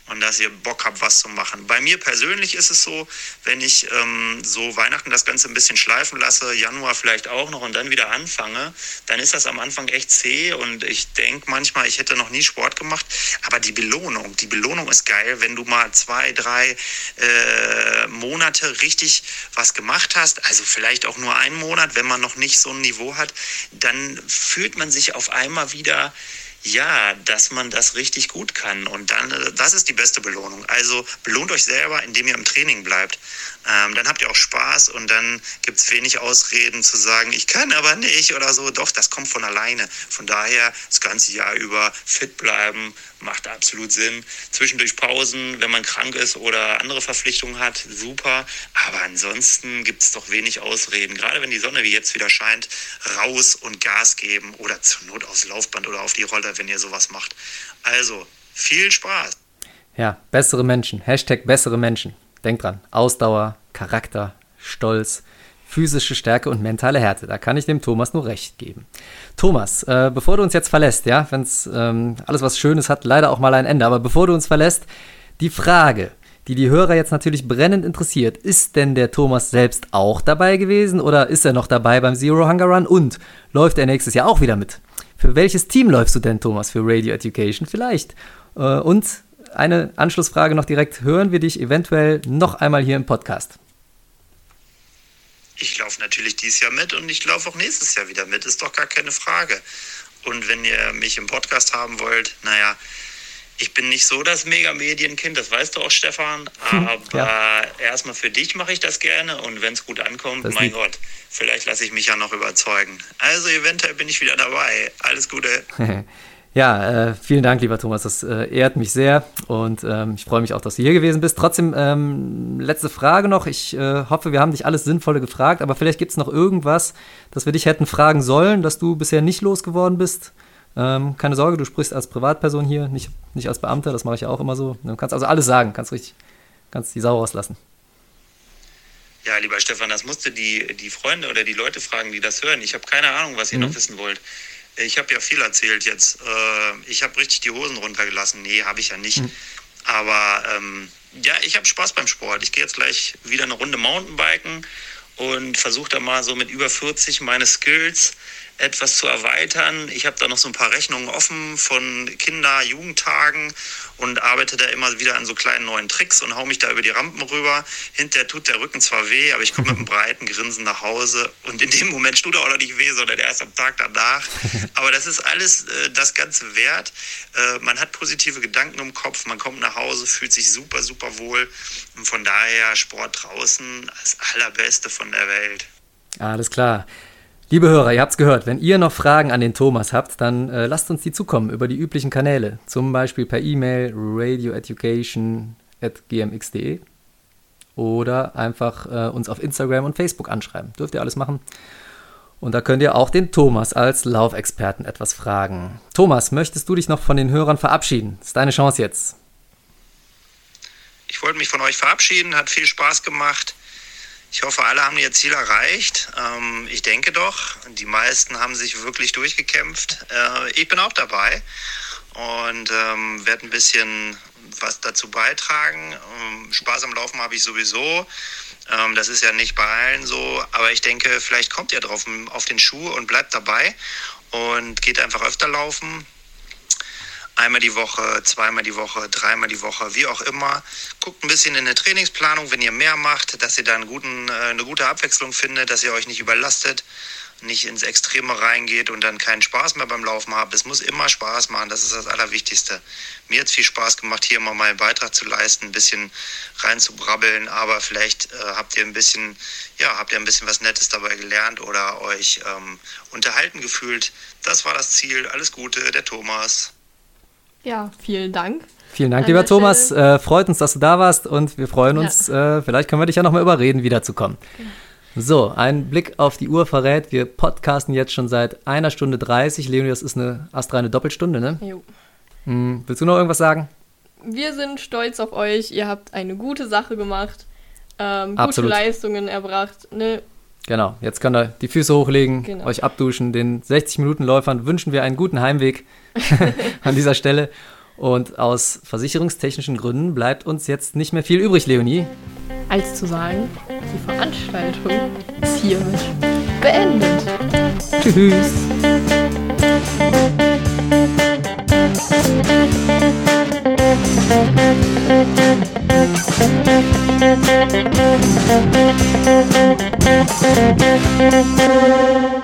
und dass ihr Bock habt, was zu machen. Bei mir persönlich ist es so, wenn ich ähm, so Weihnachten das Ganze ein bisschen schleifen lasse, Januar vielleicht auch noch und dann wieder anfange, dann ist das am Anfang echt zäh und ich denke manchmal, ich hätte noch nie Sport gemacht, aber die Belohnung, die Belohnung ist geil, wenn du mal zwei, drei äh, Monate richtig was gemacht hast, also vielleicht auch nur einen Monat, wenn man noch nicht so ein Niveau hat, dann fühlt man sich auf einmal wieder ja, dass man das richtig gut kann. Und dann, äh, das ist die beste Belohnung. Also belohnt euch selber, indem ihr im Training bleibt. Ähm, dann habt ihr auch Spaß und dann gibt es wenig Ausreden zu sagen, ich kann aber nicht oder so. Doch, das kommt von alleine. Von daher das ganze Jahr über fit bleiben, macht absolut Sinn. Zwischendurch Pausen, wenn man krank ist oder andere Verpflichtungen hat, super. Aber ansonsten gibt es doch wenig Ausreden. Gerade wenn die Sonne wie jetzt wieder scheint, raus und Gas geben oder zur Not aufs Laufband oder auf die Rolle, wenn ihr sowas macht. Also, viel Spaß. Ja, bessere Menschen. Hashtag bessere Menschen. Denkt dran. Ausdauer, Charakter, Stolz, physische Stärke und mentale Härte. Da kann ich dem Thomas nur recht geben. Thomas, äh, bevor du uns jetzt verlässt, ja, wenn ähm, alles was Schönes hat, leider auch mal ein Ende, aber bevor du uns verlässt, die Frage, die die Hörer jetzt natürlich brennend interessiert, ist denn der Thomas selbst auch dabei gewesen oder ist er noch dabei beim Zero Hunger Run und läuft er nächstes Jahr auch wieder mit? Für welches Team läufst du denn, Thomas? Für Radio Education vielleicht? Äh, und eine Anschlussfrage noch direkt. Hören wir dich eventuell noch einmal hier im Podcast? Ich laufe natürlich dieses Jahr mit und ich laufe auch nächstes Jahr wieder mit, ist doch gar keine Frage. Und wenn ihr mich im Podcast haben wollt, naja, ich bin nicht so das Mega-Medienkind, das weißt du auch, Stefan. Aber ja. erstmal für dich mache ich das gerne und wenn es gut ankommt, Das mein lieb. Gott, vielleicht lasse ich mich ja noch überzeugen. Also eventuell bin ich wieder dabei. Alles Gute. Ja, äh, vielen Dank, lieber Thomas. Das äh, ehrt mich sehr und ähm, ich freue mich auch, dass du hier gewesen bist. Trotzdem, ähm, letzte Frage noch. Ich äh, hoffe, wir haben dich alles Sinnvolle gefragt, aber vielleicht gibt es noch irgendwas, das wir dich hätten fragen sollen, das du bisher nicht losgeworden bist. Ähm, keine Sorge, du sprichst als Privatperson hier, nicht, nicht als Beamter, das mache ich ja auch immer so. Du kannst also alles sagen, kannst richtig, kannst die Sau rauslassen. Ja, lieber Stefan, das musste die, die Freunde oder die Leute fragen, die das hören. Ich habe keine Ahnung, was ihr Mhm. noch wissen wollt. Ich habe ja viel erzählt jetzt. Äh, Ich habe richtig die Hosen runtergelassen. Nee, habe ich ja nicht. Aber ähm, ja, ich habe Spaß beim Sport. Ich gehe jetzt gleich wieder eine Runde Mountainbiken und versuche da mal so mit über 40 meine Skills etwas zu erweitern. Ich habe da noch so ein paar Rechnungen offen von Kinder-, Jugendtagen und arbeite da immer wieder an so kleinen neuen Tricks und hau mich da über die Rampen rüber. Hinterher tut der Rücken zwar weh, aber ich komme mit einem breiten Grinsen nach Hause und in dem Moment tut er auch noch nicht weh, sondern erst am Tag danach. Aber das ist alles äh, das Ganze wert. Äh, man hat positive Gedanken im Kopf, man kommt nach Hause, fühlt sich super, super wohl. Und von daher Sport draußen das allerbeste von der Welt. Alles klar. Liebe Hörer, ihr habt's gehört. Wenn ihr noch Fragen an den Thomas habt, dann äh, lasst uns die zukommen über die üblichen Kanäle. Zum Beispiel per E-Mail radioeducation.gmx.de oder einfach äh, uns auf Instagram und Facebook anschreiben. Dürft ihr alles machen. Und da könnt ihr auch den Thomas als Laufexperten etwas fragen. Thomas, möchtest du dich noch von den Hörern verabschieden? Das ist deine Chance jetzt. Ich wollte mich von euch verabschieden, hat viel Spaß gemacht. Ich hoffe, alle haben ihr Ziel erreicht. Ähm, ich denke doch. Die meisten haben sich wirklich durchgekämpft. Äh, ich bin auch dabei und ähm, werde ein bisschen was dazu beitragen. Ähm, Spaß am Laufen habe ich sowieso. Ähm, das ist ja nicht bei allen so, aber ich denke, vielleicht kommt ihr drauf auf den Schuh und bleibt dabei und geht einfach öfter laufen. Einmal die Woche, zweimal die Woche, dreimal die Woche, wie auch immer. Guckt ein bisschen in der Trainingsplanung, wenn ihr mehr macht, dass ihr da einen guten, äh, eine gute Abwechslung findet, dass ihr euch nicht überlastet nicht ins Extreme reingeht und dann keinen Spaß mehr beim Laufen habt. Es muss immer Spaß machen, das ist das Allerwichtigste. Mir hat es viel Spaß gemacht, hier mal meinen Beitrag zu leisten, ein bisschen reinzubrabbeln, aber vielleicht äh, habt ihr ein bisschen, ja, habt ihr ein bisschen was Nettes dabei gelernt oder euch ähm, unterhalten gefühlt. Das war das Ziel. Alles Gute, der Thomas. Ja, vielen Dank. Vielen Dank, An lieber Thomas. Äh, freut uns, dass du da warst und wir freuen uns, äh, vielleicht können wir dich ja nochmal überreden, wiederzukommen. So, ein Blick auf die Uhr verrät, wir podcasten jetzt schon seit einer Stunde 30. Leonie, das ist eine astreine Doppelstunde, ne? Jo. Hm, willst du noch irgendwas sagen? Wir sind stolz auf euch. Ihr habt eine gute Sache gemacht, ähm, gute Absolut. Leistungen erbracht. Ne? Genau, jetzt könnt ihr die Füße hochlegen, Genau. euch abduschen. Den 60-Minuten-Läufern wünschen wir einen guten Heimweg an dieser Stelle. Und aus versicherungstechnischen Gründen bleibt uns jetzt nicht mehr viel übrig, Leonie. Als zu sagen, die Veranstaltung ist hiermit beendet. Tschüss. Thank you.